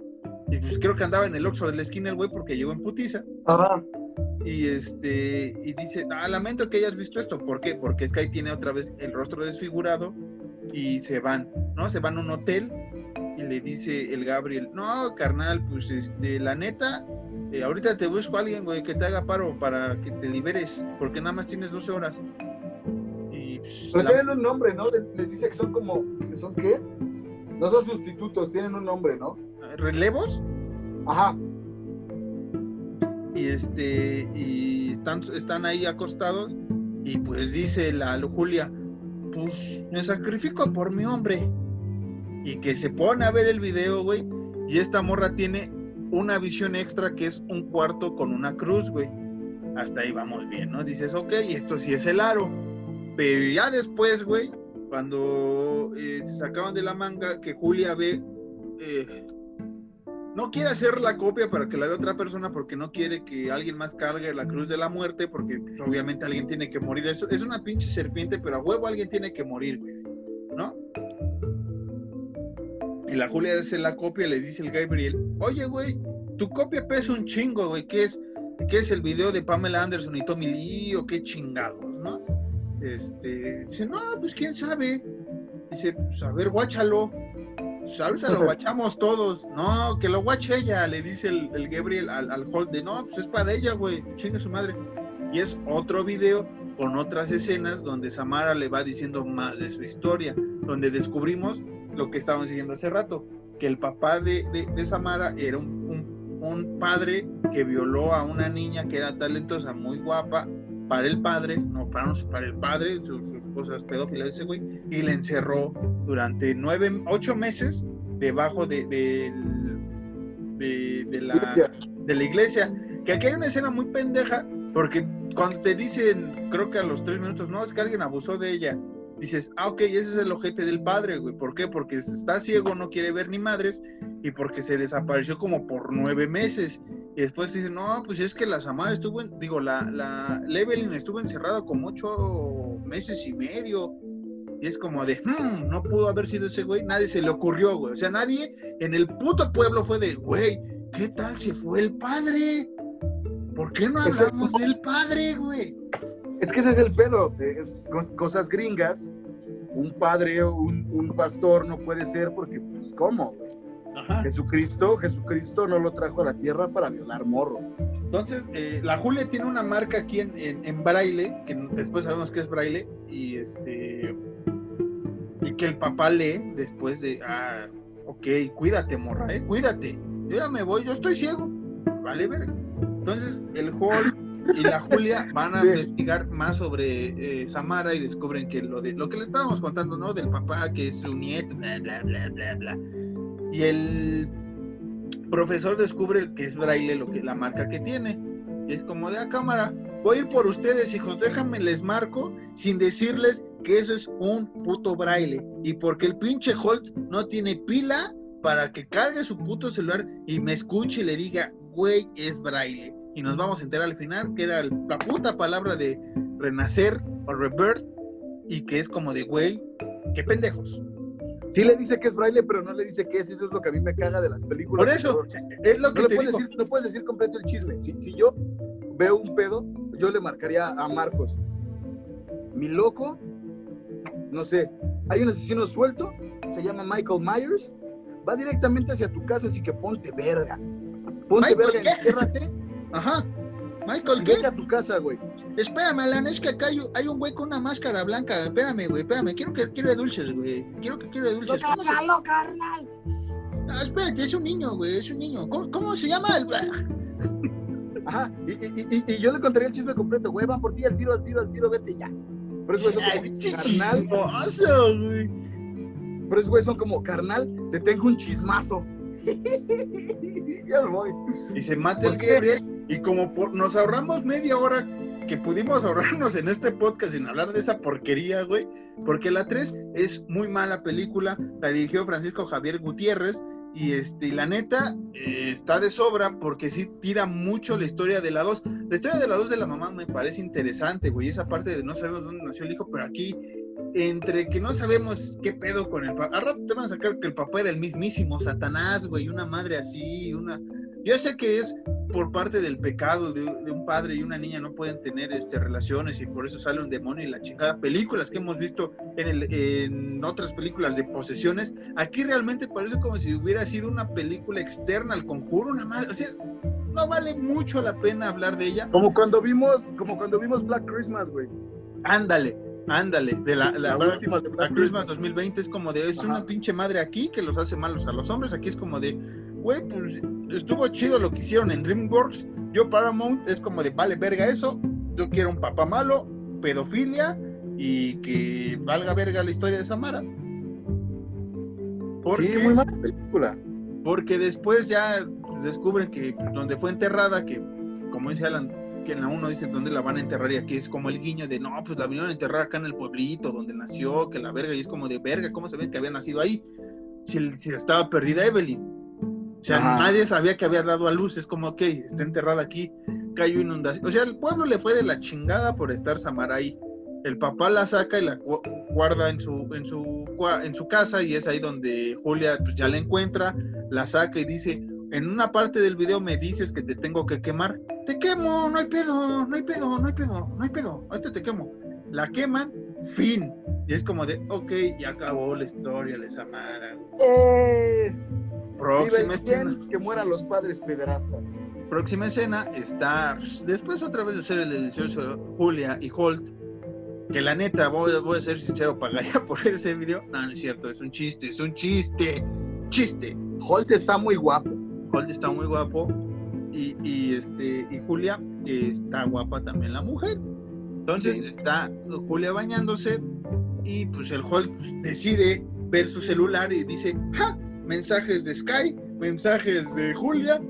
Y pues creo que andaba en el Oxxo de la esquina el güey porque llegó en putiza. Ajá. Y este, y dice, ah, lamento que hayas visto esto. ¿Por qué? Porque Sky tiene otra vez el rostro desfigurado y se van, ¿no? Se van a un hotel y le dice el Gabriel, no, carnal, pues este, la neta, eh, ahorita te busco a alguien, güey, que te haga paro para que te liberes, porque nada más tienes 12 horas. Y, pues, Pero la... tienen un nombre, ¿no? Les, les, dice que son como, que son qué? No son sustitutos, tienen un nombre, ¿no? ¿Relevos? Ajá. Y este, y están, están ahí acostados, y pues dice la Julia, pues me sacrifico por mi hombre y que se pone a ver el video, güey, y esta morra tiene una visión extra que es un cuarto con una cruz, güey. Hasta ahí vamos bien, ¿no? Dices, ok, esto sí es el aro. Pero ya después, güey, cuando eh, se sacaban de la manga, que Julia ve, eh, no quiere hacer la copia para que la vea otra persona porque no quiere que alguien más cargue la cruz de la muerte, porque pues, obviamente alguien tiene que morir. Eso es una pinche serpiente, pero a huevo alguien tiene que morir, güey, ¿no? Y la Julia hace la copia y le dice el Gabriel, oye, güey, tu copia pesa un chingo, güey, ¿qué es, ¿qué es el video de Pamela Anderson y Tommy Lee o qué chingados, no? Este, dice, no, pues quién sabe. Dice, pues a ver, guáchalo. Pues ahorita lo guachamos todos. No, que lo guache ella, le dice el, el Gabriel al, al de, no, pues es para ella, güey, chingue su madre. Y es otro video con otras escenas donde Samara le va diciendo más de su historia, donde descubrimos lo que estábamos diciendo hace rato, que el papá de, de, de Samara era un, un, un, padre que violó a una niña que era talentosa, muy guapa, para el padre, no para, para el padre, sus, sus cosas pedófilas ese güey, y le encerró durante nueve, ocho meses debajo de, de, de, de la, de la iglesia. Que aquí hay una escena muy pendeja, porque cuando te dicen, creo que a los tres minutos, no, es que alguien abusó de ella dices, ah, ok, ese es el ojete del padre, güey. ¿Por qué? Porque está ciego, no quiere ver ni madres y porque se desapareció como por nueve meses. Y después dicen, no, pues es que la Samara estuvo, en, digo, la, la Levelin estuvo encerrada como ocho meses y medio. Y es como de, hmm, no pudo haber sido ese güey. Nadie se le ocurrió, güey. O sea, nadie en el puto pueblo fue de, güey, ¿qué tal si fue el padre? ¿Por qué no hablamos del padre, güey? Es que ese es el pedo, es cosas gringas. Un padre o un, un, pastor no puede ser porque, pues, ¿cómo? Ajá. Jesucristo, Jesucristo no lo trajo a la tierra para violar morros. Entonces, eh, la Julia tiene una marca aquí en, en, en, braille, que después sabemos que es braille, y este y que el papá lee después de, ah, ok, cuídate, morra, eh, cuídate. Yo ya me voy, yo estoy ciego. Vale, verga. Entonces, el Hulk y la Julia van a investigar más sobre eh, Samara y descubren que lo de lo que le estábamos contando, ¿no? Del papá que es su nieto, bla, bla, bla, bla, bla. Y el profesor descubre que es braille lo que la marca que tiene. Y es como de a ah, cámara, voy a ir por ustedes, hijos, déjame les marco sin decirles que eso es un puto braille. Y porque el pinche Holt no tiene pila para que cargue su puto celular y me escuche y le diga, güey, es braille. Y nos vamos a enterar al final que era la puta palabra de renacer o rebirth y que es como de, güey, qué pendejos. Sí le dice que es braille, pero no le dice que es. Eso es lo que a mí me caga de las películas. Por eso, es lo que no, te puedes digo. decir, no puedes decir completo el chisme. Si, si yo veo un pedo, yo le marcaría a Marcos. Mi loco, no sé, hay un asesino suelto, se llama Michael Myers, va directamente hacia tu casa, así que ponte verga. Ponte Michael, verga, ¿qué? Ajá. Michael, vete a tu casa, güey. Espérame, Alan, es que acá hay, hay un güey con una máscara blanca. Espérame, güey, espérame. Quiero que quiere dulces, güey. Quiero que quiere dulces. ¿Cómo se- carnal! Ah, espérate, es un niño, güey, es un niño. ¿Cómo, cómo se llama? el- Ajá, y, y- y- y yo le contaría el chisme completo, güey, van por ti, al tiro, al tiro, al tiro, vete ya. Pero esos güeyes son Ay, como, pinche carnal, chismoso, güey. pero esos güeyes son como, carnal, te tengo un chismazo. ya me voy. Y se mata ¿Por el qué? Gabriel. Y como nos ahorramos media hora que pudimos ahorrarnos en este podcast sin hablar de esa porquería, güey. Porque la 3 es muy mala película. La dirigió Francisco Javier Gutiérrez. Y este, y la neta, eh, está de sobra porque sí tira mucho la historia de la 2. La historia de la 2 de la mamá me parece interesante, güey. Esa parte de no sabemos dónde nació el hijo, pero aquí, entre que no sabemos qué pedo con el papá. Al rato te van a sacar que el papá era el mismísimo Satanás, güey. Una madre así, una. Yo sé que es por parte del pecado de, de un padre y una niña no pueden tener este, relaciones y por eso sale un demonio y la chingada. Películas que hemos visto en, el, en otras películas de posesiones, aquí realmente parece como si hubiera sido una película externa al conjuro, una madre. O sea, no vale mucho la pena hablar de ella. Como cuando vimos, como cuando vimos Black Christmas, güey. Ándale, ándale. De la, la, La última de la Black Christmas Christmas. 2020 es como de, es Ajá. una pinche madre aquí que los hace malos a los hombres. Aquí es como de, güey, pues estuvo chido lo que hicieron en DreamWorks. Yo Paramount es como de, vale, verga eso. Yo quiero un papá malo, pedofilia y que valga verga la historia de Samara. Porque, Sí, muy mala película. porque después ya descubren que donde fue enterrada, que como dice Alan, que en la 1 dice dónde la van a enterrar y aquí es como el guiño de no, pues la vinieron a enterrar acá en el pueblito donde nació, que la verga, y es como de verga, ¿cómo sabían que había nacido ahí? Si, si estaba perdida Evelyn. O sea, Ajá. nadie sabía que había dado a luz, es como, ok, está enterrada aquí, cayó inundación. O sea, el pueblo le fue de la chingada por estar Samara ahí. El papá la saca y la gu- guarda en su, en su, en su casa y es ahí donde Julia pues, ya la encuentra, la saca y dice, en una parte del video me dices que te tengo que quemar. Te quemo, no hay pedo, no hay pedo, no hay pedo, no hay pedo, ahorita te quemo. La queman, fin. Y es como de, ok, ya acabó la historia de Samara. ¡Eh! Próxima escena. que mueran los padres pederastas. Próxima escena está, después otra vez de ser el delicioso Julia y Holt, que la neta, voy, voy a ser sincero, pagaría por ese video. No, no es cierto, es un chiste, es un chiste, chiste. Holt está muy guapo. Holt está muy guapo y, y, este, y Julia está guapa también la mujer. Entonces Sí. está Julia bañándose y pues el Holt pues, decide ver su celular y dice, ¡ja! Mensajes de Sky, mensajes de Julia.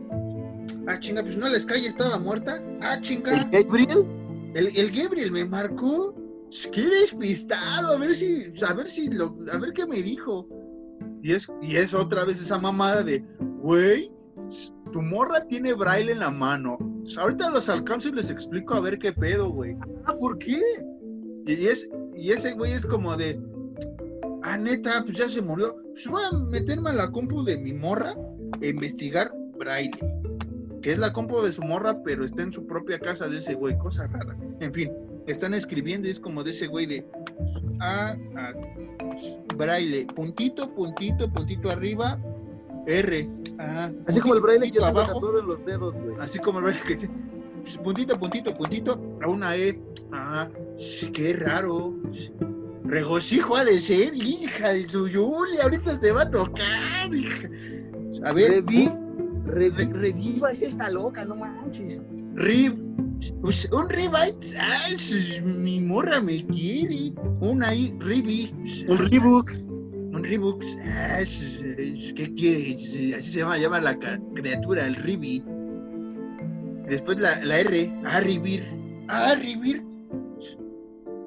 Ah, chinga, pues no, la Sky estaba muerta. Ah, ¿El chinga. Gabriel? El, el Gabriel me marcó. Qué despistado, a ver si, a ver si lo, a ver qué me dijo. Y es, y es otra vez esa mamada de, güey, tu morra tiene braille en la mano. Ahorita los alcanzo y les explico a ver qué pedo, güey. Ah, ¿por qué? Y es, y ese güey es como de, ah, neta, pues ya se murió. Pues voy a meterme a la compu de mi morra e investigar braille. Que es la compu de su morra, pero está en su propia casa de ese güey, cosa rara. En fin, están escribiendo y es como de ese güey de, ah, ah, braille, puntito, puntito, puntito arriba, R. Ah, Así como el braille que abajo. todos los dedos, güey. Así como el braille que te- pues, puntito, puntito, puntito, a una E. Ah, sh, qué raro. Regocijo ha de ser, hija de su Julia. Ahorita te va a tocar, hija. A ver, Revi, revi- reviva, es esta loca, no manches. Rib. pues, Un ribite. Ay, mi morra me quiere. Una I, ribi. Un rebook. Un sh, ¿Qué quiere? Así se llama, llama la criatura, el Ribi. Después la, la R, ah, Ribir. Ah, Rivir,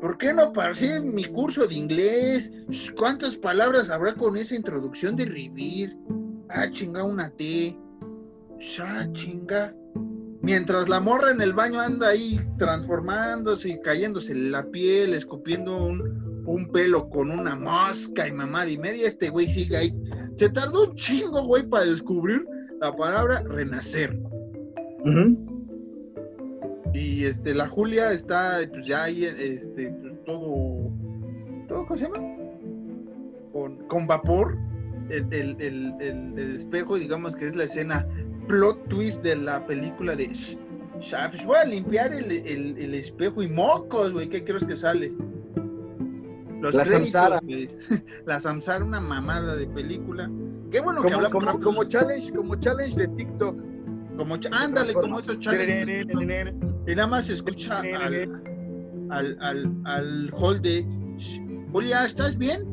¿por qué no pasé mi curso de inglés? ¿Cuántas palabras habrá con esa introducción de Rivir? Ah, chinga, una T. Ah, chinga. Mientras la morra en el baño anda ahí transformándose y cayéndose la piel, escupiendo un, un pelo con una mosca y mamada y media, este güey sigue ahí. Se tardó un chingo, güey, para descubrir la palabra renacer. Y este, la Julia está pues ya ahí, este, pues, todo, todo, ¿cómo se llama? Con, con vapor, el, el, el, el, espejo, digamos que es la escena plot twist de la película de, pues voy a limpiar el, espejo y mocos, güey, ¿qué crees que sale? Los la Samsara. La Samsara, una mamada de película. Qué bueno como, que hablamos. Como, como, challenge, como challenge de TikTok. Como ándale, como esos challenges. Y nada más se escucha al, al, al, al hall de Julia, ¿estás bien?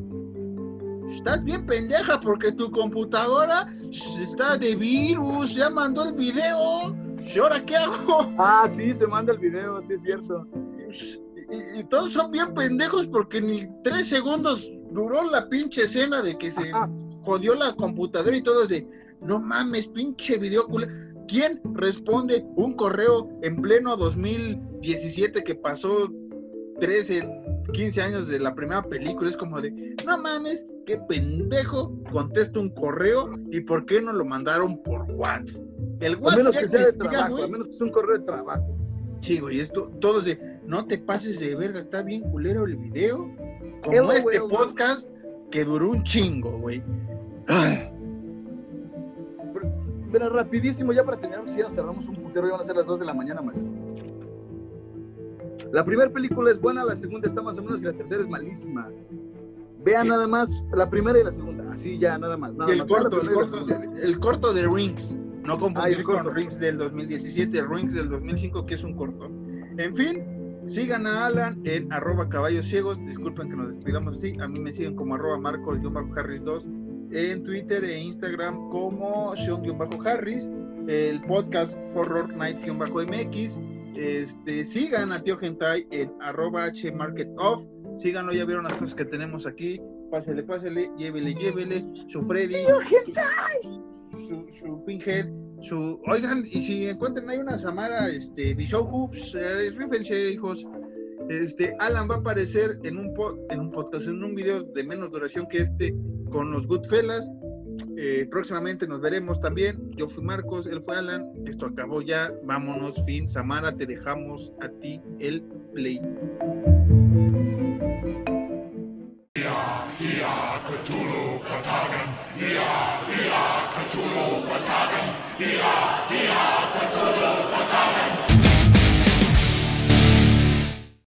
Estás bien pendeja porque tu computadora está de virus, ya mandó el video. ¿Y ahora qué hago? Ah, sí, se manda el video, sí es cierto. Y, todos son bien pendejos porque ni tres segundos duró la pinche escena de que se jodió la computadora y todo es de, no mames, pinche video ¿Quién responde un correo en pleno 2017 que pasó 13, 15 años de la primera película? Es como de, no mames, qué pendejo, contesto un correo y por qué no lo mandaron por WhatsApp. El WhatsApp. A menos que sea de trabajo, a menos que sea un correo de trabajo. Sí, güey, esto, todos de, no te pases de verga, está bien culero el video. Como este podcast que duró un chingo, güey. Pero rapidísimo, ya para terminar, si ya nos tardamos un putero, ya van a ser las 2 de la mañana, más. La primera película es buena, la segunda está más o menos y la tercera es malísima. Vean nada más la primera y la segunda, así ya, nada más. el, Corto, el, corto de, el, corto, de, Rings, no confundir con Rings del 2017, Rings del 2005, que es un corto. En fin, sigan a Alan en arroba caballos ciegos, disculpen que nos despidamos así, a mí me siguen como arroba marcos-harris 2 en Twitter e Instagram como Sean-Harris, el podcast Horror Nights-MX. Este, sigan a Tío Gentai en arroba H Market Off. Síganlo, ya vieron las cosas que tenemos aquí. Pásele, pásele, llévele, llévele. Su Freddy. ¡Tío Gentai! Su, su Pinhead. Su, oigan, y si encuentran ahí una Samara este, Bishow Hoops, eh, rífense, hijos. Este, Alan va a aparecer en un, en un podcast, en un video de menos duración que este, con los Goodfellas. Eh, próximamente nos veremos también. Yo fui Marcos, él fue Alan. Esto acabó ya. Vámonos, fin. Samara, te dejamos a ti el play.